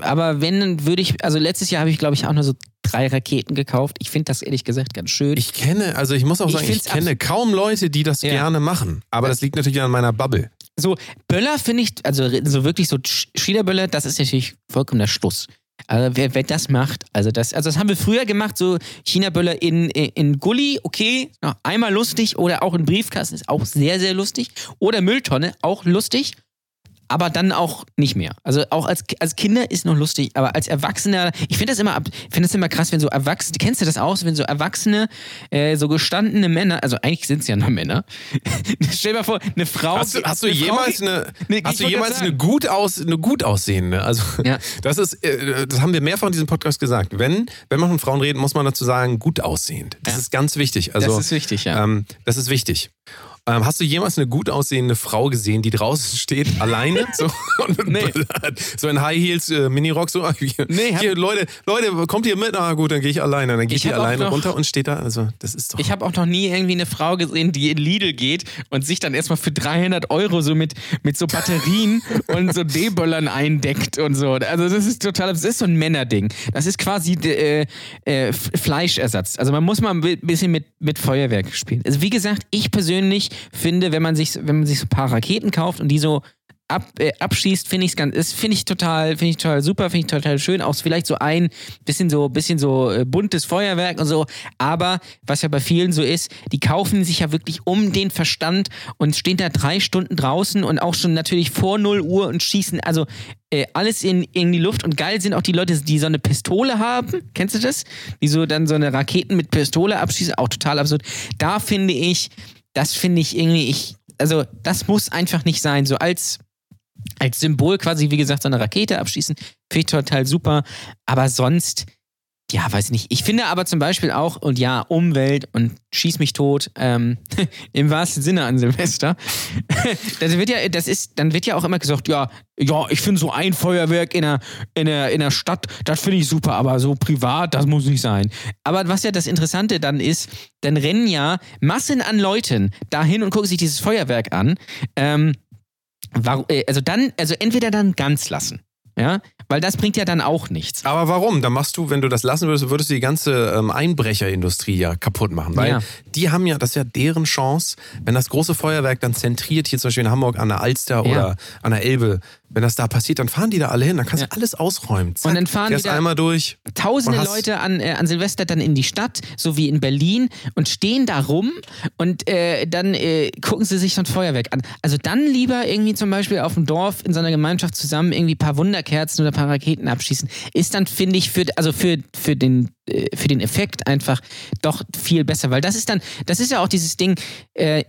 aber wenn, dann würde ich, also letztes Jahr habe ich, glaube ich, auch nur so drei Raketen gekauft. Ich finde das ehrlich gesagt ganz schön. Ich kenne, also ich muss auch Ich sagen, ich kenne kaum Leute, die das Ja. gerne machen. Aber das liegt natürlich an meiner Bubble. So, Böller finde ich, also so wirklich so Sch- Schiederböller, das ist natürlich vollkommen der Schluss. Also wer, wer das macht, also das, also das haben wir früher gemacht, so China-Böller in, in, Gully, okay, einmal lustig oder auch in Briefkasten ist auch sehr, sehr lustig. Oder Mülltonne, auch lustig. Aber dann auch nicht mehr. Also auch als, als Kinder ist noch lustig, aber als Erwachsener, ich finde das immer ab- ich finde das immer krass, wenn so Erwachsene, kennst du das auch, wenn so Erwachsene, äh, so gestandene Männer, also eigentlich sind es ja nur Männer. [laughs] Stell dir mal vor, eine Frau. Hast du, hast du eine Frau jemals geht- eine, ich hast du jemals eine gut aus, eine gut aussehende? Also Ja. [laughs] das ist, äh, das haben wir mehrfach in diesem Podcast gesagt. Wenn, wenn man von Frauen redet, muss man dazu sagen, gut aussehend. Das Ja. ist ganz wichtig. Also das ist wichtig, ja. ähm, das ist wichtig. Ähm, hast du jemals eine gut aussehende Frau gesehen, die draußen [laughs] steht, alleine? So, [laughs] Nee. so in High Heels, äh, Minirock, so, hier, [laughs] Nee, hab- hier, Leute, Leute, kommt ihr mit? Ah, gut, dann gehe ich alleine. Dann geht Ich die auch alleine noch- runter und steht da. Also, das ist doch. Ich habe auch noch nie irgendwie eine Frau gesehen, die in Lidl geht und sich dann erstmal für 300 Euro so mit, mit so Batterien und so D-Böllern eindeckt und so. Also das ist total, das ist so ein Männerding. Das ist quasi äh, äh, Fleischersatz. Also man muss mal ein bi- bisschen mit, mit Feuerwerk spielen. Also wie gesagt, ich persönlich finde, wenn man sich, wenn man sich so ein paar Raketen kauft und die so ab, äh, abschießt, finde ich es ganz, finde ich total, finde ich total super, finde ich total schön. Auch vielleicht so ein bisschen so, bisschen so äh, buntes Feuerwerk und so. Aber was ja bei vielen so ist, die kaufen sich ja wirklich um den Verstand und stehen da drei Stunden draußen und auch schon natürlich vor 0 Uhr und schießen also äh, alles in, in die Luft. Und geil sind auch die Leute, die so eine Pistole haben. Kennst du das? Die so dann so eine Raketen mit Pistole abschießen. Auch total absurd. Da finde ich, das finde ich irgendwie, ich, also das muss einfach nicht sein. So als als Symbol quasi, wie gesagt, so eine Rakete abschießen, finde ich total super. Aber sonst, ja, weiß ich nicht. Ich finde aber zum Beispiel auch, und ja, Umwelt und schieß mich tot, ähm, [laughs] im wahrsten Sinne an Silvester. [laughs] das wird ja, das ist, dann wird ja auch immer gesagt, ja, ja, ich finde so ein Feuerwerk in der, in der, in der Stadt, das finde ich super, aber so privat, das muss nicht sein. Aber was ja das Interessante dann ist, dann rennen ja Massen an Leuten dahin und gucken sich dieses Feuerwerk an. Ähm, äh, also dann, also entweder dann ganz lassen. Ja, weil das bringt ja dann auch nichts. Aber warum? Da machst du, wenn du das lassen würdest, würdest du die ganze ähm, Einbrecherindustrie ja kaputt machen. Weil Ja. die haben ja, das ist ja deren Chance, wenn das große Feuerwerk dann zentriert, hier zum Beispiel in Hamburg an der Alster Ja. oder an der Elbe, wenn das da passiert, dann fahren die da alle hin, dann kannst Ja. du alles ausräumen. Zack, Und dann fahren die da- einmal durch. Tausende Leute an, äh, an Silvester dann in die Stadt, so wie in Berlin, und stehen da rum und äh, dann äh, gucken sie sich so ein Feuerwerk an. Also dann lieber irgendwie zum Beispiel auf dem Dorf in so einer Gemeinschaft zusammen irgendwie ein paar Wunderkerzen oder ein paar Raketen abschießen. Ist dann, finde ich, für, also für, für, den, äh, für den Effekt einfach doch viel besser. Weil das ist dann, das ist ja auch dieses Ding, äh,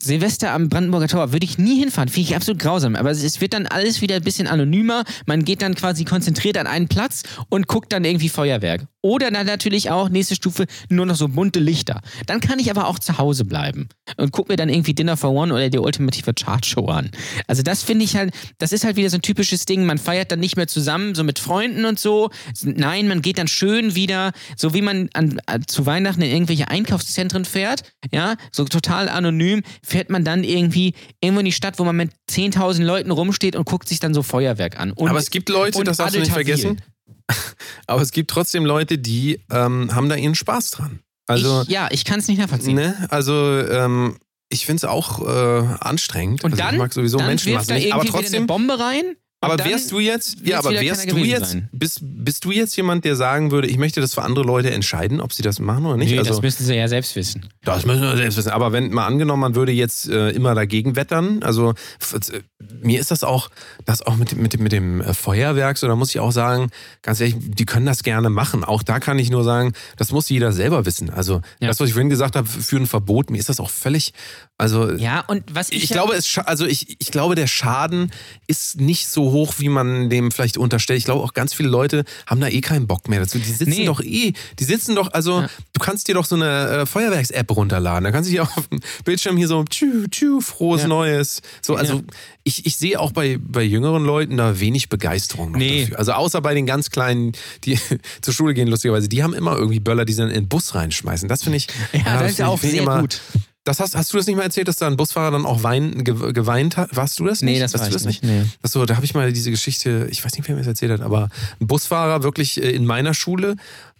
Silvester am Brandenburger Tor würde ich nie hinfahren, finde ich absolut grausam. Aber es- wird dann alles wieder ein bisschen anonymer. Man geht dann quasi konzentriert an einen Platz und guckt dann irgendwie Feuerwerk. Oder dann natürlich auch, nächste Stufe, nur noch so bunte Lichter. Dann kann ich aber auch zu Hause bleiben und guck mir dann irgendwie Dinner for One oder die ultimative Chartshow an. Also das finde ich halt, das ist halt wieder so ein typisches Ding. Man feiert dann nicht mehr zusammen, so mit Freunden und so. Nein, man geht dann schön wieder, so wie man an, an, zu Weihnachten in irgendwelche Einkaufszentren fährt, ja, so total anonym, man dann irgendwie irgendwo in die Stadt, wo man mit 10.000 Leuten rumsteht und guckt sich dann so Feuerwerk an. Und, Aber es gibt Leute, das darfst du nicht vergessen. [laughs] Aber es gibt trotzdem Leute, die ähm, haben da ihren Spaß dran. Also, ich, ja, ich kann es nicht nachvollziehen. ne, also ähm, ich finde es auch äh, anstrengend. Und also dann, ich mag sowieso dann Menschen wirft da irgendwie Aber wieder eine trotzdem, Bombe rein. Aber wärst du jetzt, ja, aber wärst du jetzt, sein. bist, bist du jetzt jemand, der sagen würde, ich möchte das für andere Leute entscheiden, ob sie das machen oder nicht? Nee, also, das müssen sie ja selbst wissen. Das müssen wir selbst wissen. Aber wenn mal angenommen, man würde jetzt äh, immer dagegen wettern, also äh, mir ist das auch, das auch mit, mit, dem- mit dem äh, Feuerwerk, so da muss ich auch sagen, ganz ehrlich, die können das gerne machen. Auch da kann ich nur sagen, das muss jeder selber wissen. Also Ja. das, was ich vorhin gesagt habe, für ein Verbot, mir ist das auch völlig, also Ja, und was ich, ich ja- glaube, es, also ich, ich glaube, der Schaden ist nicht so hoch, wie man dem vielleicht unterstellt. Ich glaube, auch ganz viele Leute haben da eh keinen Bock mehr dazu. Die sitzen Nee. doch eh, die sitzen doch, also Ja. du kannst dir doch so eine äh, Feuerwerks-App runterladen. Da kannst du dir [laughs] auf dem Bildschirm hier so tschü, tschü, frohes Ja. Neues. So, also Ja. ich, ich sehe auch bei, bei jüngeren Leuten da wenig Begeisterung noch Nee. dafür. Also außer bei den ganz Kleinen, die [laughs] zur Schule gehen, lustigerweise, die haben immer irgendwie Böller, die sie dann in den Bus reinschmeißen. Das finde ich. Ja, das ist finde auch sehr immer, gut. Das hast, hast du das nicht mal erzählt, dass da ein Busfahrer dann auch wein, ge, geweint hat? Warst du das nicht? Nee, das Weißt war du ich nicht. Nee. Achso, da habe ich mal diese Geschichte, ich weiß nicht, wer mir das erzählt hat, aber ein Busfahrer wirklich äh, in meiner Schule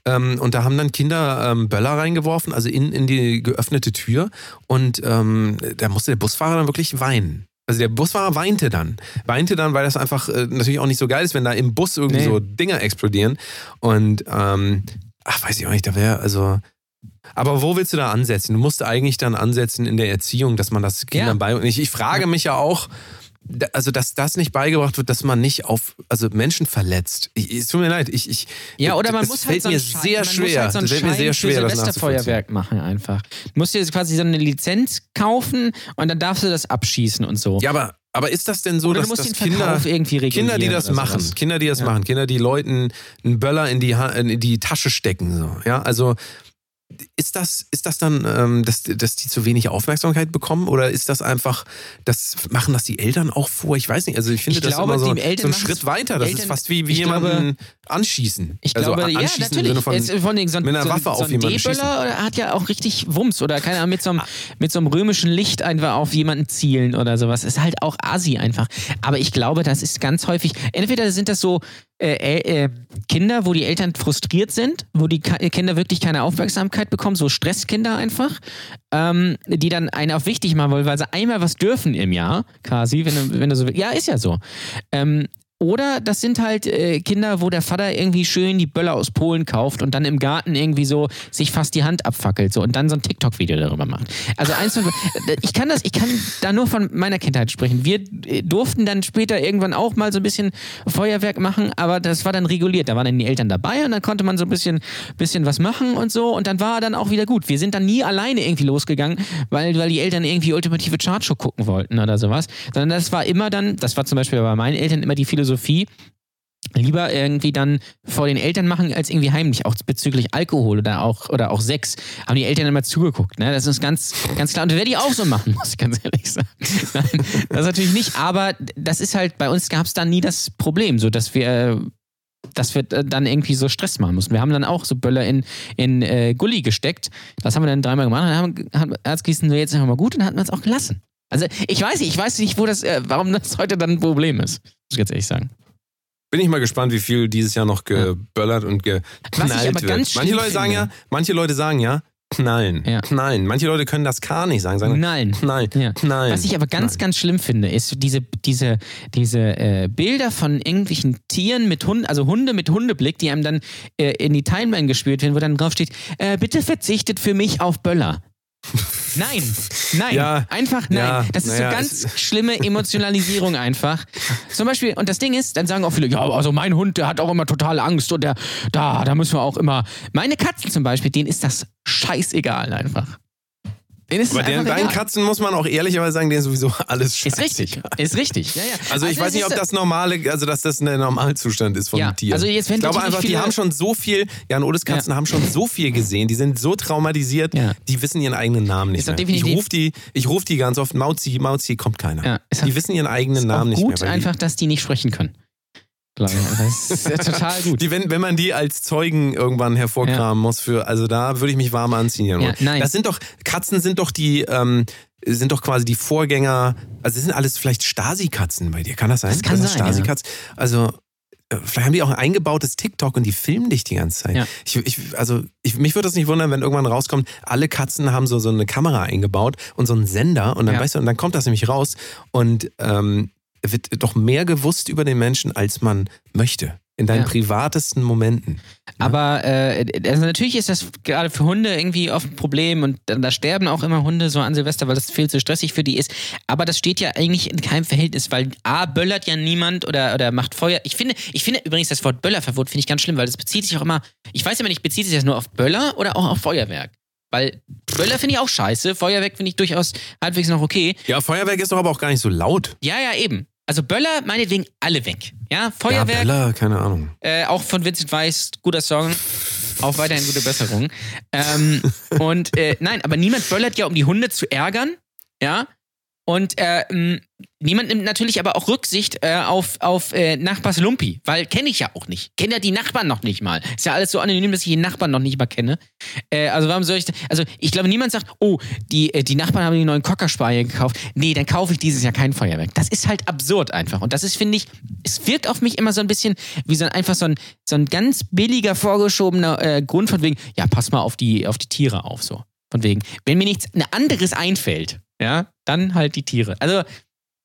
ähm, und da haben dann Kinder ähm, Böller reingeworfen, also in, in die geöffnete Tür und ähm, da musste der Busfahrer dann wirklich weinen. Also der Busfahrer weinte dann. Weinte dann, weil das einfach äh, natürlich auch nicht so geil ist, wenn da im Bus irgendwie Nee. so Dinger explodieren. Und ähm, ach, weiß ich auch nicht, da wäre, also. Aber wo willst du da ansetzen? Du musst eigentlich dann ansetzen in der Erziehung, dass man das Kindern Ja. bei. Ich, ich frage mich ja auch, also dass das nicht beigebracht wird, dass man nicht auf also Menschen verletzt. Ich, es tut mir leid, ich, ich Ja, oder man muss halt so mir einen Schein- sehr man muss schwer. halt so das fällt mir sehr schwer, das Silvesterfeuerwerk machen einfach. Du musst dir quasi so eine Lizenz kaufen und dann darfst du das abschießen und so. Ja, aber aber ist das denn so, oder dass, dass den Kinder. Kinder, die das machen, sowas. Kinder, die das Ja. machen, Kinder, die Leuten einen Böller in die, Ha- in die Tasche stecken, so, ja, also ist das, ist das dann, ähm, dass, dass die zu wenig Aufmerksamkeit bekommen oder ist das einfach, das machen das die Eltern auch vor? Ich weiß nicht. Also ich finde Ich das glaube, immer so, so ein Schritt weiter. Das Eltern- ist fast wie, wie jemanden anschießen. Ich also glaube, ja, anschießen im natürlich. Von, vor allem so mit einer so Waffe so auf jemanden schießen. Hat ja auch richtig Wumms oder keine Ahnung, mit so, einem, mit so einem römischen Licht einfach auf jemanden zielen oder sowas. Ist halt auch Asi einfach. Aber ich glaube, das ist ganz häufig, entweder sind das so äh, äh, Kinder, wo die Eltern frustriert sind, wo die Ka Kinder wirklich keine Aufmerksamkeit bekommen, so Stresskinder einfach, ähm, die dann einen auf wichtig machen wollen, weil sie einmal was dürfen im Jahr, quasi, wenn du, wenn du so willst. Ja, ist ja so. Ähm, oder das sind halt äh, Kinder, wo der Vater irgendwie schön die Böller aus Polen kauft und dann im Garten irgendwie so sich fast die Hand abfackelt so und dann so ein TikTok-Video darüber macht. Also eins [laughs] ich kann das, ich kann da nur von meiner Kindheit sprechen. Wir äh, durften dann später irgendwann auch mal so ein bisschen Feuerwerk machen, aber das war dann reguliert. Da waren dann die Eltern dabei und dann konnte man so ein bisschen, bisschen was machen und so und dann war dann auch wieder gut. Wir sind dann nie alleine irgendwie losgegangen, weil, weil die Eltern irgendwie ultimative Chartshow gucken wollten oder sowas, sondern das war immer dann, das war zum Beispiel bei meinen Eltern immer die Philosophie, lieber irgendwie dann vor den Eltern machen, als irgendwie heimlich, auch bezüglich Alkohol oder auch, oder auch Sex, haben die Eltern immer zugeguckt. Ne? Das ist ganz, ganz klar. Und werde ich auch so machen, [laughs] muss ich ganz ehrlich sagen. Nein, das natürlich nicht, aber das ist halt, bei uns gab es dann nie das Problem, so dass wir dass wir dann irgendwie so Stress machen mussten. Wir haben dann auch so Böller in, in äh, Gully gesteckt. Das haben wir dann dreimal gemacht. Dann haben hat so jetzt einfach mal gut und dann hat man es auch gelassen. Also ich weiß nicht, ich weiß nicht, wo das, äh, warum das heute dann ein Problem ist. Muss ich ganz ehrlich sagen. Bin ich mal gespannt, wie viel dieses Jahr noch geböllert und geknallt wird. ganz manche Leute sagen ja, manche Leute sagen ja, knallen, Ja. knallen. Manche Leute können das K nicht sagen, sagen Knallen. knallen, Ja. knallen. Was ich aber ganz, ganz schlimm finde, ist diese, diese, diese äh, Bilder von irgendwelchen Tieren mit Hunden, also Hunde mit Hundeblick, die einem dann äh, in die Timeline gespürt werden, wo dann drauf steht, äh, bitte verzichtet für mich auf Böller. Nein, nein, Ja, einfach nein. ja, das ist naja, so ganz schlimme Emotionalisierung [laughs] einfach. Zum Beispiel, und das Ding ist, dann sagen auch viele, ja, also mein Hund, der hat auch immer totale Angst und der, da, da müssen wir auch immer. Meine Katzen zum Beispiel, denen ist das scheißegal einfach. Denen ist den einfach beiden egal. Katzen muss man auch ehrlicherweise sagen, denen ist sowieso [laughs] alles scheiße. Ist richtig, ist richtig. Ja, ja. Also ich weiß nicht, ob so- das normale, also dass das ein Normalzustand ist von Ja, einem Tier. also jetzt werden ich glaube einfach, die haben schon so viel, Jan Odes Katzen haben schon so viel gesehen, die sind so traumatisiert, die wissen ihren eigenen Namen nicht mehr. Ich rufe die, ich ruf die ganz oft, Mauzi, Mauzi, kommt keiner. Die wissen ihren eigenen Namen nicht gut mehr. weil einfach, dass die nicht sprechen können. Glaube ich. Das ist ja total gut. die, wenn, wenn man die als Zeugen irgendwann hervorkramen muss für, also da würde ich mich warm anziehen. Ja, nein. Das sind doch, Katzen sind doch die, ähm, sind doch quasi die Vorgänger, also das sind alles vielleicht Stasi-Katzen bei dir, kann das sein? Das kann sind sein, ja. Stasi-Katzen. Also äh, vielleicht haben die auch ein eingebautes TikTok und die filmen dich die ganze Zeit. Ja. Ich, ich, also ich, mich würde das nicht wundern, wenn irgendwann rauskommt, alle Katzen haben so, so eine Kamera eingebaut und so einen Sender und dann Ja. weißt du, und dann kommt das nämlich raus und ähm, wird doch mehr gewusst über den Menschen, als man möchte. In deinen Ja. privatesten Momenten. Aber äh, also natürlich ist das gerade für Hunde irgendwie oft ein Problem und da, da sterben auch immer Hunde so an Silvester, weil das viel zu stressig für die ist. Aber das steht ja eigentlich in keinem Verhältnis, weil A, böllert ja niemand oder, oder macht Feuer. Ich finde, ich finde übrigens das Wort Böllerverbot finde ich ganz schlimm, weil das bezieht sich auch immer, ich weiß immer nicht, bezieht sich das nur auf Böller oder auch auf Feuerwerk? Weil Böller finde ich auch scheiße, Feuerwerk finde ich durchaus halbwegs noch okay. Ja, Feuerwerk ist doch aber auch gar nicht so laut. Ja, ja, eben. Also Böller meinetwegen alle weg. Ja, Ja, Feuerwerk, Bella, keine Ahnung. äh, auch von Vincent Weiss, guter Song. Auch weiterhin gute Besserung. Ähm, [laughs] und äh, nein, aber niemand böllert ja, um die Hunde zu ärgern. Ja. Und äh, m, niemand nimmt natürlich aber auch Rücksicht äh, auf, auf äh, Nachbars Lumpi, weil kenne ich ja auch nicht. Kenne ja die Nachbarn noch nicht mal. Ist ja alles so anonym, dass ich die Nachbarn noch nicht mal kenne. Äh, also warum soll ich, also ich glaube, niemand sagt, oh, die, äh, die Nachbarn haben die neuen Cockerspaniel gekauft. Nee, dann kaufe ich dieses Jahr kein Feuerwerk. Das ist halt absurd einfach. Und das ist, finde ich, es wirkt auf mich immer so ein bisschen wie so ein, einfach so ein, so ein ganz billiger, vorgeschobener äh, Grund von wegen, ja, pass mal auf die, auf die Tiere auf, so. Von wegen, wenn mir nichts anderes einfällt, ja, dann halt die Tiere. Also,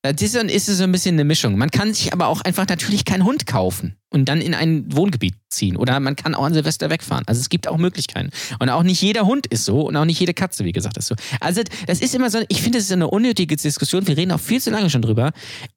das ist, so- ist so ein bisschen eine Mischung. Man kann sich aber auch einfach natürlich keinen Hund kaufen und dann in ein Wohngebiet ziehen. Oder man kann auch an Silvester wegfahren. Also es gibt auch Möglichkeiten. Und auch nicht jeder Hund ist so und auch nicht jede Katze, wie gesagt, ist so. Also das ist immer so, ich finde, es ist eine unnötige Diskussion. Wir reden auch viel zu lange schon drüber.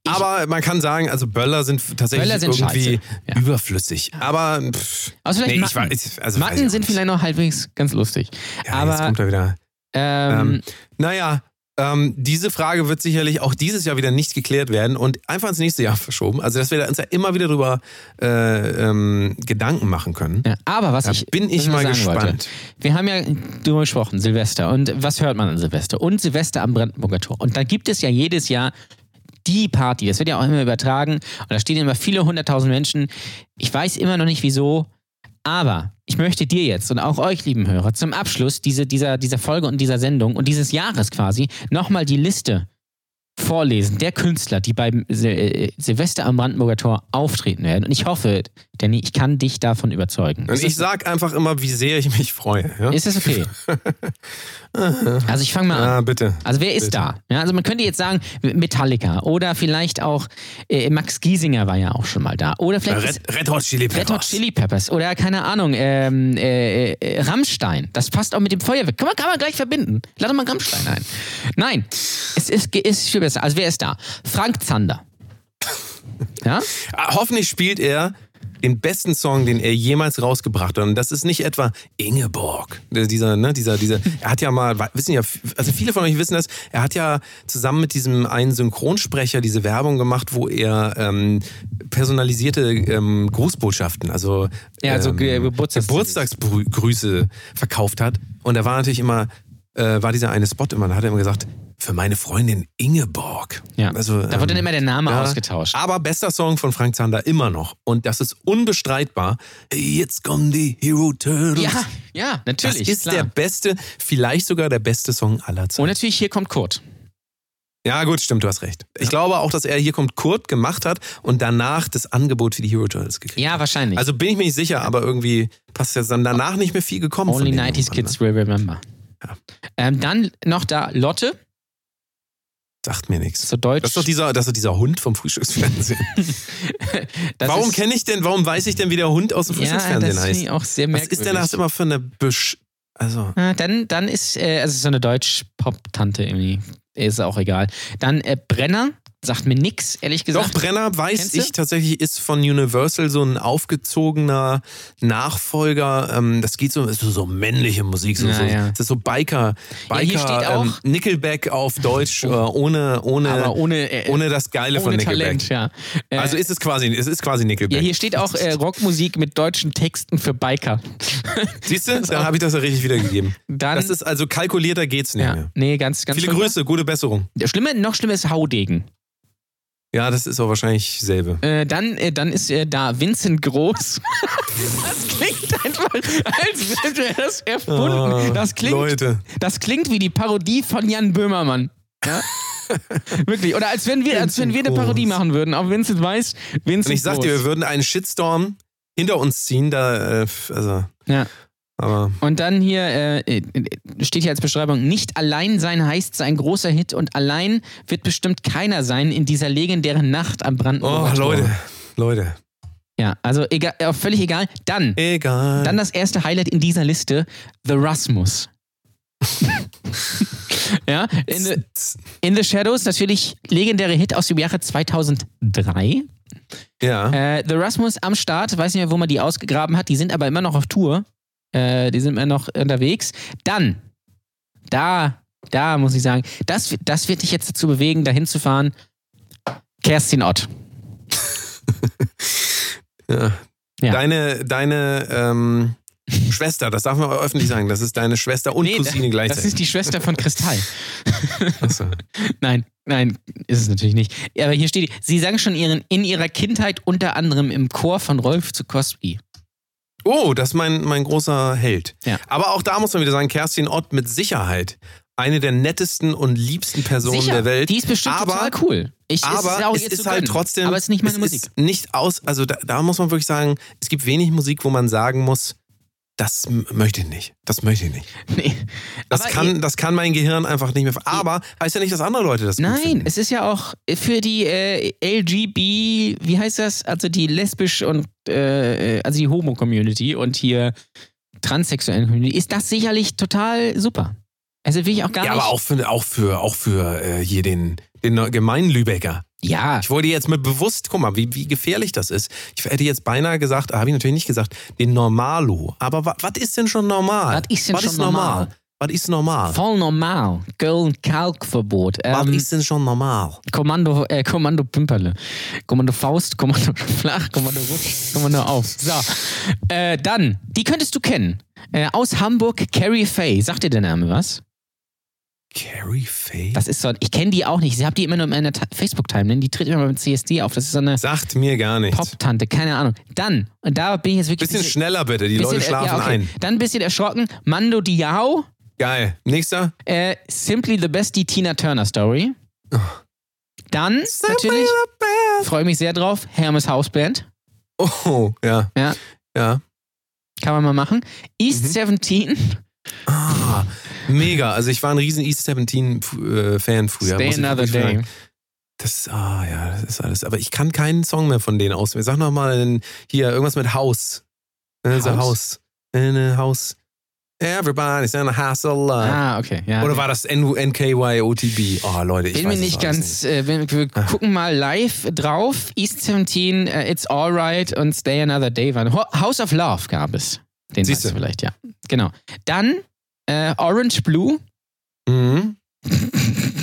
Ich, Aber man kann sagen, also Böller sind tatsächlich Böller sind irgendwie. Ja. überflüssig. Aber pf, also vielleicht nee, ich Matten. weiß, also Matten ich sind vielleicht noch halbwegs ganz lustig. Ja, jetzt aber kommt er wieder. ähm, Ähm, naja, ähm, diese Frage wird sicherlich auch dieses Jahr wieder nicht geklärt werden und einfach ins nächste Jahr verschoben. Also, dass wir uns ja immer wieder darüber äh, ähm, Gedanken machen können. ja, aber was Da ich bin ich mal sagen wollte, gespannt. Wir haben ja drüber gesprochen, Silvester. Und was hört man an Silvester? Und Silvester am Brandenburger Tor. Und da gibt es ja jedes Jahr die Party. Das wird ja auch immer übertragen. Und da stehen immer viele hunderttausend Menschen. Ich weiß immer noch nicht wieso. Aber ich möchte dir jetzt und auch euch, lieben Hörer, zum Abschluss diese, dieser, dieser Folge und dieser Sendung und dieses Jahres quasi nochmal die Liste vorlesen der Künstler, die beim Sil äh, Silvester am Brandenburger Tor auftreten werden. Und ich hoffe, Danny, ich kann dich davon überzeugen. Und Ist ich das- sag einfach immer, wie sehr ich mich freue. Ja, ist das okay? [laughs] also ich fange mal an. ah, bitte. Also wer ist Bitte. da? Ja, also man könnte jetzt sagen Metallica oder vielleicht auch äh, Max Giesinger war ja auch schon mal da oder vielleicht ist Red, Red Hot Chili Peppers. Red Hot Chili Peppers oder keine Ahnung ähm, äh, äh, Rammstein. Das passt auch mit dem Feuerwerk. Kann man, kann man gleich verbinden. Lade mal Rammstein ein. Nein, es ist, ist viel besser. Also wer ist da? Frank Zander. Ja? Ah, Hoffentlich spielt er den besten Song, den er jemals rausgebracht hat. Und das ist nicht etwa Ingeborg. Der- Dieser, ne, dieser, dieser, er hat ja mal, wissen ja, also viele von euch wissen das, er hat ja zusammen mit diesem einen Synchronsprecher diese Werbung gemacht, wo er ähm, personalisierte ähm, Grußbotschaften, also, Ja, so ähm, Ge- Geburtstags- Geburtstagsgrüße verkauft hat. Und da war natürlich immer, äh, war dieser eine Spot immer, da hat er immer gesagt, für meine Freundin Ingeborg. Ja. Also, Da wurde dann immer der Name ja, ausgetauscht. Aber bester Song von Frank Zander immer noch. Und das ist unbestreitbar. Jetzt kommen die Hero Turtles. Ja, ja, das natürlich. ist klar. der beste, vielleicht sogar der beste Song aller Zeiten. Und natürlich hier kommt Kurt. Ja, gut, stimmt, du hast recht. Ich glaube auch, dass er hier kommt Kurt gemacht hat und danach das Angebot für die Hero Turtles gekriegt Ja, wahrscheinlich. Also bin ich mir nicht sicher, aber irgendwie passt jetzt dann danach nicht mehr viel gekommen. Only denen 90s irgendwann, Kids will remember. Ja. Ähm, dann noch da Lotte, Ne? Sagt mir nichts. so deutsch. Das ist doch dieser, das ist doch dieser Hund vom Frühstücksfernsehen. [laughs] [laughs] Das warum kenne ich denn, warum weiß ich denn, wie der Hund aus dem Ja, Frühstücksfernsehen das finde heißt? ich auch sehr Was merkwürdig. ist denn das immer für eine Büsch? Also, Ah, dann, dann ist, äh, also so eine Deutsch-Pop-Tante irgendwie. Ist auch egal. Dann äh, Brenner, sagt mir nix, ehrlich Doch, gesagt. Brenner, weiß ich tatsächlich, ist von Universal so ein aufgezogener Nachfolger. Ähm, das geht so, ist so, so männliche Musik. So, Ja, so, ja. Das ist so Biker, Ja, hier steht Biker, ähm, auch- Nickelback auf Deutsch, äh, ohne, ohne, aber ohne, äh, ohne das Geile von ohne Nickelback. Talent, ja. Äh, Also ist es quasi, es ist quasi Nickelback. ja, hier steht auch äh, Rockmusik mit deutschen Texten für Biker. [laughs] Siehst du, [laughs] dann habe ich das ja richtig wiedergegeben. Dann, Das ist also kalkulierter geht's nicht ja, mehr. nee, ganz, ganz Viele schlimm. Grüße, gute Besserung. Schlimme, noch schlimmer ist Haudegen. Ja, das ist auch wahrscheinlich selbe. Äh, dann, äh, dann ist äh, da Vincent Groß. [laughs] das klingt einfach, als hätte er das erfunden. Ah, das, klingt, Leute. das klingt wie die Parodie von Jan Böhmermann. Ja? [laughs] Wirklich. Oder als wenn wir, als wenn wir eine Parodie machen würden. Auf Vincent Weiß, Vincent Und ich sag dir, wir würden einen Shitstorm hinter uns ziehen, da, äh, also, Ja. Aber. Und dann hier äh, äh, steht hier als Beschreibung, nicht allein sein heißt sein großer Hit und allein wird bestimmt keiner sein in dieser legendären Nacht am Oh, Brandenburger Tor. Leute, Leute. Ja, also egal, äh, völlig egal. Dann, Egal. dann das erste Highlight in dieser Liste, The Rasmus. [laughs] ja, in the, in the Shadows natürlich legendäre Hit aus dem Jahre 2003. ja. Äh, The Rasmus am Start, weiß nicht mehr, wo man die ausgegraben hat, die sind aber immer noch auf Tour. Äh, die sind immer noch unterwegs. Dann, da, da muss ich sagen, das, das wird dich jetzt dazu bewegen, dahin zu fahren. Kerstin Ott. [laughs] ja. Ja. Deine, deine ähm, Schwester, das darf man auch öffentlich sagen, das ist deine Schwester und Nee, Cousine Das gleichzeitig. ist die Schwester von Kristall. Achso. [laughs] Nein, nein, ist es natürlich nicht. Aber hier steht, sie sang schon ihren, in ihrer Kindheit unter anderem im Chor von Rolf zu Cosby. Oh, das ist mein, mein großer Held. Ja. Aber auch da muss man wieder sagen, Kerstin Ott mit Sicherheit eine der nettesten und liebsten Personen Sicher, der Welt. die ist bestimmt aber, total cool. Ich, aber ist auch es ist halt trotzdem. Aber es ist nicht meine es Musik. Ist nicht aus, also da, da muss man wirklich sagen, es gibt wenig Musik, wo man sagen muss, das möchte ich nicht. Das möchte ich nicht. Nee. Das, Aber kann, das kann mein Gehirn einfach nicht mehr. Aber heißt ja nicht, dass andere Leute das Nein, es ist ja auch für die äh, LGB, wie heißt das? Also die lesbisch und äh, also die Homo-Community und hier transsexuellen Community, ist das sicherlich total super. Also will ich auch gar Ja, nicht. aber auch für, auch für, auch für äh, hier den, den gemeinen Lübecker. Ja, Ich wollte jetzt mit bewusst, guck mal, wie, wie gefährlich das ist. Ich hätte jetzt beinahe gesagt, habe ich natürlich nicht gesagt, den Normalo. Aber was ist denn schon normal? Was ist denn Was schon ist normal? Was ist normal? voll normal. Köln-Kalkverbot. Was Ähm, ist denn schon normal? Kommando, äh, Kommando Pimperle. Kommando Faust, Kommando [laughs] Flach, Kommando Rutsch, Kommando Auf. So. Äh, dann, die könntest du kennen. Äh, aus Hamburg, Carrie Faye. Sagt dir der Name was? Carrie Faye? Das ist so, ich kenne die auch nicht. Ich habe die immer nur in meiner Facebook-Timeline. Die tritt immer mit CSD auf. Das ist so eine Sagt mir gar nichts. Pop-Tante, keine Ahnung. Dann, und da bin ich jetzt wirklich. Bisschen schneller bitte, die Leute bisschen, äh, schlafen ja, okay. ein. Dann ein bisschen erschrocken. Mando Diao. Geil. Nächster. Äh, Simply the Best, die Tina Turner Story. Dann, natürlich, freue mich sehr drauf, Hermes Hausband. Oh, ja. Ja. Ja. Kann man mal machen. East Mhm. 17. Ah, mega. Also ich war ein riesen East 17-Fan früher. Stay muss ich Another Day. sagen. Das, ah ja, das ist alles. Aber ich kann keinen Song mehr von denen auswählen. Sag noch mal in- hier irgendwas mit Haus. Äh, so House? Haus. In a House. Everybody's in a house love. Ah, okay. Ja, Oder war das NKYOTB? Oh, Leute, ich bin mir nicht ganz. Äh, wir wir Ah. gucken mal live drauf. East 17, äh, It's Alright und Stay Another Day waren. Ho- House of Love gab es. Den Siehste. weißt du vielleicht, ja. Genau. Dann äh, Orange Blue. Mhm.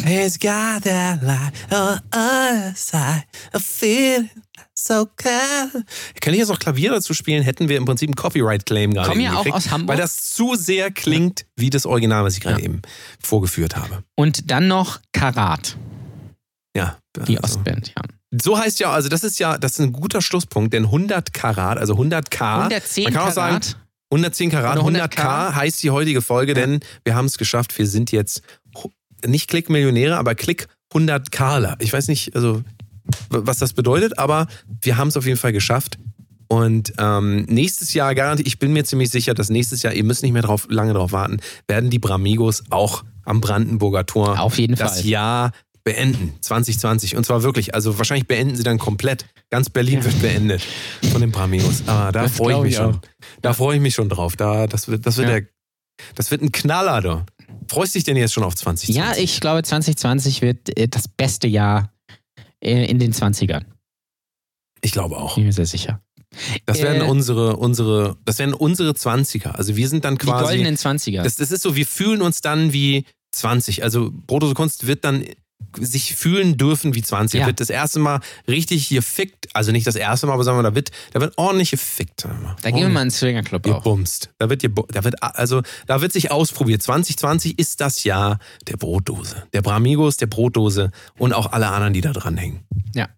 It's got that light on the other side. I feel so cold. Kann ich jetzt auch Klavier dazu spielen, hätten wir im Prinzip einen Copyright-Claim gerade Kommen ja auch gekriegt, aus Hamburg. Weil das zu sehr klingt wie das Original, was ich gerade Ja. eben vorgeführt habe. Und dann noch Karat, Ja. die also. Ostband, ja. So heißt ja, also das ist ja, das ist ein guter Schlusspunkt, denn 100 Karat, also 100 K. 110 man kann auch sagen, Karat. 110 Karat, Oder 100 100K. K heißt die heutige Folge, denn wir haben es geschafft. Wir sind jetzt nicht Klick-Millionäre, aber Klick 100 Carla. Ich weiß nicht, also was das bedeutet, aber wir haben es auf jeden Fall geschafft. Und ähm, nächstes Jahr garantiert, ich bin mir ziemlich sicher, dass nächstes Jahr, ihr müsst nicht mehr drauf, lange drauf warten, werden die Bramigos auch am Brandenburger Tor Auf jeden das Fall. Jahr beenden, 2020. Und zwar wirklich, also wahrscheinlich beenden sie dann komplett. Ganz Berlin wird beendet von den Bramigos. Aber da freue ich mich ich schon. auch. Da freue ich mich schon drauf. Da, das wird, das wird Ja. der, das wird ein Knaller, da. Freust dich denn jetzt schon auf 2020? Ja, ich glaube, 2020 wird äh, das beste Jahr in den 20ern. Ich glaube auch. Bin mir sehr sicher. Das werden Äh, unsere, unsere, das werden unsere 20er. Also wir sind dann Die quasi. goldenen 20er. Das, das ist so, wir fühlen uns dann wie 20. Also Brotose Kunst wird dann sich fühlen dürfen wie 20. Ja. Wird das erste Mal richtig gefickt. Also nicht das erste Mal, aber sagen wir, da wird, da wird ordentlich gefickt. da gehen wir mal ins Swingerclub auch. gebumst. Da wird, da wird, also, da wird sich ausprobiert. 2020 ist das Jahr der Brotdose. Der Bramigos, der Brotdose und auch alle anderen, die da dranhängen. Ja.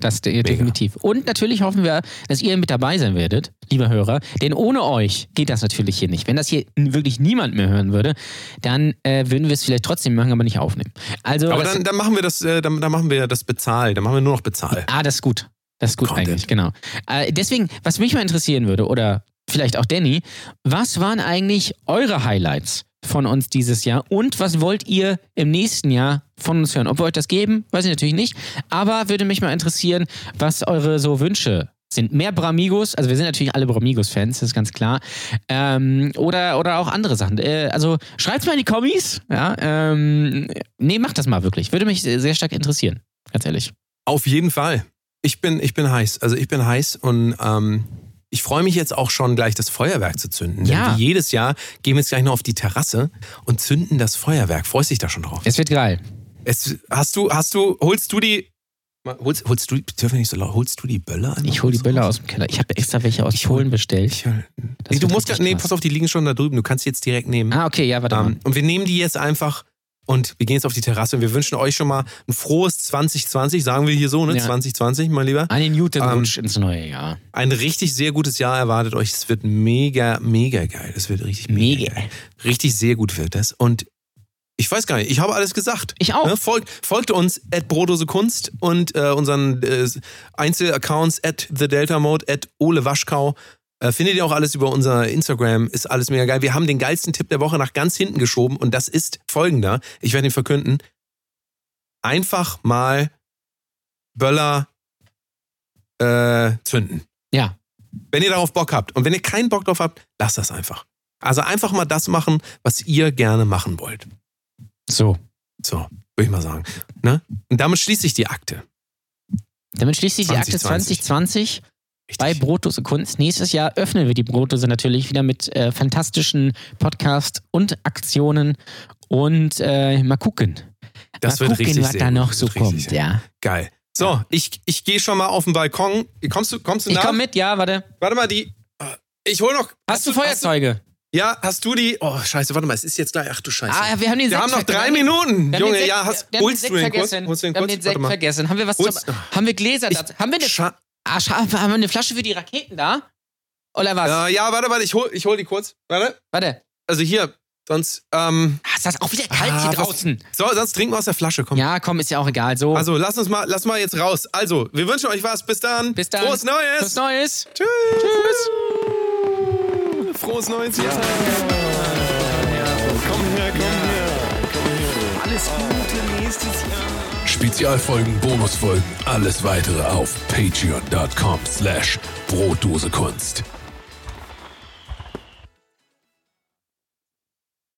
Das de definitiv. Und natürlich hoffen wir, dass ihr mit dabei sein werdet, liebe Hörer. Denn ohne euch geht das natürlich hier nicht. Wenn das hier wirklich niemand mehr hören würde, dann äh, würden wir es vielleicht trotzdem machen, aber nicht aufnehmen. Also, Aber dann, dann machen wir das, äh, dann, dann machen wir das Bezahl. Dann machen wir nur noch Bezahl. Ah, das ist gut. Das ist gut Content. eigentlich, genau. Äh, deswegen, was mich mal interessieren würde, oder vielleicht auch Danny, was waren eigentlich eure Highlights von uns dieses Jahr und was wollt ihr im nächsten Jahr von uns hören? Ob wir euch das geben, weiß ich natürlich nicht, aber würde mich mal interessieren, was eure so Wünsche sind. Mehr Bramigos, also wir sind natürlich alle Bramigos-Fans, das ist ganz klar. Ähm, oder, oder auch andere Sachen. Äh, also schreibt's mal in die Kommis. Ja, ähm, nee, macht das mal wirklich. Würde mich sehr stark interessieren, ganz ehrlich. Auf jeden Fall. Ich bin, ich bin heiß. Also ich bin heiß und ähm, ich freue mich jetzt auch schon gleich das Feuerwerk zu zünden. Ja. Denn wie jedes Jahr gehen wir jetzt gleich noch auf die Terrasse und zünden das Feuerwerk. Freust dich da schon drauf? Es wird geil. Es, hast du, hast du, holst du die, mal, holst, holst du, dürfen wir nicht so laut, holst du die Böller an? Ich hole die Böller aus dem Keller. Ich habe extra welche aus Polen bestellt. Ich, nee, du musst, nee, pass auf, die liegen schon da drüben. Du kannst die jetzt direkt nehmen. Ah, okay, ja, warte mal. Ähm, und wir nehmen die jetzt einfach und wir gehen jetzt auf die Terrasse und wir wünschen euch schon mal ein frohes 2020, sagen wir hier so, ne? Ja. 2020, mein Lieber. Einen guten ähm, Rutsch ins neue Jahr. Ein richtig sehr gutes Jahr erwartet euch. Es wird mega, mega geil. Es wird richtig mega, Mega. geil. Richtig sehr gut wird das. Und ich weiß gar nicht, ich habe alles gesagt. Ich auch. Ne? Folgt, folgt uns at Brodose Kunst und äh, unseren äh, Einzelaccounts at The Delta Mode, at Ole Waschkau. Äh, findet ihr auch alles über unser Instagram, ist alles mega geil. Wir haben den geilsten Tipp der Woche nach ganz hinten geschoben und das ist folgender. Ich werde ihn verkünden. Einfach mal Böller äh, zünden. Ja. Wenn ihr darauf Bock habt. Und wenn ihr keinen Bock drauf habt, lasst das einfach. Also einfach mal das machen, was ihr gerne machen wollt. So. So, würde ich mal sagen. Ne? Und damit schließe ich die Akte. Damit schließt sich die Akte 2020. 2020 bei Richtig. Brotdose Kunst. Nächstes Jahr öffnen wir die Brotdose natürlich wieder mit äh, fantastischen Podcasts und Aktionen. Und äh, mal gucken. Das mal wird gucken, richtig was sehr da noch so richtig kommt. Ja. Geil. So, ich, ich gehe schon mal auf den Balkon. Kommst du, kommst du Ich nach? komme mit, ja, warte. Warte mal, die. Ich hol noch. Hast, du Feuerzeuge? ja, hast du die? Oh, scheiße, warte mal, es ist jetzt gleich. Ach du Scheiße. Ah, wir haben den wir Sekt haben noch drei Minuten. Wir haben Junge, den ja, Sekt- hast, wir haben den holst Sekt du den kurz? vergessen. Holst du den Wir haben kurz? den Sekt vergessen. Haben wir was Holst- zum, Haben wir Gläser? Ich- da? Haben wir eine Ah, haben wir eine Flasche für die Raketen da? Oder was? äh, ja, warte, warte, ich hol, ich hol die kurz. Warte. Warte. Also hier, sonst, ähm, Ah, ist das auch wieder kalt Ah, hier was- draußen? so, sonst trinken wir aus der Flasche, komm. Ja, komm, ist ja auch egal. So. Also, lass uns mal, lass mal jetzt raus. Also, wir wünschen euch was. Bis dann. Bis dann. Frohes Neues. Was Neues. Tschüss. Tschüss. Frohes Neues. Ja. Komm her, komm her. Alles Gute nächstes Jahr. Spezialfolgen, Bonusfolgen, alles weitere auf patreon.com slash Brotdosekunst.